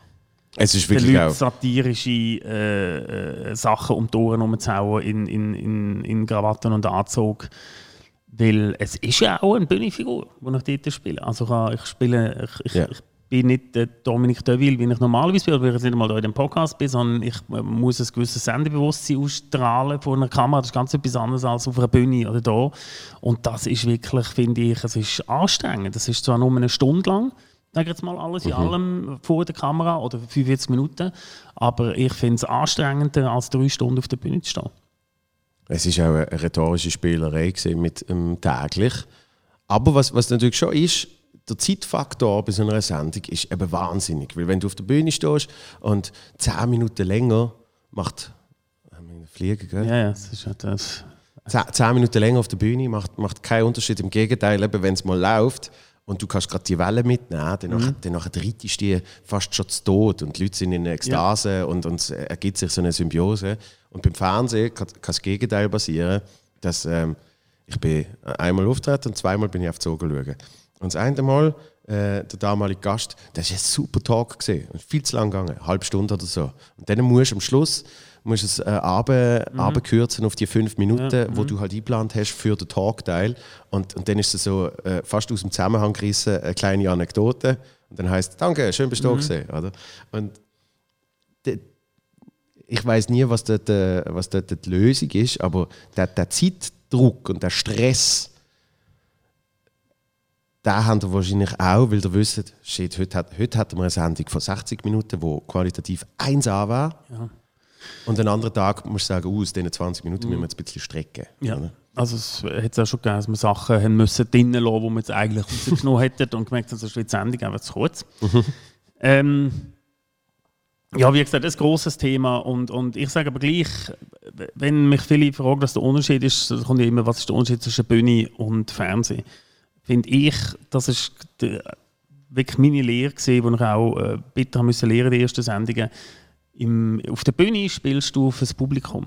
es ist wirklich auch. satirische äh, äh, Sachen um die Ohren herumzuhauen in, in, in, in Krawatten und Anzug. Weil es ist ja auch eine Bühnenfigur, die ich dort spiele. Also ich, spiele, ich, ich, ja. ich bin nicht der Dominik Deville, wie ich normalerweise bin, oder weil ich nicht einmal hier in dem Podcast bin, sondern ich äh, muss ein gewisses Sendebewusstsein ausstrahlen vor einer Kamera. Das ist ganz etwas anderes als auf einer Bühne oder da. Und das ist wirklich, finde ich, es ist anstrengend. Das ist zwar nur eine Stunde lang, sage jetzt mal alles in allem vor der Kamera oder 45 Minuten. Aber ich finde es anstrengender, als drei Stunden auf der Bühne zu stehen. Es ist auch eine rhetorische Spielerei mit ähm, täglich. Aber was, was natürlich schon ist, der Zeitfaktor bei so einer Sendung ist eben wahnsinnig. Weil wenn du auf der Bühne stehst und zehn Minuten länger macht. Flieger, gell? Ja, ja, das ist ja das. Zehn, Minuten länger auf der Bühne macht, macht keinen Unterschied. Im Gegenteil, wenn es mal läuft und du kannst gerade die Welle mitnehmen, dann, mhm. reitest du die fast schon zu Tod und die Leute sind in Ekstase ja. und, und es ergibt sich so eine Symbiose. Und beim Fernsehen kann, kann das Gegenteil passieren, dass ähm, ich bin einmal auftreten und zweimal bin ich auf die Augen schauen. Und das eine Mal, äh, der damalige Gast, das war ein super Talk, gewesen, viel zu lang gegangen, eine halbe Stunde oder so. Und dann musst du am Schluss musst es äh, runter, mhm. auf die fünf Minuten, ja, wo mhm. du halt eingeplant hast für den Talkteil. Und, und dann ist es so äh, fast aus dem Zusammenhang gerissen, eine kleine Anekdote. Und dann heißt Danke, schön bist du mhm. gesehen. Oder? Und ich weiß nie, was dort, äh, was dort die Lösung ist, aber der, der Zeitdruck und der Stress, den haben wir wahrscheinlich auch, weil ihr wisst, shit, heute, hat, heute hatten wir eine Sendung von 60 Minuten, die qualitativ 1A war. Ja. Und einen anderen Tag musst du sagen, uh, aus diesen 20 Minuten mhm. müssen wir jetzt ein bisschen strecken. Ja. Oder? Also es hat auch schon gegeben, dass wir Sachen haben müssen drinnen lassen, die wir jetzt eigentlich rausgenommen hätten und gemerkt haben, das ist die Sendung einfach zu kurz. Mhm. Ähm, ja, wie gesagt, das ist ein grosses Thema und, und ich sage aber gleich, wenn mich viele fragen, was der Unterschied ist, dann kommt ja immer, was ist der Unterschied zwischen Bühne und Fernsehen? Finde ich, das ist die, wirklich meine Lehre gewesen, die ich auch äh, bitter müssen lernen, die ersten Sendungen im, auf der Bühne spielst du für das Publikum,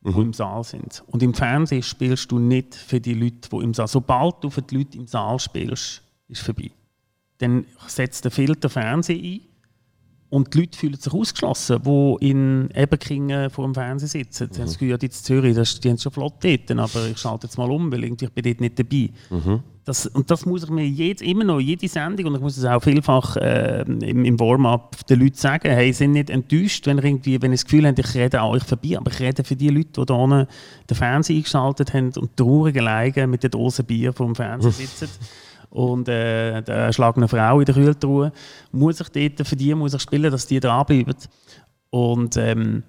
mhm. die im Saal sind. Und im Fernsehen spielst du nicht für die Leute, die im Saal sind. Sobald du für die Leute im Saal spielst, ist es vorbei. Dann setzt der Filter Fernsehen ein und die Leute fühlen sich ausgeschlossen, die in Eberkingen vor dem Fernsehen sitzen. Mhm. Sie haben das in Zürich, das, die haben schon flott dort, aber ich schalte jetzt mal um, weil ich bin dort nicht dabei. Mhm. Das, und das muss ich mir jetzt immer noch, jede Sendung, und ich muss es auch vielfach äh, im, im Warm-up den Leuten sagen, hey, sind nicht enttäuscht, wenn, irgendwie, wenn ich das Gefühl habe, ich rede an euch vorbei, aber ich rede für die Leute, die hier den Fernseher eingeschaltet haben und traurig alleine mit der Dose Bier vor dem Fernseher sitzen und äh, der schlagende Frau in der Kühltruhe, muss ich dort für die muss ich spielen, dass die dranbleiben. Und, ähm,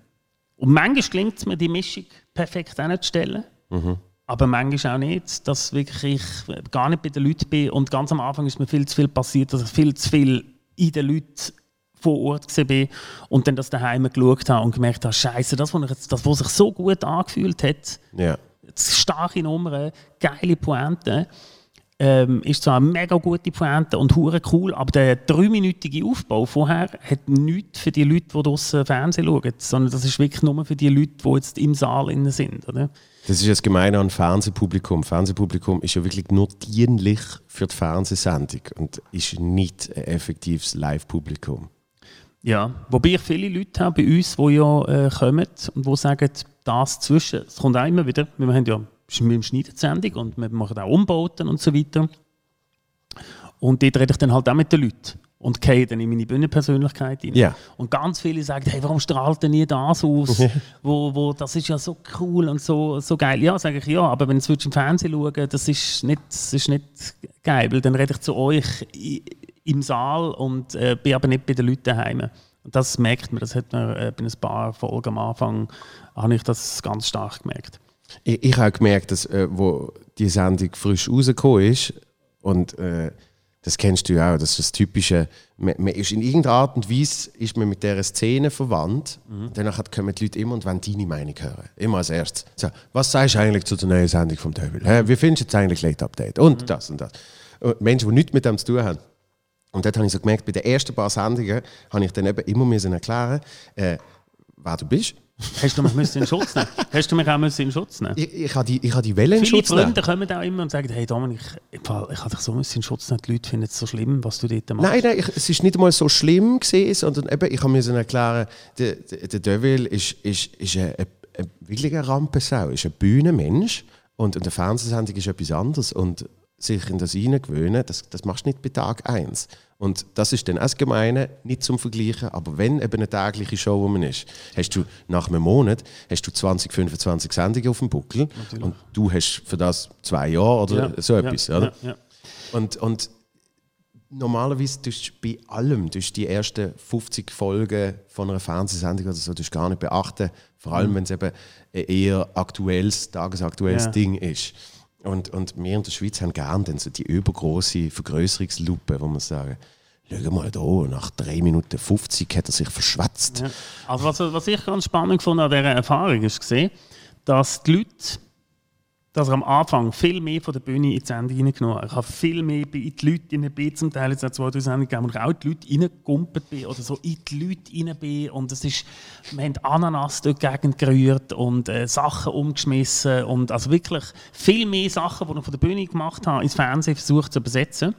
und manchmal gelingt es mir, die Mischung perfekt hinzustellen. Mhm. Aber manchmal auch nicht, dass wirklich ich gar nicht bei den Leuten bin. Und ganz am Anfang ist mir viel zu viel passiert, dass ich viel zu viel in den Leuten vor Ort war und dann das daheim geschaut habe und gemerkt habe, Scheiße, das, was, das, was sich so gut angefühlt hat, yeah. starke Nummern, geile Pointe, ähm, ist zwar eine mega gute Pointe und hure cool, aber der dreiminütige Aufbau vorher hat nichts für die Leute, die draußen Fernsehen schauen, sondern das ist wirklich nur für die Leute, die jetzt im Saal sind. Oder? Das ist das Gemeine an Fernsehpublikum. Fernsehpublikum ist ja wirklich nur dienlich für die Fernsehsendung und ist nicht ein effektives Live-Publikum. Ja, wobei ich viele Leute habe bei uns, die ja äh, kommen und die sagen, das zwischen, es kommt auch immer wieder, wir haben ja wir schneiden die Sendung und wir machen auch Umbauten und so weiter. Und dort rede ich dann halt auch mit den Leuten und gehe dann in meine Bühnenpersönlichkeit rein. Yeah. Und ganz viele sagen, hey, warum strahlt denn nie das aus? wo, wo, das ist ja so cool und so, so geil. Ja, sage ich, ja, aber wenn du im Fernsehen schauen das ist nicht, das ist nicht geil, weil dann rede ich zu euch im Saal und äh, bin aber nicht bei den Leuten daheim. Und das merkt man, das hat man äh, bei ein paar Folgen am Anfang, habe ich das ganz stark gemerkt. Ich, ich habe gemerkt, dass äh, wo die Sendung frisch rausgekommen ist und äh, das kennst du ja auch, das ist das Typische, man, man, ist in irgendeiner Art und Weise ist man mit dieser Szene verwandt. Mhm. Danach kommen die Leute immer und wollen deine Meinung hören. Immer als erstes. So, was sagst du eigentlich zu der neuen Sendung vom Devil? Mhm. Wie findest du jetzt eigentlich Late Update? Und mhm. das und das. Und Menschen, die nichts mit dem zu tun haben. Und dort habe ich so gemerkt, bei den ersten paar Sendungen habe ich dann eben immer müssen erklären, äh, wer du bist Hast du mich in Schutz nehmen Hast du mich auch in Schutz nehmen Ich, ich habe die, ich die Welle in Schutz nehmen. Viele Freunde kommen auch immer und sagen, hey Dominik, ich, ich, ich habe dich so in Schutz nehmen. Die Leute finden es so schlimm, was du dort machst. Nein, nein, ich, es ist nicht mal so schlimm gewesen, sondern eben, ich habe mir erklären, der, der, der Devil ist, ist, ist ein, ein, ein, wirklich Rampensau, ist ein Bühnenmensch und eine Fernsehsendung ist etwas anderes und sich in das hineingewöhnen, das, das machst du nicht bei Tag 1. Und das ist dann das Gemeine, nicht zum Vergleichen, aber wenn eben eine tägliche Show wo man ist, hast du nach einem Monat hast du 20, 25 Sendungen auf dem Buckel Natürlich. und du hast für das zwei Jahre oder ja, so etwas. Ja, oder? Ja, und, und normalerweise tust du bei allem, tust die ersten 50 Folgen von einer Fernsehsendung oder so, tust gar nicht beachten. Vor allem, wenn es eben ein eher aktuelles, tagesaktuelles. Ding ist. Und, und wir in der Schweiz haben gerne dann so die übergroße Vergrößerungslupe, wo man sagen, schau mal da, nach 3 Minuten 50 hat er sich verschwätzt. Ja. Also was, was ich ganz spannend fand an dieser Erfahrung ist gesehen, dass die Leute, dass er am Anfang viel mehr von der Bühne in die Sendung reingenommen hat. Ich habe viel mehr bei- in die Leute in bin, zum Teil jetzt auch zwei, drei Sendungen gegeben, wo ich auch die Leute reingekumpelt bin oder so in die Leute rein bin und es ist, wir haben Ananas dort gegen gerührt und äh, Sachen umgeschmissen und also wirklich viel mehr Sachen, die ich von der Bühne gemacht habe, ins Fernsehen versucht zu übersetzen.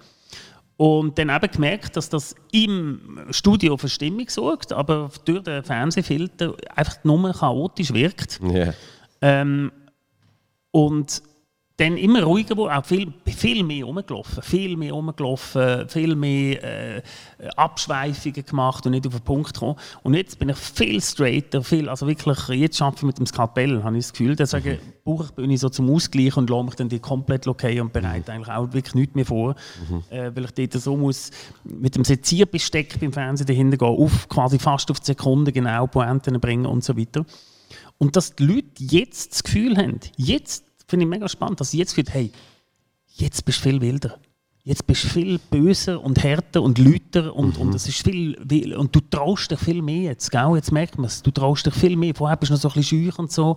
Und dann eben gemerkt, dass das im Studio für Stimmung sorgt, aber durch den Fernsehfilter einfach nur chaotisch wirkt. Ja. Ähm, und dann immer ruhiger geworden, auch viel, viel mehr rumgelaufen, viel mehr rumgelaufen, viel mehr äh, Abschweifungen gemacht und nicht auf den Punkt gekommen. Und jetzt bin ich viel straighter, viel, also wirklich, jetzt arbeite ich mit dem Skalpell, habe ich das Gefühl. Deswegen brauche ich Bühne so zum Ausgleich und lasse mich dann die komplett okay und bereite eigentlich auch wirklich nichts mehr vor, äh, weil ich dort so muss mit dem Sezierbesteck beim Fernsehen dahinter gehen, auf, quasi fast auf die Sekunde genau Pointen bringen und so weiter. Und dass die Leute jetzt das Gefühl haben, jetzt finde ich mega spannend, dass sie jetzt fühlt, hey, jetzt bist du viel wilder. Jetzt bist du viel böser und härter und lauter und, und es ist viel- und du traust dich viel mehr jetzt, gell? Jetzt merkt man es, du traust dich viel mehr. Vorher bist du noch so ein bisschen schüch und so.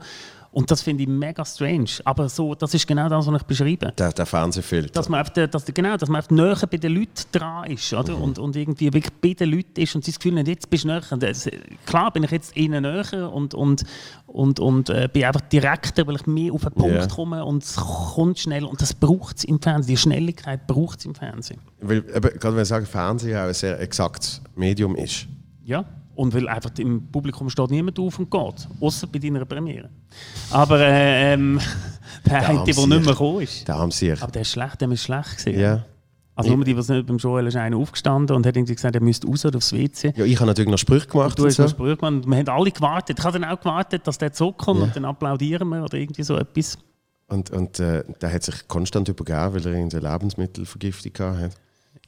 Und das finde ich mega strange. Aber so, das ist genau das, was ich beschreibe. Der, der Fernsehfilter. Dass man, auf der, dass, genau, dass man auf näher bei den Leuten dran ist oder? Und, und irgendwie wirklich bei den Leuten ist und sie das Gefühl haben, jetzt bist du näher. Das, klar bin ich jetzt ihnen näher und, und, und, und äh, bin einfach direkter, weil ich mehr auf den Punkt Ja. komme und es kommt schnell. Und das braucht es im Fernsehen. Die Schnelligkeit braucht es im Fernsehen. Weil, eben, gerade wenn ich sage, Fernsehen auch ein sehr exaktes Medium ist. Ja. Und weil einfach im Publikum steht niemand auf und geht. Außer bei deiner Premiere. Aber äh, ähm, der eine, der nicht Sieg. mehr gekommen ist. Der haben sie. Aber der ist schlecht, der ist schlecht gesehen. Ja. Also nur die, die nicht beim Joel ist einer aufgestanden und hat irgendwie gesagt, er müsste raus oder aufs WC. ja, ich habe natürlich noch Sprüche gemacht. Du und hast so. noch Sprüche gemacht und wir haben alle gewartet. Ich habe dann auch gewartet, dass der zurückkommt und dann applaudieren wir oder irgendwie so etwas. Und, und äh, der hat sich konstant übergeben, weil er irgendeine Lebensmittelvergiftung gehabt hat.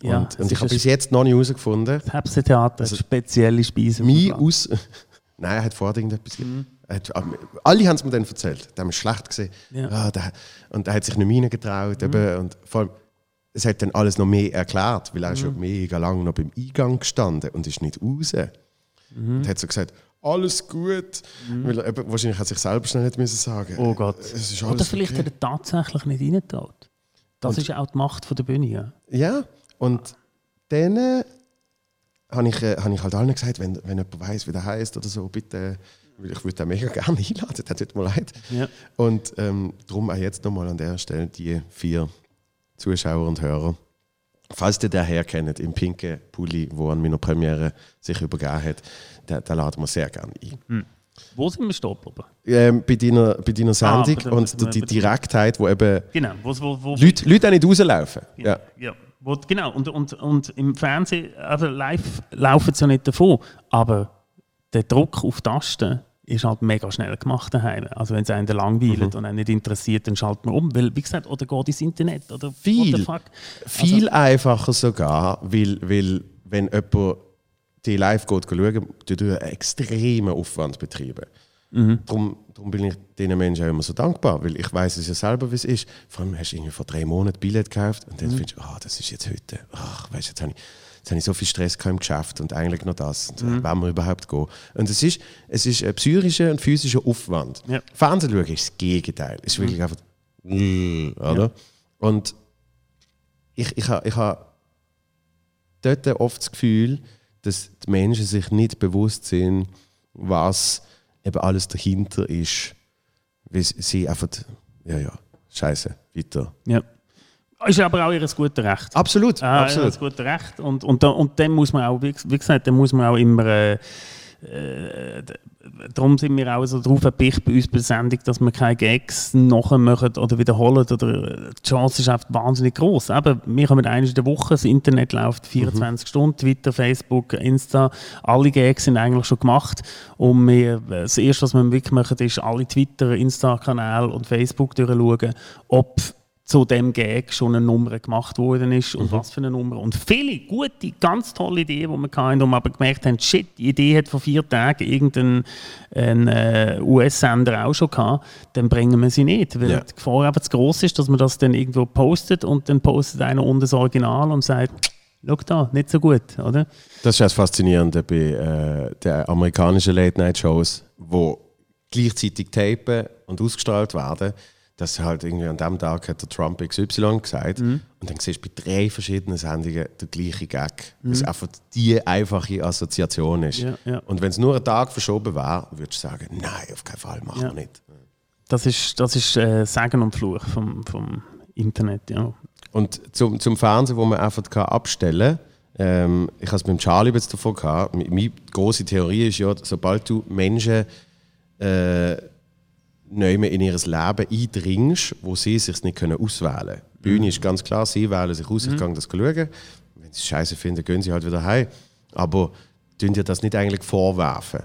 Ja, und und ist ich habe bis jetzt noch nicht herausgefunden, Das Hepse-Theater hat spezielle Speisen. mein aus. Nein, er hat vorher irgendetwas. Er hat, alle haben es mir dann erzählt. Der war schlecht gesehen. Ja. Ja. der, und er hat sich nicht reingetraut. eben, Und vor allem, es hat dann alles noch mehr erklärt, weil er ist schon mega lange noch beim Eingang gestanden und ist nicht raus. Und hat so gesagt, alles gut. Weil er wahrscheinlich hat er sich selber schnell nicht müssen sagen. Oh Gott. Ist Oder vielleicht okay. hat er tatsächlich nicht reingetraut. Das ist ja auch die Macht von der Bühne. Ja. Und dann äh, habe ich, äh, hab ich halt allen gesagt, wenn, wenn jemand weiß, wie der heißt oder so, bitte, ich würde den mega gerne einladen, das tut mir leid. Ja. Und ähm, darum auch jetzt nochmal an der Stelle die vier Zuschauer und Hörer. Falls ihr den herkennt, im pinken Pulli, wo an meiner Premiere sich übergeben hat, den, den laden wir sehr gerne ein. Wo sind wir stehen geblieben? Ähm, bei, deiner, bei deiner Sendung bei der- und der- die Direktheit, wo eben Genau. Wo, wo, wo, Leute, Leute auch nicht rauslaufen. Ja. Ja. Wo, genau, und, und, und im Fernsehen, also live laufen sie ja nicht davon, aber der Druck auf Tasten ist halt mega schnell gemacht daheim. Also wenn es einen langweilt und einen nicht interessiert, dann schaltet man um, weil, wie gesagt, oder geht ins Internet, oder Viel. fuck. Viel einfacher sogar, weil, weil wenn jemand die live geht schauen, tut er einen extremen Aufwand betreiben. Darum, darum bin ich diesen Menschen auch immer so dankbar, weil ich weiß es ja selber, wie es ist. Vor allem hast du irgendwie vor drei Monaten Billett gekauft und dann findest du, ah, das ist jetzt heute. Ach, weißt, jetzt habe ich, jetzt habe ich so viel Stress im Geschäft und eigentlich noch das. Und mhm. Wenn wir überhaupt gehen. Und es ist, es ist ein psychischer und physischer Aufwand. Ja. Fernsehen schauen ist das Gegenteil. Es ist wirklich einfach, oder? Und ich, ich habe ich ha dort oft das Gefühl, dass die Menschen sich nicht bewusst sind, was eben alles dahinter ist. Weil sie einfach, ja, ja, scheiße, weiter. Ja. Ist aber auch ihr gutes Recht. Absolut, Ah, absolut. Ja, das gute Recht. Und, und, und dann muss man auch, wie wie gesagt, dann muss man auch immer. Äh, äh, darum sind wir auch so drauf erpicht bei uns bei der Sendung, dass wir keine Gags nachher machen oder wiederholen. Oder, äh, die Chance ist einfach wahnsinnig groß. Eben, wir kommen einmal in der Woche, das Internet läuft 24 Stunden, Twitter, Facebook, Insta, alle Gags sind eigentlich schon gemacht. Und wir, das Erste, was wir wirklich machen, ist alle Twitter, Insta-Kanäle und Facebook durchschauen, ob zu dem Gag schon eine Nummer gemacht worden ist und mhm. was für eine Nummer. Und viele gute, ganz tolle Ideen, die wir hatten, wir aber gemerkt haben, shit, die Idee hat vor vier Tagen irgendein äh, US-Sender auch schon gehabt, dann bringen wir sie nicht. Weil ja. die Gefahr einfach zu groß ist, dass man das dann irgendwo postet und dann postet einer unter das Original und sagt, schau da, nicht so gut, oder? Das ist das Faszinierende bei äh, den amerikanischen Late-Night-Shows, wo gleichzeitig tapen und ausgestrahlt werden dass halt irgendwie an dem Tag hat der Trump XY gesagt mhm. und dann siehst du bei drei verschiedenen Sendungen der gleiche Gag. Mhm. Das einfach die einfache Assoziation ist. Ja, ja. Und wenn es nur einen Tag verschoben wäre, würdest du sagen, nein, auf keinen Fall, machen ja. wir nicht. Das ist, das ist äh, Sagen und Fluch vom, vom Internet, ja. Und zum, zum Fernsehen, wo man einfach kann abstellen kann, ähm, ich habe es mit Charlie jetzt davon gehabt, meine große Theorie ist ja, sobald du Menschen äh, in ihr Leben eindringst, wo sie sich nicht können auswählen können. Die Bühne ist ganz klar, sie wählen sich aus, ich mhm. kann das schauen. Wenn sie es scheiße finden, gehen sie halt wieder heim. Aber tun dir das nicht eigentlich vorwerfen.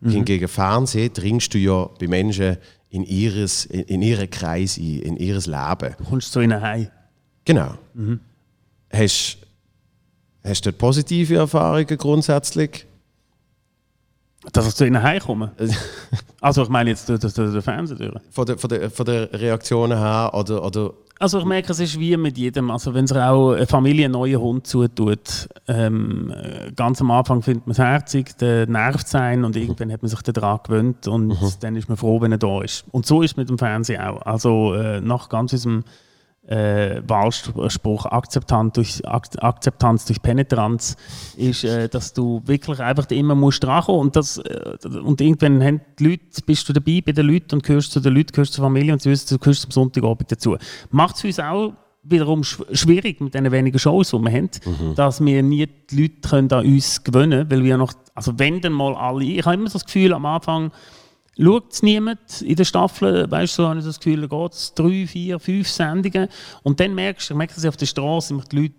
Mhm. Hingegen Fernsehen dringst du ja bei Menschen in, ihres, in, in ihren Kreis ein, in ihr Leben. Du kommst zu ihnen heim. Genau. Mhm. Hast, hast du positive Erfahrungen grundsätzlich? Dass ich zu ihnen heimkomme? also ich meine jetzt durch, durch den Fernseher. Von der, von, der, von der Reaktionen her oder, oder also ich merke, es ist wie mit jedem. Also wenn es auch eine Familie einen neuen Hund zutut, ähm, ganz am Anfang findet man es herzig, der nervt sein und irgendwann hat man sich daran gewöhnt und mhm. dann ist man froh, wenn er da ist. Und so ist es mit dem Fernsehen auch. Also äh, nach ganz diesem äh, Wahlspruch Akzeptanz durch, Akzeptanz durch Penetranz ist, äh, dass du wirklich einfach immer musst drankommen und das äh, und irgendwann haben die Leute, bist du dabei bei den Leuten und gehörst zu den Leuten, gehörst zur Familie und du gehörst zum Sonntagabend dazu. Macht es uns auch wiederum schwierig mit den wenigen Shows, die wir haben, mhm. dass wir nie die Leute können an uns gewöhnen können, weil wir noch, also wenn dann mal alle, ich habe immer so das Gefühl am Anfang, schaut es niemand in der Staffel, weißt du, so habe ich das Gefühl, da geht es drei, vier, fünf Sendungen und dann merkst du, merkst, dass auf der Straße die Leute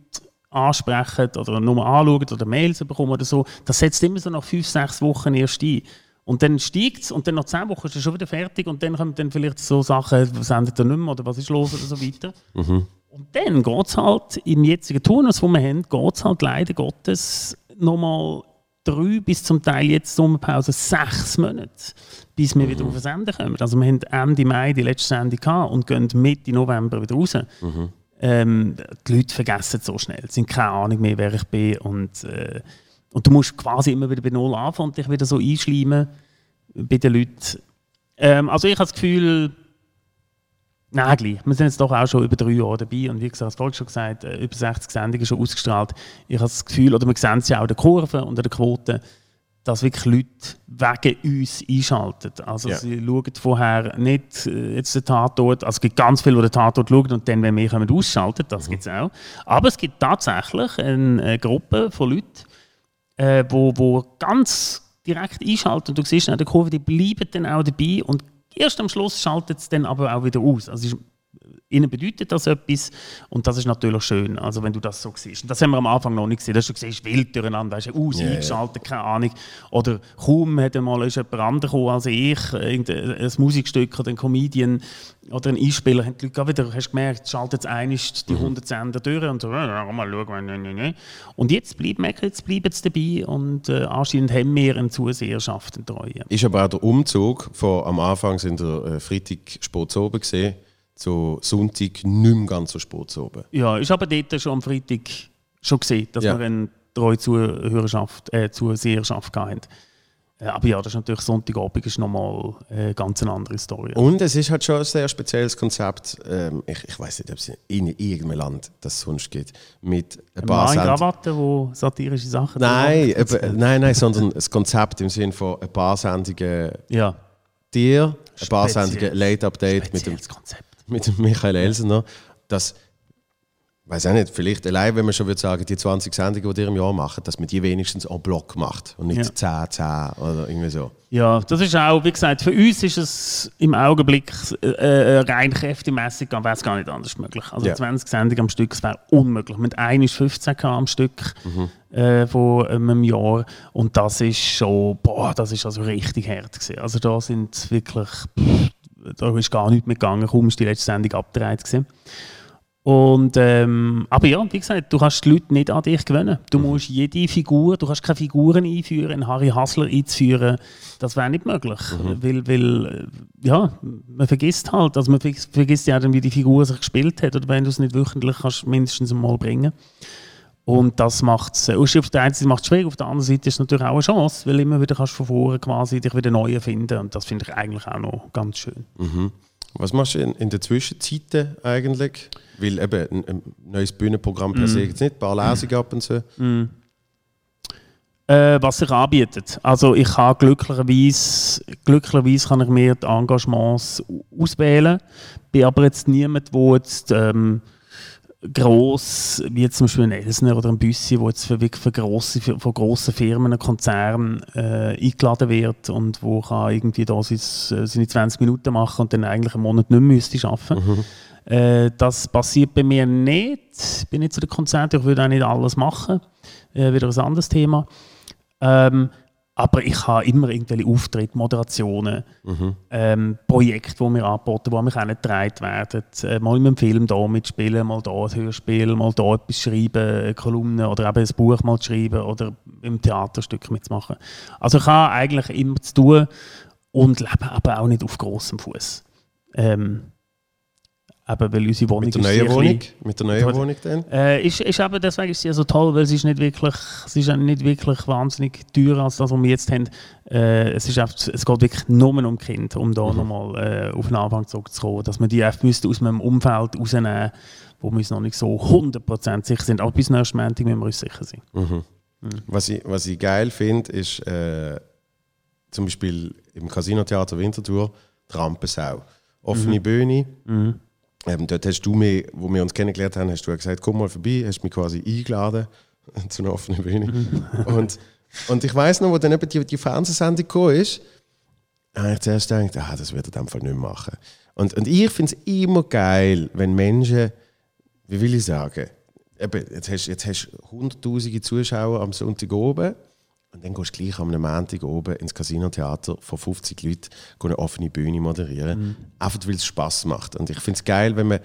ansprechen oder nur anschauen oder Mails bekommen oder so, das setzt immer so nach fünf, sechs Wochen erst ein. Und dann steigt es und dann nach zehn Wochen ist es schon wieder fertig und dann kommen dann vielleicht so Sachen, was sendet er nicht mehr oder was ist los oder so weiter. Mhm. Und dann geht es halt im jetzigen Turnus, den wir haben, geht es halt leider Gottes nochmal drei bis zum Teil jetzt Sommerpause sechs Monate bis wir mhm. wieder auf den Sender kommen. Also wir haben Ende Mai die letzte Sendung gehabt und gehen Mitte November wieder raus. Mhm. Ähm, die Leute vergessen so schnell, sie haben keine Ahnung mehr, wer ich bin und, äh, und du musst quasi immer wieder bei Null anfangen und dich wieder so einschleimen bei den Leuten. Ähm, also ich habe das Gefühl, Nein, gleich. Wir sind jetzt doch auch schon über drei Jahre dabei und wie gesagt, das schon gesagt, äh, über 60 Sendungen schon ausgestrahlt. Ich habe das Gefühl, oder wir sehen es ja auch in der Kurve und in der Quote, dass wirklich Leute wegen uns einschalten. Also yeah. sie schauen vorher nicht äh, jetzt den Tatort, also es gibt ganz viele, die den Tatort schauen und dann, wenn wir kommen, ausschalten, das mhm. gibt es auch. Aber es gibt tatsächlich eine, eine Gruppe von Leuten, äh, wo, wo ganz direkt einschalten und du siehst in der Kurve, die bleiben dann auch dabei und erst am Schluss schaltet es dann aber auch wieder aus. Also ihnen bedeutet das etwas und das ist natürlich schön, also wenn du das so siehst. Und das haben wir am Anfang noch nicht gesehen, dass du siehst, wild durcheinander, hast du aus, yeah, eingeschaltet, keine Ahnung. Oder kaum hat einmal ist jemand anderes als ich, ein Musikstück oder ein Comedian oder ein Einspieler, haben die Leute wieder, hast gemerkt, schaltet jetzt die 100 mhm. Sender durch und so, mal schauen, ne, ne, ne. Und jetzt bleiben jetzt bleiben sie dabei und äh, anscheinend haben wir eine Zuseherschaft, eine Treue. Ist aber auch der Umzug von am Anfang sind der äh, Freitag Sport oben gesehen so Sonntag nicht mehr ganz so spät oben. Ja, ich habe dort schon am Freitag schon gesehen, dass ja. wir eine treue Zuhörerschaft, äh, Zuseherschaft hatten. Äh, aber ja, das ist natürlich Sonntagabend ist nochmal eine ganz andere Story. Und es ist halt schon ein sehr spezielles Konzept. Ähm, ich ich weiß nicht, ob es in irgendeinem Land das sonst gibt. Mit ein paar Mann in Krawatte, wo satirische Sachen Nein, eben, nein, nein, sondern das Konzept im Sinne von ein paar Sendungen ja. dir, ein paar Sendungen Late Update mit dem Konzept mit Michael Elsener, dass, weiß auch nicht, vielleicht allein, wenn man schon würde sagen, die 20 Sendungen, die ihr im Jahr macht, dass man die wenigstens en bloc macht und nicht ja. 10, 10 oder irgendwie so. Ja, das ist auch, wie gesagt, für uns ist es im Augenblick äh, äh rein kräftemässig, wäre es gar nicht anders möglich. Also ja. 20 Sendungen am Stück, das wäre unmöglich. Mit einem ist 15 am Stück mhm. äh, von einem Jahr und das ist schon, boah, das ist also richtig hart gewesen. Also da sind wirklich... Pff, da ist gar nichts mehr gegangen, kaum ist die letzte Sendung abgedreht gewesen. Und, ähm, aber ja, wie gesagt, du kannst die Leute nicht an dich gewöhnen. Du mhm. musst jede Figur, du kannst keine Figuren einführen, einen Harry Hassler einzuführen, das wäre nicht möglich. Mhm. Weil, weil, äh, ja, man vergisst halt, also man vergisst ja dann, wie die Figur sich gespielt hat, oder wenn du es nicht wöchentlich kannst, mindestens einmal bringen. Und das macht es, äh, auf der einen Seite macht es schwierig, auf der anderen Seite ist es natürlich auch eine Chance, weil immer wieder kannst du von vorne quasi dich wieder neu erfinden und das finde ich eigentlich auch noch ganz schön. Mhm. Was machst du in, in der Zwischenzeit eigentlich? Weil eben ein, ein neues Bühnenprogramm per se mm. es nicht, ein paar Lesungen ab und so. Mm. Äh, was sich anbietet. Also ich kann glücklicherweise, glücklicherweise kann ich mir die Engagements auswählen. Bin aber jetzt niemand, der jetzt ähm, gross, wie zum Beispiel ein Elsner oder ein Büssi, wo jetzt für, für grosse, für, von grossen Firmen, Konzernen äh, eingeladen wird und wo kann irgendwie da seine, seine 20 Minuten machen und dann eigentlich einen Monat nicht mehr müsste arbeiten. Mhm. Äh, das passiert bei mir nicht. Ich bin nicht zu den Konzerten, ich würde auch nicht alles machen. Äh, wieder ein anderes Thema. Ähm, aber ich habe immer irgendwelche Auftritte, Moderationen, mhm. ähm, Projekte, die mir angeboten, die mich auch nicht getragen werden. Äh, mal in einem Film da mitspielen, mal da ein Hörspiel, mal da etwas schreiben, eine Kolumne oder eben ein Buch mal schreiben oder im Theaterstück mitzumachen. Also ich habe eigentlich immer zu tun und lebe aber auch nicht auf großem Fuß. Ähm, Eben, weil unsere Wohnung mit der neuen Wohnung? Mit der neuen Wohnung dann? Äh, ist, ist eben, deswegen ist sie so toll, weil sie ist nicht wirklich, sie ist nicht wirklich wahnsinnig teuer als das, was wir jetzt haben. Äh, es, ist einfach, es geht wirklich nur um Kind, um da mhm. nochmal äh, auf den Anfang zurückzukommen. Dass man die einfach müsste aus meinem Umfeld rausnehmen wo wir uns noch nicht so 100% sicher sind. Aber bis nächsten Montag müssen wir uns sicher sein. Mhm. Mhm. Was, ich, was ich geil finde, ist äh, zum Beispiel im Casino-Theater Winterthur die Rampensau. Offene mhm. Bühne mhm. Ähm, dort hast du mich, wo wir uns kennengelernt haben, hast du gesagt, komm mal vorbei, hast mich quasi eingeladen zu einer offenen Bühne. Mhm. und, und ich weiß noch, wo dann eben die, die Fernsehsendung gekommen ist, habe ich zuerst gedacht, ah, das wird er in dem Fall nicht machen. Und, und ich finde es immer geil, wenn Menschen, wie will ich sagen, eben, jetzt hast du jetzt hast hunderttausende Zuschauer am Sonntag oben und dann gehst du gleich am Montag oben ins Casino-Theater vor 50 Leuten eine offene Bühne moderieren. Mhm. Einfach weil es Spass macht. Und ich finde es geil, wenn man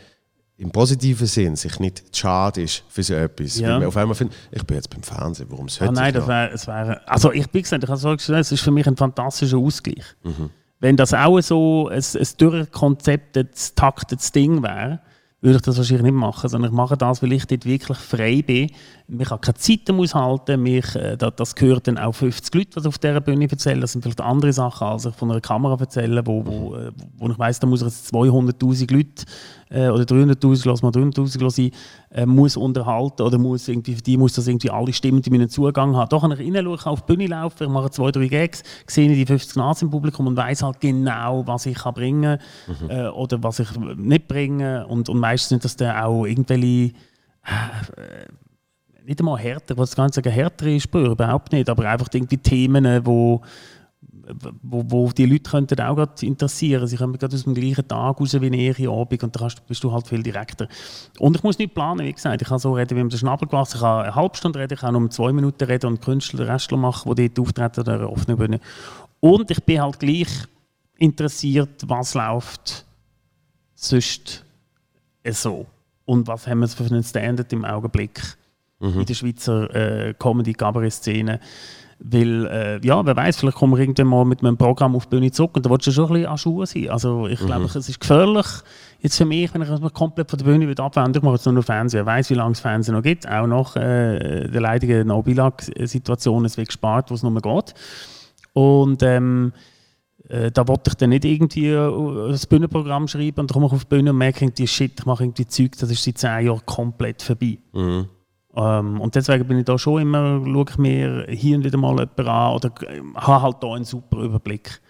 im positiven Sinn sich nicht schade ist für so etwas. Ja. Weil man auf einmal findet, ich bin jetzt beim Fernsehen, warum sollte oh nein, das wäre, es wäre, also ich bin gesagt, ich habe so gesagt, es ist für mich ein fantastischer Ausgleich. Mhm. Wenn das auch so ein, ein durchkonzeptetes, taktetes Ding wäre, würde ich das wahrscheinlich nicht machen, sondern ich mache das, weil ich dort wirklich frei bin. Ich habe keine Zeit muss halten, mich, äh, das gehört dann auch 50 Leute, was auf dieser Bühne erzählen. Das sind vielleicht andere Sachen, als ich von einer Kamera erzähle, wo, wo, äh, wo ich weiss, da muss ich jetzt 200'000 Leute äh, oder 300'000, lass mal 300'000 sein, äh, muss unterhalten oder muss irgendwie, für die muss das irgendwie alle Stimmen, die meinen Zugang haben. Da kann ich reinschauen, auf die Bühne laufen, ich mache zwei, drei Gags, sehe die 50 Nasen im Publikum und weiß halt genau, was ich kann bringen mhm. äh, oder was ich nicht bringen und, und meistens sind das dann auch irgendwelche äh, nicht einmal härter, was ganz sagen, härtere Spüre, überhaupt nicht, aber einfach irgendwie Themen, wo wo, wo die Leute könnten auch gerade interessieren. Sie kommen gerade aus dem gleichen Tag raus wie eine Ehe Abend und da bist du halt viel direkter. Und ich muss nicht planen, wie gesagt. Ich kann so reden wie mit dem Schnabelglas. Ich kann eine halbe Stunde reden, ich kann um zwei Minuten reden und Künstler, Restler machen, die dort auftreten oder offene Bühne. Und ich bin halt gleich interessiert, was läuft sonst so. Und was haben wir für einen Standard im Augenblick mhm. in der Schweizer äh, Comedy-Cabaret-Szene. Weil, äh, ja, wer weiß, vielleicht kommen wir irgendwann mal mit einem Programm auf die Bühne zurück und da willst du schon ein bisschen an Schuhe sein. Also ich mhm. glaube, es ist gefährlich, jetzt für mich, wenn ich mich komplett von der Bühne abwende, ich mache jetzt nur noch Fernsehen, wer weiß, wie lange es Fernsehen noch gibt, auch nach äh, der leidigen No-Bilag-Situation, es wird gespart, wo es nur mehr geht. Und ähm, äh, da wollte ich dann nicht irgendwie äh, das Bühnenprogramm schreiben und dann komme ich auf die Bühne und merke irgendwie, shit, ich mache irgendwie Zeug, das ist seit zehn Jahren komplett vorbei. Mhm. Ähm, und deswegen bin ich da schon immer, schaue ich mir hier und wieder mal jemanden an oder habe halt da einen super Überblick.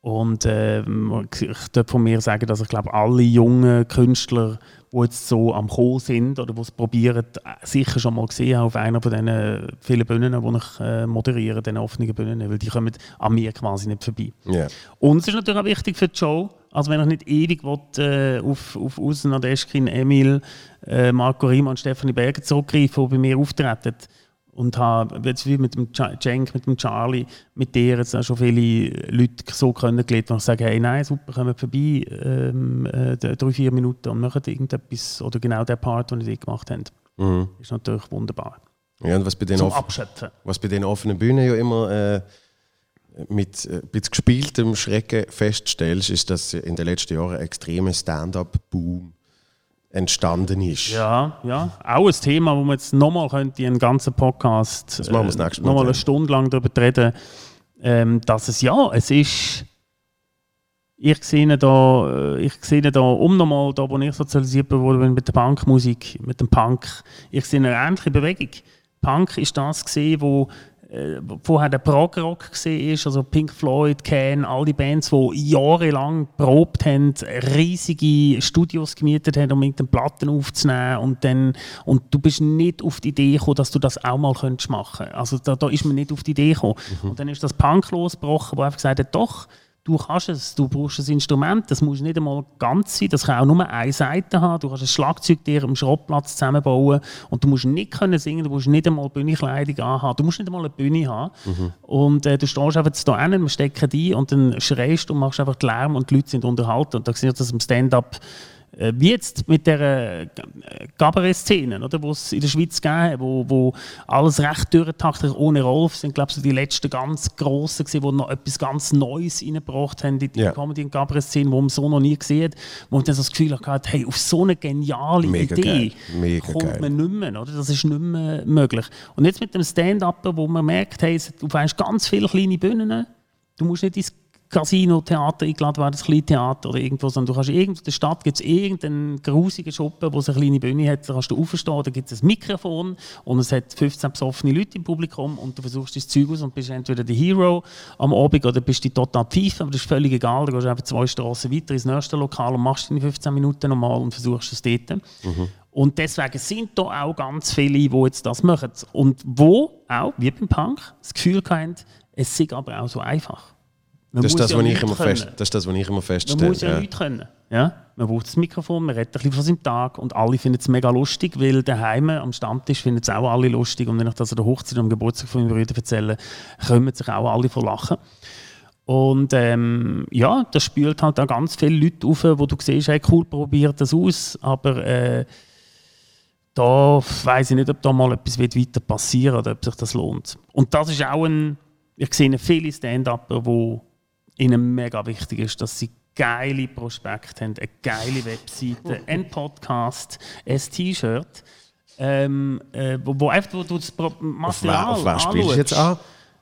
Und ähm, ich darf von mir sagen, dass ich glaube, alle jungen Künstler, die jetzt so am Kommen sind oder die es probieren, sicher schon mal gesehen haben auf einer von diesen vielen Bühnen, die ich äh, moderiere, den offenen Bühnen, weil die kommen an mir quasi nicht vorbei. Yeah. Und es ist natürlich auch wichtig für die Show, also wenn ich nicht ewig will, äh, auf, auf Usen, Nadeschkin, Emil, äh, Marco Riemann und Stefanie Berger zurückgreifen, die bei mir auftreten, und habe jetzt wie mit dem Cenk, mit dem Charlie, mit dir jetzt auch schon viele Leute so kennengelernt, die sagen, hey, nein, super, kommen vorbei, ähm, äh, drei, vier Minuten und machen irgendetwas oder genau der Part, den die gemacht haben. Mhm. Ist natürlich wunderbar. Ja, und was bei den, Zum Abschöpfen. Was bei den offenen Bühnen ja immer äh, mit äh, ein bisschen gespieltem Schrecken feststellst, ist, dass in den letzten Jahren ein extremer Stand-up-Boom entstanden ist. Ja, ja. Auch ein Thema, wo man jetzt nochmal könnte, einen ganzen Podcast das machen wir äh, nochmal eine Stunde lang darüber reden, ähm, dass es ja, es ist ich sehe da, äh, ich sehe da um nochmal, da wo ich sozialisiert wurde mit der Punkmusik, mit dem Punk, ich sehe eine ähnliche Bewegung. Punk ist das gesehen, wo äh, vorher der Prog-Rock war, also Pink Floyd, Can, all die Bands, die jahrelang probt haben, riesige Studios gemietet haben, um irgendeine Platten aufzunehmen und dann und du bist nicht auf die Idee gekommen, dass du das auch mal machen könntest Also da, da ist man nicht auf die Idee gekommen. Mhm. Und dann ist das Punk losgebrochen, wo einfach gesagt hat, doch, du kannst es, du brauchst ein Instrument, das muss nicht einmal ganz sein, das kann auch nur eine Seite haben, du kannst ein Schlagzeug dir am Schrottplatz zusammenbauen und du musst nicht können singen, du musst nicht einmal Bühnenkleidung anhaben, du musst nicht einmal eine Bühne haben. Mhm. und äh, du stehst einfach da hin, wir stecken ein und dann schreist und machst einfach Lärm und die Leute sind unterhalten. Und da sieht das im Stand-up wie jetzt mit der äh, Cabaret-Szene, oder, wo es in der Schweiz gegeben wo, wo alles recht durchtaktet, ohne Rolf, sind glaube ich die letzten ganz grossen die noch etwas ganz Neues reingebracht haben in die yeah. Comedy- und Cabaret-Szene, wo man so noch nie gesehen hat, wo man dann so das Gefühl hat, hey, auf so eine geniale Mega Idee kommt geil. man nicht mehr, oder? das ist nicht mehr möglich. Und jetzt mit dem Stand-Up, wo man merkt, hey, du findest ganz viele kleine Bühnen, du musst nicht ins Casino, Theater eingeladen werden, das Kleintheater oder irgendwo, sondern du kannst irgendwo in der Stadt gibt es irgendeinen grusigen Schuppen, wo es eine kleine Bühne hat, da kannst du aufstehen, da gibt es ein Mikrofon und es hat 15 besoffene Leute im Publikum und du versuchst das Zeug aus und bist entweder der Hero am Abend oder bist du total pfeifen, aber das ist völlig egal, du gehst einfach zwei Straßen weiter ins nächste Lokal und machst deine 15 Minuten normal und versuchst es dort. Mhm. Und deswegen sind da auch ganz viele, die jetzt das machen. Und wo auch, wie beim Punk, das Gefühl haben, es ist aber auch so einfach. Man das, ist das, ja ich immer fest, das ist das, was ich immer feststelle. Man muss ja, ja. nichts können. Ja? Man braucht das Mikrofon, man redet ein bisschen von seinem Tag und alle finden es mega lustig, weil daheim am Stammtisch finden es auch alle lustig und wenn ich das an der Hochzeit am Geburtstag von meinen Brüdern erzähle, kommen sich auch alle von Lachen. Und ähm, ja, das spült halt auch ganz viele Leute auf, wo du siehst, hey, cool, probiert das aus, aber äh, da weiß ich nicht, ob da mal etwas weiter passieren oder ob sich das lohnt. Und das ist auch ein, ich sehe viele Stand-Upper, die ihnen mega wichtig ist, dass sie geile Prospekte haben, eine geile Webseite, einen Podcast, ein T-Shirt, ähm, äh, wo, wo, einfach wo du das Material Auf, wer, spielst du jetzt an?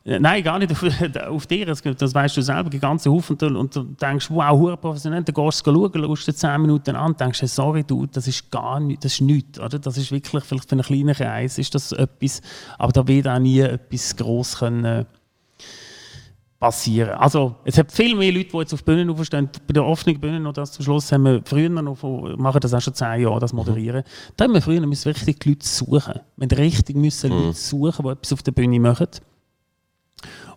Nein, gar nicht auf, auf dir. Das, das weißt du selber, die ganze Haufen. Und du denkst, wow, hure professionell. Dann gehst du schauen, schaust dir 10 Minuten an und denkst, sorry, du, das ist gar nicht, das ist nichts. Oder? Das ist wirklich, vielleicht für einen kleinen Kreis ist das etwas, aber da wird auch nie etwas gross können passieren. Also, es hat viel mehr Leute, die jetzt auf Bühnen aufstehen. Bei der offenen Bühne noch das zum Schluss haben wir früher noch, machen das auch schon zehn Jahre, das Moderieren. Mhm. Da haben wir früher müssen wirklich die Leute suchen. Wir haben richtig müssen mhm. Leute suchen, die etwas auf der Bühne machen.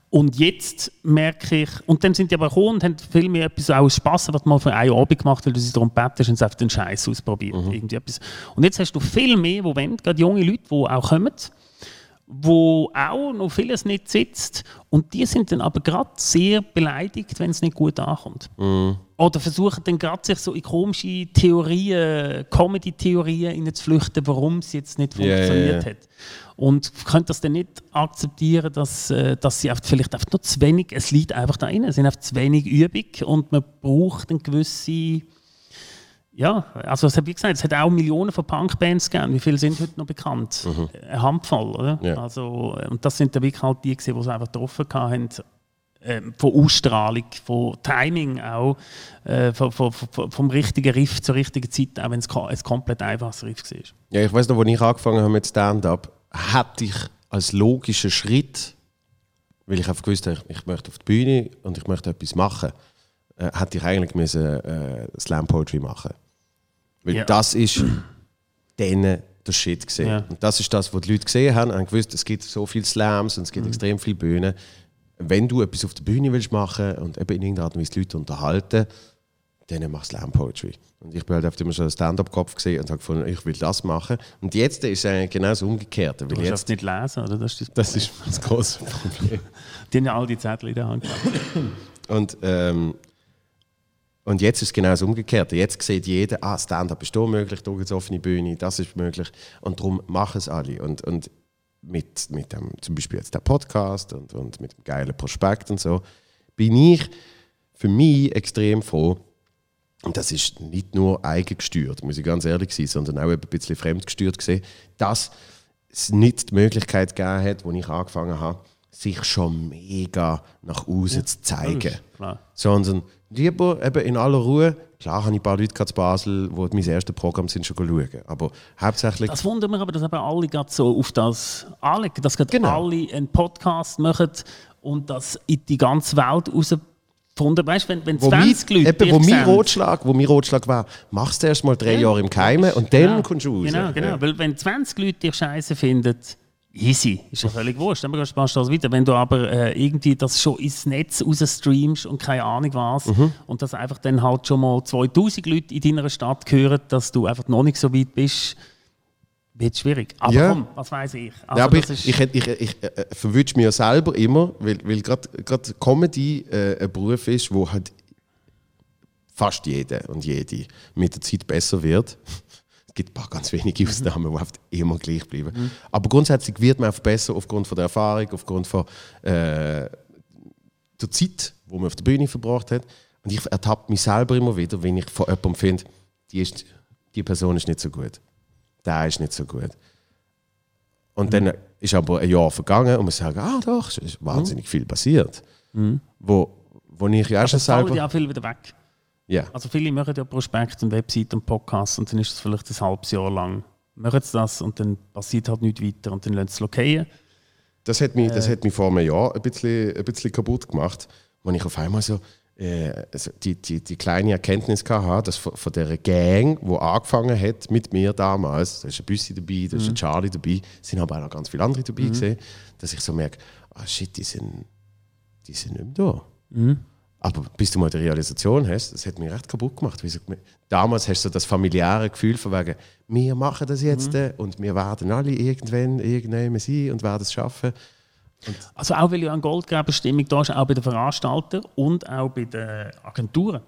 Und jetzt merke ich, und dann sind die aber gekommen und haben viel mehr etwas aus Spass was mal für einen Abend gemacht, weil du sie darum bettest und einfach den Scheiß ausprobiert. Mhm. Irgendwie etwas. Und jetzt hast du viel mehr, die wollen, gerade junge Leute, die auch kommen wo auch noch vieles nicht sitzt. Und die sind dann aber gerade sehr beleidigt, wenn es nicht gut ankommt. Mm. Oder versuchen dann gerade sich so in komische Theorien, Comedy-Theorien zu flüchten, warum es jetzt nicht funktioniert yeah, yeah, hat. Und können das dann nicht akzeptieren, dass, äh, dass sie vielleicht einfach noch zu wenig, es liegt einfach da rein, es sind einfach zu wenig Übung und man braucht eine gewisse ja, also es hat, wie gesagt, es hat auch Millionen von Punkbands gegeben. Wie viele sind heute noch bekannt? Mhm. Eine Handvoll, oder? Ja. Also, und das sind dann wirklich halt die, die es einfach getroffen haben, äh, von Ausstrahlung, von Timing auch, äh, von, von, von, vom richtigen Riff zur richtigen Zeit, auch wenn es ein komplett einfaches Riff war. Ja, ich weiß noch, als ich angefangen habe mit Stand-Up, hatte ich als logischen Schritt, weil ich einfach gewusst habe, ich möchte auf die Bühne und ich möchte etwas machen, äh, hätte ich eigentlich müssen, äh, Slam Poetry machen weil ja. das ist denen der Shit gesehen. Ja. Und das ist das, was die Leute gesehen haben, haben gewusst, es gibt so viele Slams und es gibt mhm. extrem viele Bühnen. Wenn du etwas auf der Bühne willst machen und eben in irgendeiner Art und Weise die Leute unterhalten, dann mach Slam Poetry. Und ich bin halt oft immer schon Stand-up-Kopf gesehen und habe gefunden, ich will das machen. Und jetzt ist es eigentlich genau das Umgekehrte. Du kannst jetzt, nicht lesen, oder? Das ist das, das ist das große Problem. Die haben ja all die Zettel in der Hand. Und, ähm, und jetzt ist es genau das Umgekehrte. Jetzt sieht jeder, ah, Stand-up ist hier möglich, hier gibt es offene Bühne, das ist möglich. Und darum machen es alle. Und, und mit, mit dem, zum Beispiel jetzt der Podcast und, und mit dem geilen Prospekt und so, bin ich für mich extrem froh. Und das ist nicht nur eigengesteuert, muss ich ganz ehrlich sein, sondern auch ein bisschen fremdgesteuert gesehen, dass es nicht die Möglichkeit gegeben hat, als ich angefangen habe, sich schon mega nach außen zu zeigen. Klar. Sondern lieber eben in aller Ruhe. Klar habe ich ein paar Leute in Basel, die mein erstes Programm sind, schon schauen. Aber hauptsächlich. Das wundert mich aber, dass eben alle gerade so auf das anlegen, dass gerade Genau. alle einen Podcast machen und das in die ganze Welt rausgefunden. Weißt du, wenn, wenn wo 20 mein, Leute eben, wo mein Rotschlag, wo mein Rotschlag war, machst du erst mal drei Jahre im Keimen und dann Genau. kommst du raus. Genau, genau. Ja. Weil wenn 20 Leute dich scheiße finden, easy, ist ja völlig wurscht. Dann machst du das weiter. Wenn du aber äh, irgendwie das schon ins Netz rausstreamst und keine Ahnung was Mhm. und dass einfach dann halt schon mal 2000 Leute in deiner Stadt hören, dass du einfach noch nicht so weit bist, wird schwierig. Aber Ja. komm, was weiß ich. Also ja, aber das ich, ich, ich, ich, ich äh, verwünsche mich ja selber immer, weil, weil gerade Comedy äh, ein Beruf ist, wo halt fast jeder und jede mit der Zeit besser wird. Es gibt ein paar ganz wenige Ausnahmen, die oft immer gleich bleiben. Aber grundsätzlich wird man einfach besser aufgrund von der Erfahrung, aufgrund von äh, der Zeit, die man auf der Bühne verbracht hat. Und ich ertappe mich selber immer wieder, wenn ich von jemandem finde, die, ist, die Person ist nicht so gut. Der ist nicht so gut. Und dann ist aber ein Jahr vergangen und wir sagen, ah doch, es ist wahnsinnig viel passiert. Wo, wo ich ja auch schon selber... ja auch viel wieder weg. Ja. Also viele machen ja Prospekt und Website und Podcasts und dann ist es vielleicht ein halbes Jahr lang. Machen sie das und dann passiert halt nichts weiter und dann lassen sie es lokieren. Das hat mich, das hat mich vor einem Jahr ein bisschen, ein bisschen kaputt gemacht, wo ich auf einmal so äh, also die, die, die kleine Erkenntnis hatte, dass von, von dieser Gang, die angefangen hat mit mir damals, da ist ein Büssi dabei, da ist ein Charlie dabei, sind aber auch noch ganz viele andere dabei gesehen, dass ich so merke, ah shit, die sind, die sind nicht mehr da. Aber bis du mal die Realisation hast, das hat mich recht kaputt gemacht. Damals hast du das familiäre Gefühl von wegen, wir machen das jetzt äh, und wir werden alle irgendwann irgendwann sein und werden es schaffen. Also auch weil ja eine Goldgräberstimmung da ist, auch bei den Veranstaltern und auch bei den Agenturen.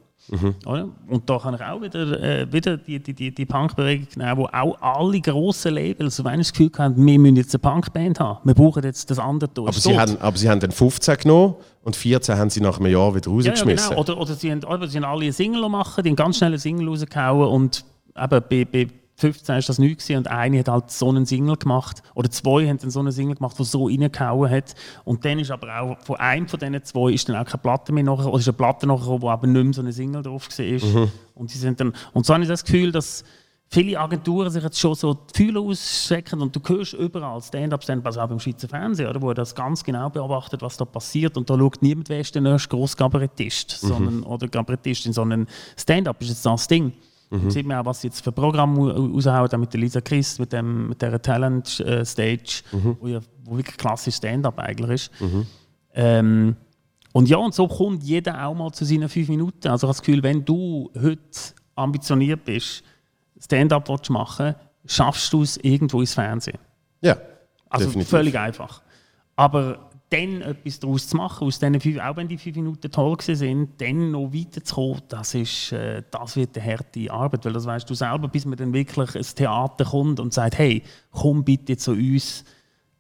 Oder? Und da kann ich auch wieder, äh, wieder die, die, die, die Punkbewegung nehmen, wo auch alle grossen Labels so das Gefühl haben, wir müssen jetzt eine Punkband haben. Wir brauchen jetzt das andere durch. Aber sie, haben, aber sie haben dann 15 genommen und 14 haben sie nach einem Jahr wieder ja, ja, rausgeschmissen. genau. Oder, oder sie, haben, oder sie haben alle eine Single machen, die haben ganz schnell eine Single rausgehauen und eben bei, bei 15 ist das nichts und eine hat halt so einen Single gemacht oder zwei haben dann so einen Single gemacht, der so reingehauen hat und dann ist aber auch von einem von diesen zwei ist dann auch keine Platte mehr nachher oder ist eine Platte nachher, wo aber nicht mehr so eine Single drauf war. Und, sie sind dann, und so habe ich das Gefühl, dass viele Agenturen sich jetzt schon so die Fühler ausstrecken und du hörst überall Stand-up, Stand-up, also auch beim Schweizer Fernsehen, oder, wo das ganz genau beobachtet, was da passiert und da schaut niemand, wer ist der nächste grosse Kabarettist, sondern, oder Kabarettistin, sondern Stand-up ist jetzt das Ding. Mhm. Sieht man auch, was sie jetzt für Programme raushauen, mit der Lisa Christ, mit, dem, mit dieser Talent-Stage, wo, ja, wo wirklich klassisch Stand-up eigentlich ist. Ähm, und ja, und so kommt jeder auch mal zu seinen fünf Minuten. Also ich habe das Gefühl, wenn du heute ambitioniert bist, Stand-up machen schaffst du es irgendwo ins Fernsehen. ja, Also definitiv. völlig einfach. Aber dann etwas daraus zu machen, aus diesen fünf, auch wenn die fünf Minuten toll gewesen sind, dann noch weiterzukommen, das, ist, äh, das wird eine harte Arbeit. Weil das weißt du selber, bis man dann wirklich ins Theater kommt und sagt, hey, komm bitte zu uns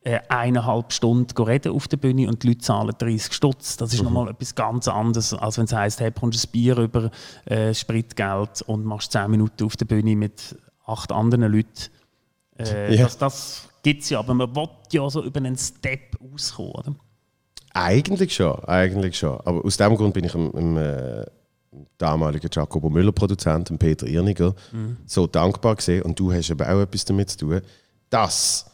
äh, eineinhalb Stunden reden auf der Bühne und die Leute zahlen 30 Stutz. Das ist nochmal etwas ganz anderes, als wenn es heisst, hey, kommst ein Bier über äh, Spritgeld und machst 10 Minuten auf der Bühne mit acht anderen Leuten. Äh, Ja. Das, das gibt es ja, aber man will ja so über einen Step auskommen. Oder? Eigentlich schon, eigentlich schon. Aber aus dem Grund bin ich dem, dem äh, damaligen Jacobo Müller-Produzent, dem Peter Irniger, so dankbar gesehen. Und du hast eben auch etwas damit zu tun, dass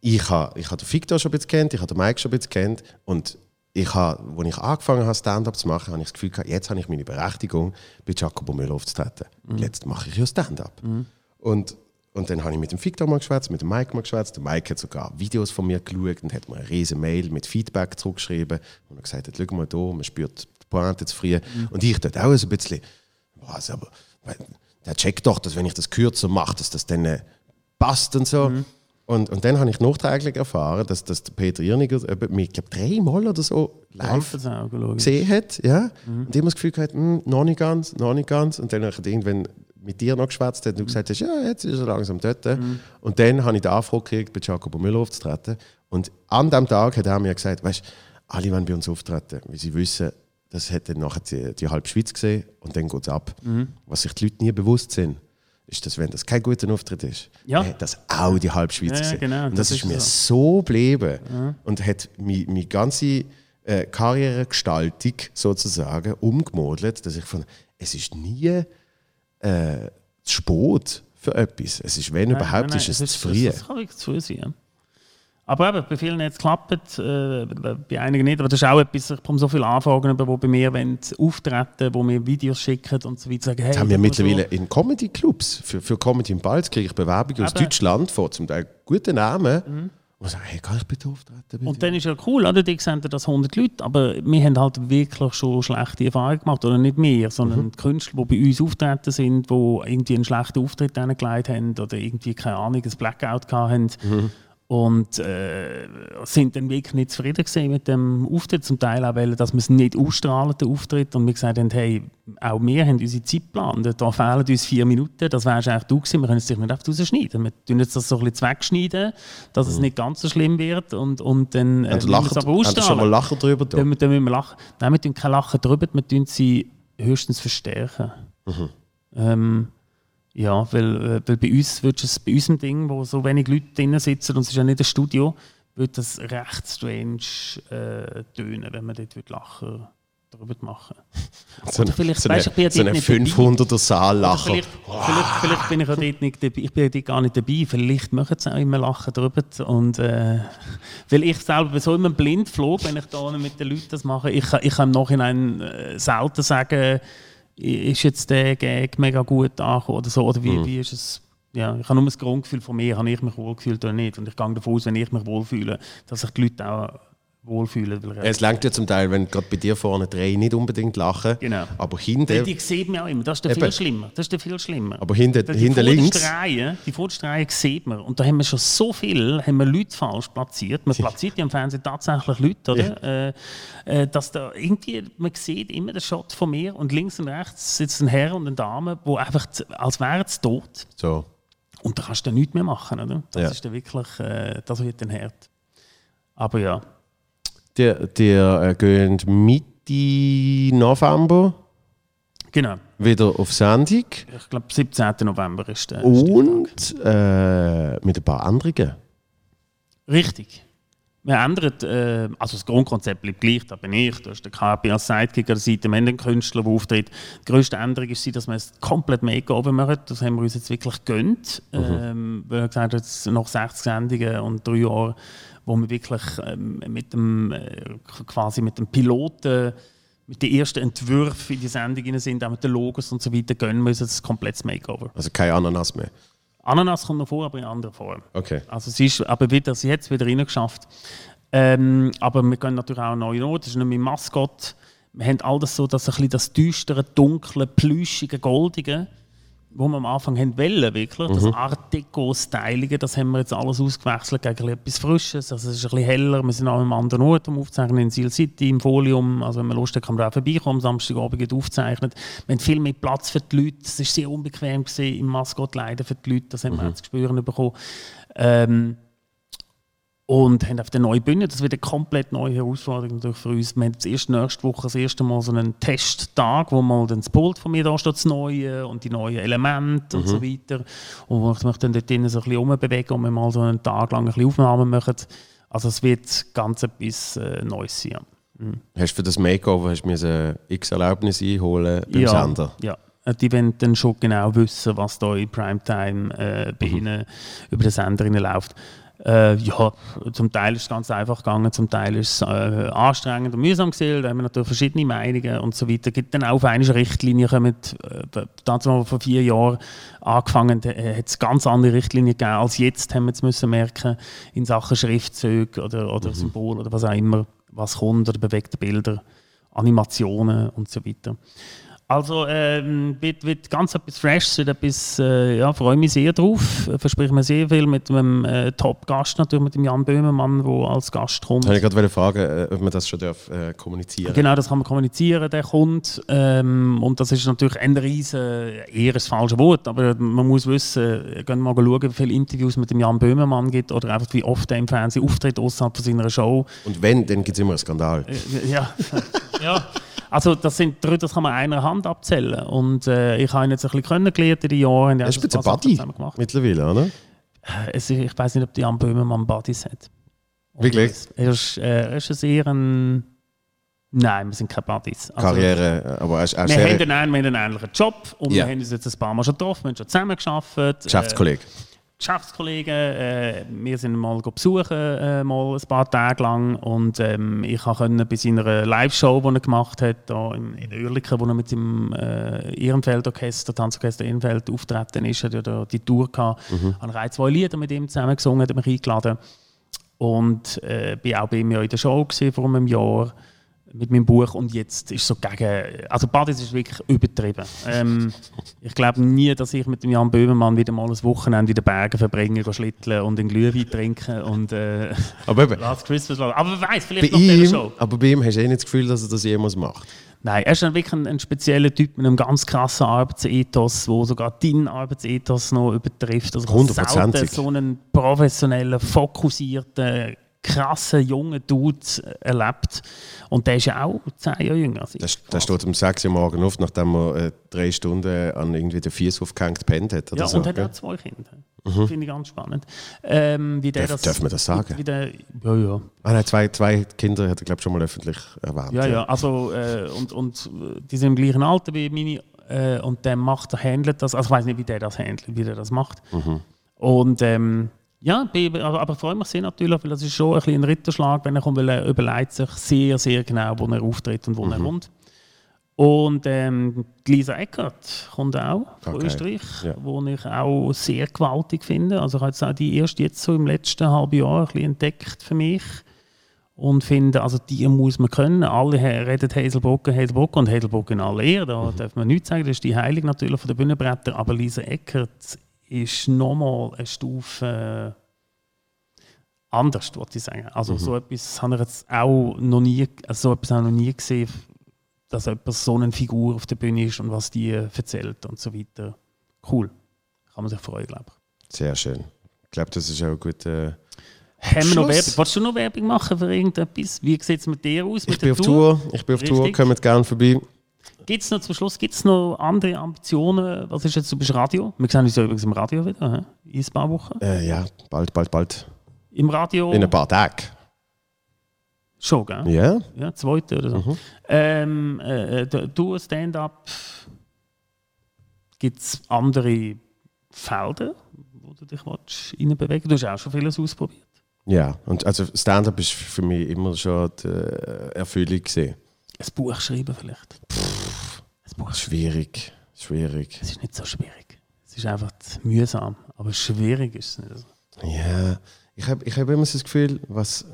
ich, ha, ich ha den Victor schon ein bisschen kennt, ich habe den Mike schon ein bisschen kennt und ich ha, als ich angefangen habe, Stand-up zu machen, habe ich das Gefühl gehabt, jetzt habe ich meine Berechtigung, bei Jacobo Müller aufzutreten. Jetzt mache ich ja Stand-up. Und, und dann habe ich mit dem Victor mal geschwätzt, mit dem Mike mal geschwätzt. Der Mike hat sogar Videos von mir geschaut und hat mir eine riesige Mail mit Feedback zurückgeschrieben und er gesagt hat, schau mal da, man spürt die Pointe zu früh. Und ich dort auch so ein bisschen, also, aber, der checkt doch, dass wenn ich das kürzer mache, dass das dann äh, passt und so. Mhm. Und, und dann habe ich nachträglich erfahren, dass, dass der Peter Irniger mich, ich glaube, dreimal oder so live gesehen hat. Ja? Mhm. Und immer das Gefühl gehabt, hm, noch nicht ganz, noch nicht ganz. Und dann habe ich irgendwann mit dir noch geschwätzt und du gesagt hast, ja, jetzt ist er langsam dort. Mhm. Und dann habe ich die Anfrage gekriegt, bei Jacobo Müller aufzutreten. Und an dem Tag hat er mir gesagt, weißt alle wollen bei uns auftreten, weil sie wissen, das hat dann nachher die, die halbe Schweiz gesehen und dann geht es ab. Mhm. Was sich die Leute nie bewusst sind ist, dass wenn das kein guter Auftritt ist, ja. hat das auch die halbe Schweiz ja, gesehen. Genau, und das, das ist, mir so geblieben ja. und hat meine, ganze äh, Karrieregestaltung sozusagen umgemodelt, dass ich von es ist nie äh, zu spät für etwas. Es ist, wenn nein, überhaupt, nein, nein, ist es, ist, zu früh. Das, kann wirklich zu früh sein. Aber eben, bei vielen hat es geklappt, äh, bei einigen nicht. Aber das ist auch etwas, ich bekomme so viele Anfragen, die bei mir wollen, auftreten wo mir Videos schicken und so weiter. Sagen, hey, das haben wir mittlerweile so. in Comedy-Clubs, für, für Comedy im Balz kriege ich Bewerbungen aus Deutschland vor, zum Teil gute Namen. Mhm. Und sagen, hey, kann ich bitte auftreten? Und dann ist ja cool, oder? Die sehen das 100 Leute, aber wir haben halt wirklich schon schlechte Erfahrungen gemacht. Oder nicht wir, sondern mhm. die Künstler, die bei uns auftreten sind, die irgendwie einen schlechten Auftritt gelegt haben oder irgendwie, keine Ahnung, ein Blackout hatten. Mhm und äh, sind dann wirklich nicht zufrieden mit dem Auftritt. Zum Teil auch, weil dass wir es nicht ausstrahlen, den Auftritt. Und wir gesagt haben, hey, auch wir haben unsere Zeit geplant. Da fehlen uns vier Minuten. Das wärst eigentlich du gewesen. Wir können es sich nicht einfach rausschneiden. Wir tun jetzt das so ein bisschen wegschneiden, dass mhm. es nicht ganz so schlimm wird. Und, und dann äh, wir es aber ausstrahlen. schon mal Lachen drüber? Dann, dann müssen wir lachen. Nein, wir tun kein Lachen drüber. Wir tun sie höchstens verstärken. Mhm. Ähm, ja, weil, äh, weil bei uns würdest es bei unserem Ding, wo so wenig Leute drin sitzen und es ist ja nicht ein Studio, würde das recht strange äh, tönen, wenn man dort lachen darüber machen. So Oder vielleicht, so weißt, ich bin so eine 500er Saallacher. Vielleicht, vielleicht, vielleicht, bin ich auch dort nicht dabei, ich bin dort gar nicht dabei. Vielleicht machen sie auch immer Lachen darüber. Und, äh, weil ich selber bin so immer blind flog, wenn ich da mit den Leuten das mache. Ich, ich kann im Nachhinein äh, selten sagen, ist jetzt der Gag mega gut angekommen oder so? Oder wie, mhm. wie ist es? Ja, ich habe nur das Grundgefühl von mir, habe ich mich wohlgefühlt oder nicht. Und ich gehe davon aus, wenn ich mich wohlfühle, dass sich die Leute auch wohlfühlen. Ja, es langt ja zum Teil, wenn gerade bei dir vorne drei nicht unbedingt lachen. Genau. Aber hinten. Die sieht man auch immer. Das ist der viel schlimmer. Das ist der viel schlimmer. Aber hinten, die hinten links. Reihe, die vorderste Reihe sieht man. Und da haben wir schon so viel, haben wir Leute falsch platziert. Man platziert ja im Fernsehen tatsächlich Leute, oder? Ja. Äh, äh, dass da irgendwie, man sieht immer den Shot von mir und links und rechts sitzt ein Herr und eine Dame, wo einfach, als wären sie tot. So. Und da kannst du nichts mehr machen, oder? Das ja. ist dann wirklich, äh, das wird dann hart. Aber ja. Der, der äh, geht Mitte November. Genau. Wieder auf Sendung. Ich glaube, 17. November ist der. Und äh, mit ein paar anderen. Richtig. Wir ändern, äh, also das Grundkonzept bleibt gleich, da bin ich, da ist der KP als Sidekick an der Seite, wir haben einen Künstler, der auftritt. Die grösste Änderung ist, dass wir es komplett Makeover machen, das haben wir uns jetzt wirklich gönnt. Mhm. Ähm, wir haben gesagt, jetzt nach 60 Sendungen und drei Jahren wo wir wirklich ähm, mit dem, äh, quasi mit dem Piloten mit den ersten Entwürfen in die Sendung sind, auch mit den Logos und so weiter, gönnen uns ein komplettes Makeover. Also kein Ananas mehr? Ananas kommt noch vor, aber in anderer Form. Okay. Also sie ist, aber wieder, sie hat es wieder reingeschafft. Ähm, aber wir können natürlich auch neue Noten. Das ist nicht mein Maskott. Wir haben all das so, dass ein bisschen das düstere, dunkle, plüschige, goldige wo wir am Anfang haben wollen, wirklich, mhm. das Art Deco-Stylige, das haben wir jetzt alles ausgewechselt gegen etwas Frisches. Also es ist ein bisschen heller, wir sind auch am anderen Ort am Aufzeichnen, in Seal City, im Folium. Also wenn man Lust hat, kann man auch vorbeikommen, am Samstagabend aufzeichnet. Wir haben viel mehr Platz für die Leute, es war sehr unbequem gewesen, im Maskott leider für die Leute, das haben mhm. wir jetzt spüren bekommen. Ähm, und haben auf der neuen Bühne, das wird eine komplett neue Herausforderung natürlich für uns. Wir haben jetzt erst nächste Woche das erste Mal so einen Testtag, wo mal das Pult von mir da steht, das Neue und die neuen Elemente mhm. und so mhm. weiter. Und wo ich mich dann dort drinnen so ein bisschen rumbewege und wir mal so einen Tag lang ein bisschen Aufnahmen machen. Also es wird ganz etwas äh, Neues sein. Mhm. Hast du für das Makeover hast du mir x Erlaubnis einholen beim ja, Sender? Ja, äh, die wollen dann schon genau wissen, was da in Primetime äh, bei mhm. ihnen über den Sender läuft. Äh, ja, zum Teil ist es ganz einfach gegangen, zum Teil ist es äh, anstrengend und mühsam gewesen. Da haben wir natürlich verschiedene Meinungen und so weiter. Es gibt dann auch auf eine Richtlinie kommen, äh, damals vor vier Jahren angefangen, äh, hat es ganz andere Richtlinien gegeben als jetzt, haben wir jetzt müssen merken, in Sachen Schriftzüge oder, oder mhm. Symbol oder was auch immer, was kommt, oder bewegte Bilder, Animationen und so weiter. Also ähm, wird, wird ganz etwas Freshes, wird etwas, äh, ja, freue mich sehr drauf. Äh, Verspreche mir sehr viel mit einem äh, Top-Gast natürlich, mit dem Jan Böhmermann, der als Gast kommt. Ich wollte gerade fragen, äh, ob man das schon darf, äh, kommunizieren Genau, das kann man kommunizieren, der kommt. Ähm, und das ist natürlich ein riesen, eher ein falsches Wort, aber man muss wissen, äh, gehen wir mal schauen, wie viele Interviews mit dem Jan Böhmermann gibt oder einfach wie oft er im Fernsehen auftritt außerhalb von seiner Show. Und wenn, dann gibt es immer einen Skandal. Äh, Ja, ja. Also das sind drei, das kann man einer Hand abzählen. Und äh, ich habe ihn jetzt ein bisschen kennengelernt in den Jahren. Hast du jetzt ein Buddy zusammen gemacht. mittlerweile, oder? Ist- ich weiß nicht, ob die Jan Böhmermann Buddies hat. Wirklich? Er ist, äh, er ist ein sehr ein... Nein, wir sind keine Buddies. Also, Karriere, äh, aber er er Wir haben, einen, wir haben einen ähnlichen Job und Ja. wir haben uns jetzt ein paar Mal schon getroffen, wir haben schon zusammen gearbeitet. Geschäftskollege. Äh, Geschäftskollegen, äh, wir sind mal besuchen, äh, mal ein paar Tage lang und ähm, ich konnte bei seiner Live-Show, die er gemacht hat, da in, in Oerlikon, wo er mit dem äh, Ehrenfeld-Orchester, Tanzorchester Ehrenfeld auftreten ist, hat er da die Tour gehabt, mhm. habe ich zwei Lieder mit ihm zusammen gesungen, hat mich eingeladen. Und äh, bin auch bei ihm ja in der Show gewesen, vor einem Jahr mit meinem Buch und jetzt ist so gegen, also Badis ist wirklich übertrieben. Ähm, ich glaube nie, dass ich mit dem Jan Böhmermann wieder mal ein Wochenende in den Bergen verbringe, schlitteln und einen Glühwein trinken und äh, Aber eben, Last Christmas. Aber wer weiß, bei vielleicht nach dieser ihm, Show. aber bei ihm hast du eh nicht das Gefühl, dass er das jemals macht. Nein, er ist wirklich ein, ein spezieller Typ mit einem ganz krassen Arbeitsethos, wo sogar deinen Arbeitsethos noch übertrifft. Also ich habe Hundertprozentig. selten so einen professionellen, fokussierten, krassen, jungen Dude erlebt. Und der ist ja auch zehn Jahre jünger. Der, der steht um 6 Uhr morgen auf, nachdem er äh, drei Stunden an irgendwie den Fies aufgehängt gepennt hat. Oder Ja, so, und hat auch zwei Kinder. Finde ich ganz spannend. Ähm, wie der Darf- das, darf man das sagen? Wie der, ja, ja. Ah, nein, zwei, zwei Kinder hat er, glaube ich, schon mal öffentlich erwähnt. Ja, ja, also äh, und, und äh, die sind im gleichen Alter wie meine äh, und der macht, der handelt das, also ich weiß nicht, wie der das handelt, wie der das macht. Und ähm, ja, aber, freue mich sehr natürlich, weil das ist schon ein, bisschen ein Ritterschlag, wenn er kommt, weil er überlegt sich sehr, sehr genau, wo er auftritt und wo er kommt. Und ähm, Lisa Eckert kommt auch von Okay. Österreich, Ja. wo ich auch sehr gewaltig finde. Also ich habe jetzt auch die erst jetzt so im letzten halben Jahr ein bisschen entdeckt für mich und finde, also die muss man können. Alle reden Hazelbrocken, Hazelbrocken und Hazelbrocken in aller Ehre, da darf man nichts sagen, das ist die Heilige natürlich von den Bühnenbrettern, aber Lisa Eckert ist nochmal eine Stufe äh, anders, würde ich sagen. Also so etwas habe ich jetzt auch noch nie, also so etwas habe ich noch nie gesehen, dass jemand so eine Figur auf der Bühne ist und was die äh, erzählt und so weiter. Cool. Kann man sich freuen, glaube ich. Sehr schön. Ich glaube, das ist auch gut. Äh, Haben wir noch. Werbung? Wolltest du noch Werbung machen für irgendetwas? Wie sieht es mit dir aus? ich bin auf Tour, ich bin auf Tour, Richtig. kommt gerne vorbei. Gibt es noch zum Schluss gibt's noch andere Ambitionen? Was ist jetzt, du bist Radio? Wir sehen uns ja übrigens im Radio wieder, hä? in ein paar Wochen. Äh, ja, bald, bald, bald. Im Radio In ein paar Tagen. schon, gell? Ja? Ja, zweite oder so. Mhm. Ähm, äh, äh, du, Stand-up, gibt es andere Felder, wo du dich willst, reinbewegen Du hast auch schon vieles ausprobiert. Ja, und also Stand-up ist für mich immer schon die äh, Erfüllung gesehen. Ein Buch schreiben vielleicht. Ein Buch schreiben. Schwierig, schwierig. Es ist nicht so schwierig. Es ist einfach mühsam. Aber schwierig ist es nicht. Also, Ja, ich habe ich hab immer so das Gefühl, was,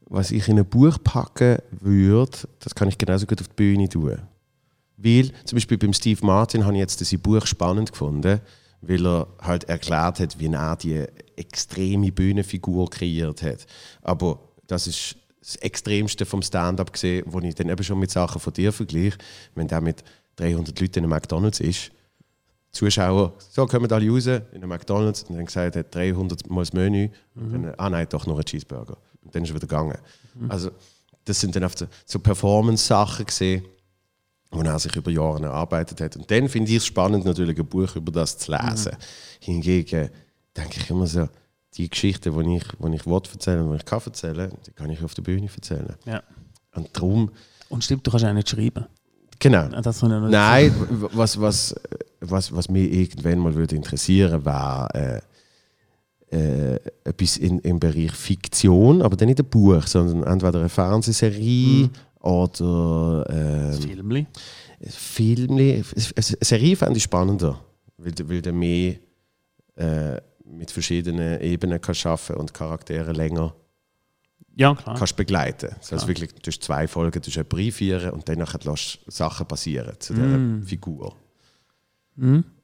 was ich in ein Buch packen würde, das kann ich genauso gut auf die Bühne tun. Weil, zum Beispiel beim Steve Martin habe ich jetzt sein Buch spannend gefunden, weil er halt erklärt hat, wie er die extreme Bühnenfigur kreiert hat. Aber das ist das Extremste vom Stand-up gesehen, wo ich dann eben schon mit Sachen von dir vergleiche. Wenn der mit 300 Leuten in einem McDonalds ist, Zuschauer, so kommen alle raus in den McDonalds und dann gesagt hat 300 Mal das Menü und dann, ah nein, doch noch ein Cheeseburger. Und dann ist er wieder gegangen. Also das sind dann oft so- so Performance-Sachen gesehen, wo er sich über Jahre erarbeitet hat. Und dann finde ich es spannend, natürlich ein Buch über das zu lesen. Hingegen denke ich immer so, die Geschichten, die ich, die ich will erzählen, die ich kann erzählen, die kann ich auf der Bühne erzählen. ja. Und darum, Und stimmt, du kannst auch nicht schreiben. genau, nicht Nein, was, was, was, was mich irgendwann mal würde interessieren wäre äh, äh, etwas in, im Bereich Fiktion, aber dann nicht ein Buch, sondern entweder eine Fernsehserie oder Das äh, Filmli. Film. Eine Serie fände ich spannender, weil, weil du mehr äh, mit verschiedenen Ebenen kannst arbeiten und Charaktere länger Ja, klar. kannst begleiten. Das heißt wirklich, du hast zwei Folgen, du hast jemanden einführen und dann lässt du Sachen passieren zu dieser Mm. Figur.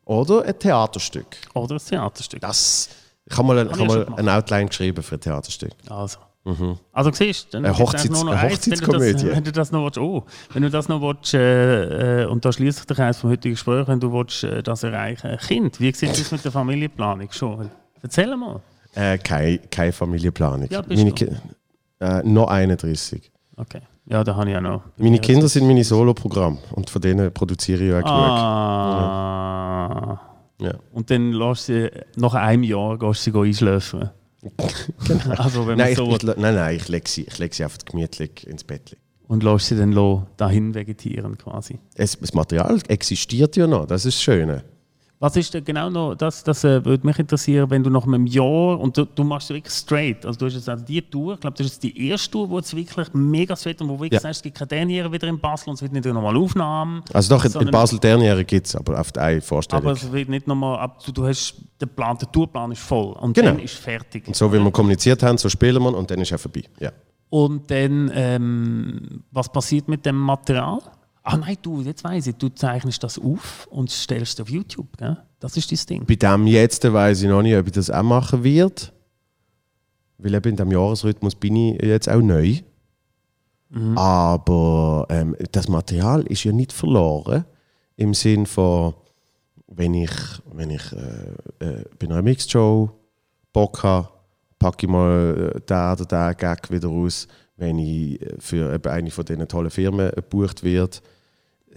Oder ein Theaterstück. Oder ein Theaterstück. Das, ich habe mal, ein, ich Hab mal ein Outline geschrieben für ein Theaterstück. Also. Also siehst du, dann Eine Hochzeits- einfach nur noch eine eins, wenn du. Das, wenn du das noch willst, oh, wenn du das noch willst, äh, äh, und da schließt sich der Kreis vom heutigen Gespräch, wenn du willst, äh, das erreichen Kind, wie sieht es mit der Familienplanung schon? Erzähl mal. Äh, keine, keine Familienplanung. Ja, bist meine du? Äh, noch 31. Okay. Ja, da habe ich auch noch. Meine Kinder sind meine Solo-Programme und von denen produziere ich auch genug. Ah. Ja. Und dann lässt sie nach einem Jahr gehst du sie Also wenn Nein, ich, so ich, nein, nein, ich lege sie, ich leg sie einfach gemütlich ins Bett. und lässt sie dann dahin vegetieren quasi. Es, das Material existiert ja noch, das ist das Schöne. Was ist denn genau noch, das, das äh, würde mich interessieren, wenn du nach einem Jahr, und du, du machst wirklich straight, also du hast jetzt also die Tour, ich glaube, das ist jetzt die erste Tour, wo es wirklich mega straight und wo wirklich Ja. sagst, es gibt keine Derniere wieder in Basel und es wird nicht nochmal Aufnahmen. Also doch, in, Basel Derniere gibt es, aber auf eine Vorstellung. Aber es wird nicht nochmal, du, du hast, der, Plan, der Tourplan ist voll und Genau. dann ist fertig. und so wie wir kommuniziert haben, so spielen wir und dann ist er vorbei. Ja. Und dann, ähm, was passiert mit dem Material? Ah nein, du, jetzt weiß ich, du zeichnest das auf und stellst es auf YouTube, gell? Das ist das Ding. Bei dem jetzt weiß ich noch nicht, ob ich das auch machen werde. Weil eben in diesem Jahresrhythmus bin ich jetzt auch neu. Aber ähm, das Material ist ja nicht verloren. Im Sinn von, wenn ich, wenn ich äh, äh, bei einer Mixed-Show Bock habe, packe ich mal äh, den oder den Gag wieder raus. Wenn ich äh, für eine von diesen tollen Firmen gebucht werde,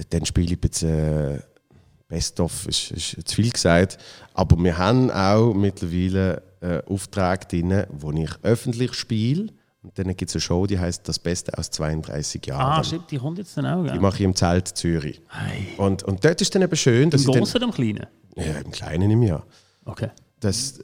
dann spiele ich jetzt äh, Best-of, ist, ist zu viel gesagt. Aber wir haben auch mittlerweile äh, Aufträge drin, wo ich öffentlich spiele. Und dann gibt es eine Show, die heißt Das Beste aus 32 Jahren. Ah, stimmt, die kommt jetzt dann auch, die gell? mache ich im Zelt Zürich. Hey. Und, und dort ist dann eben schön, dass Im ich dann, Großen oder im Kleinen? ja, im Kleinen im Jahr, Okay. dass,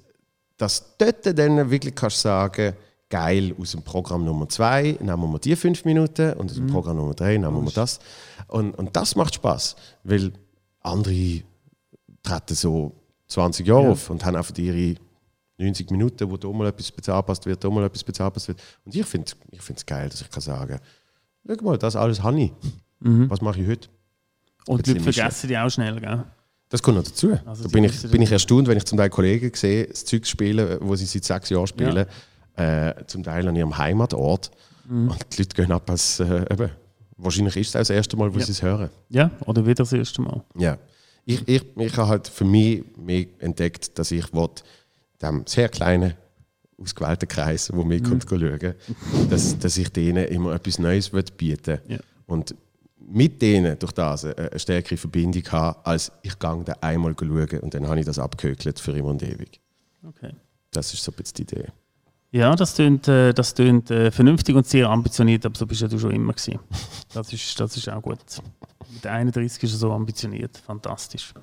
dass dort dann wirklich kannst sagen, geil, aus dem Programm Nummer 2 nehmen wir die fünf Minuten und aus dem Programm Nummer 3 nehmen wir das. Und, und das macht Spaß, weil andere treten so 20 Jahre auf und haben einfach ihre 90 Minuten, wo da mal etwas angepasst wird, da mal etwas angepasst wird. Und ich finde es ich geil, dass ich kann sagen, schau mal, das alles habe ich. Was mache ich heute? Und die vergessen die auch schnell, gell? Das kommt noch dazu. Also da bin ich, bin ich erstaunt, wenn ich zum Teil Kollegen sehe, das Zeug spielen, wo sie seit sechs Jahren spielen, äh, zum Teil an ihrem Heimatort. Mhm. Und die Leute gehen ab, als äh, eben, wahrscheinlich ist es auch das erste Mal, wo Ja. sie es hören. Ja, oder wieder das erste Mal. Ja. Ich, ich, ich habe halt für mich mehr entdeckt, dass ich will, dem sehr kleinen, ausgewählten Kreis, wo Mhm. mich mhm. schauen dass, dass ich denen immer etwas Neues bieten Ja. Und mit denen durch das eine, eine stärkere Verbindung habe, als ich gehe da einmal schauen und dann habe ich das abgehökelt für immer und ewig. Okay. Das ist so ein bisschen die Idee. Ja, das klingt, äh, das klingt äh, vernünftig und sehr ambitioniert, aber so bist ja du schon immer gewesen. Das ist, das ist auch gut. Mit 31 ist er so ambitioniert, fantastisch.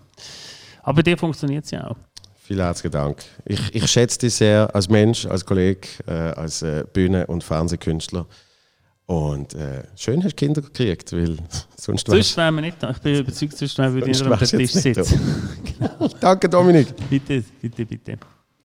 Aber bei dir funktioniert es ja auch. Vielen herzlichen Dank. Ich, ich schätze dich sehr als Mensch, als Kollege, äh, als äh, Bühne- und Fernsehkünstler. Und äh, schön hast du Kinder gekriegt, weil sonst Sonst wären wir nicht da. Ich bin überzeugt, sonst wären wir wieder am Tisch sitzen. Danke, Dominik. bitte, bitte, bitte.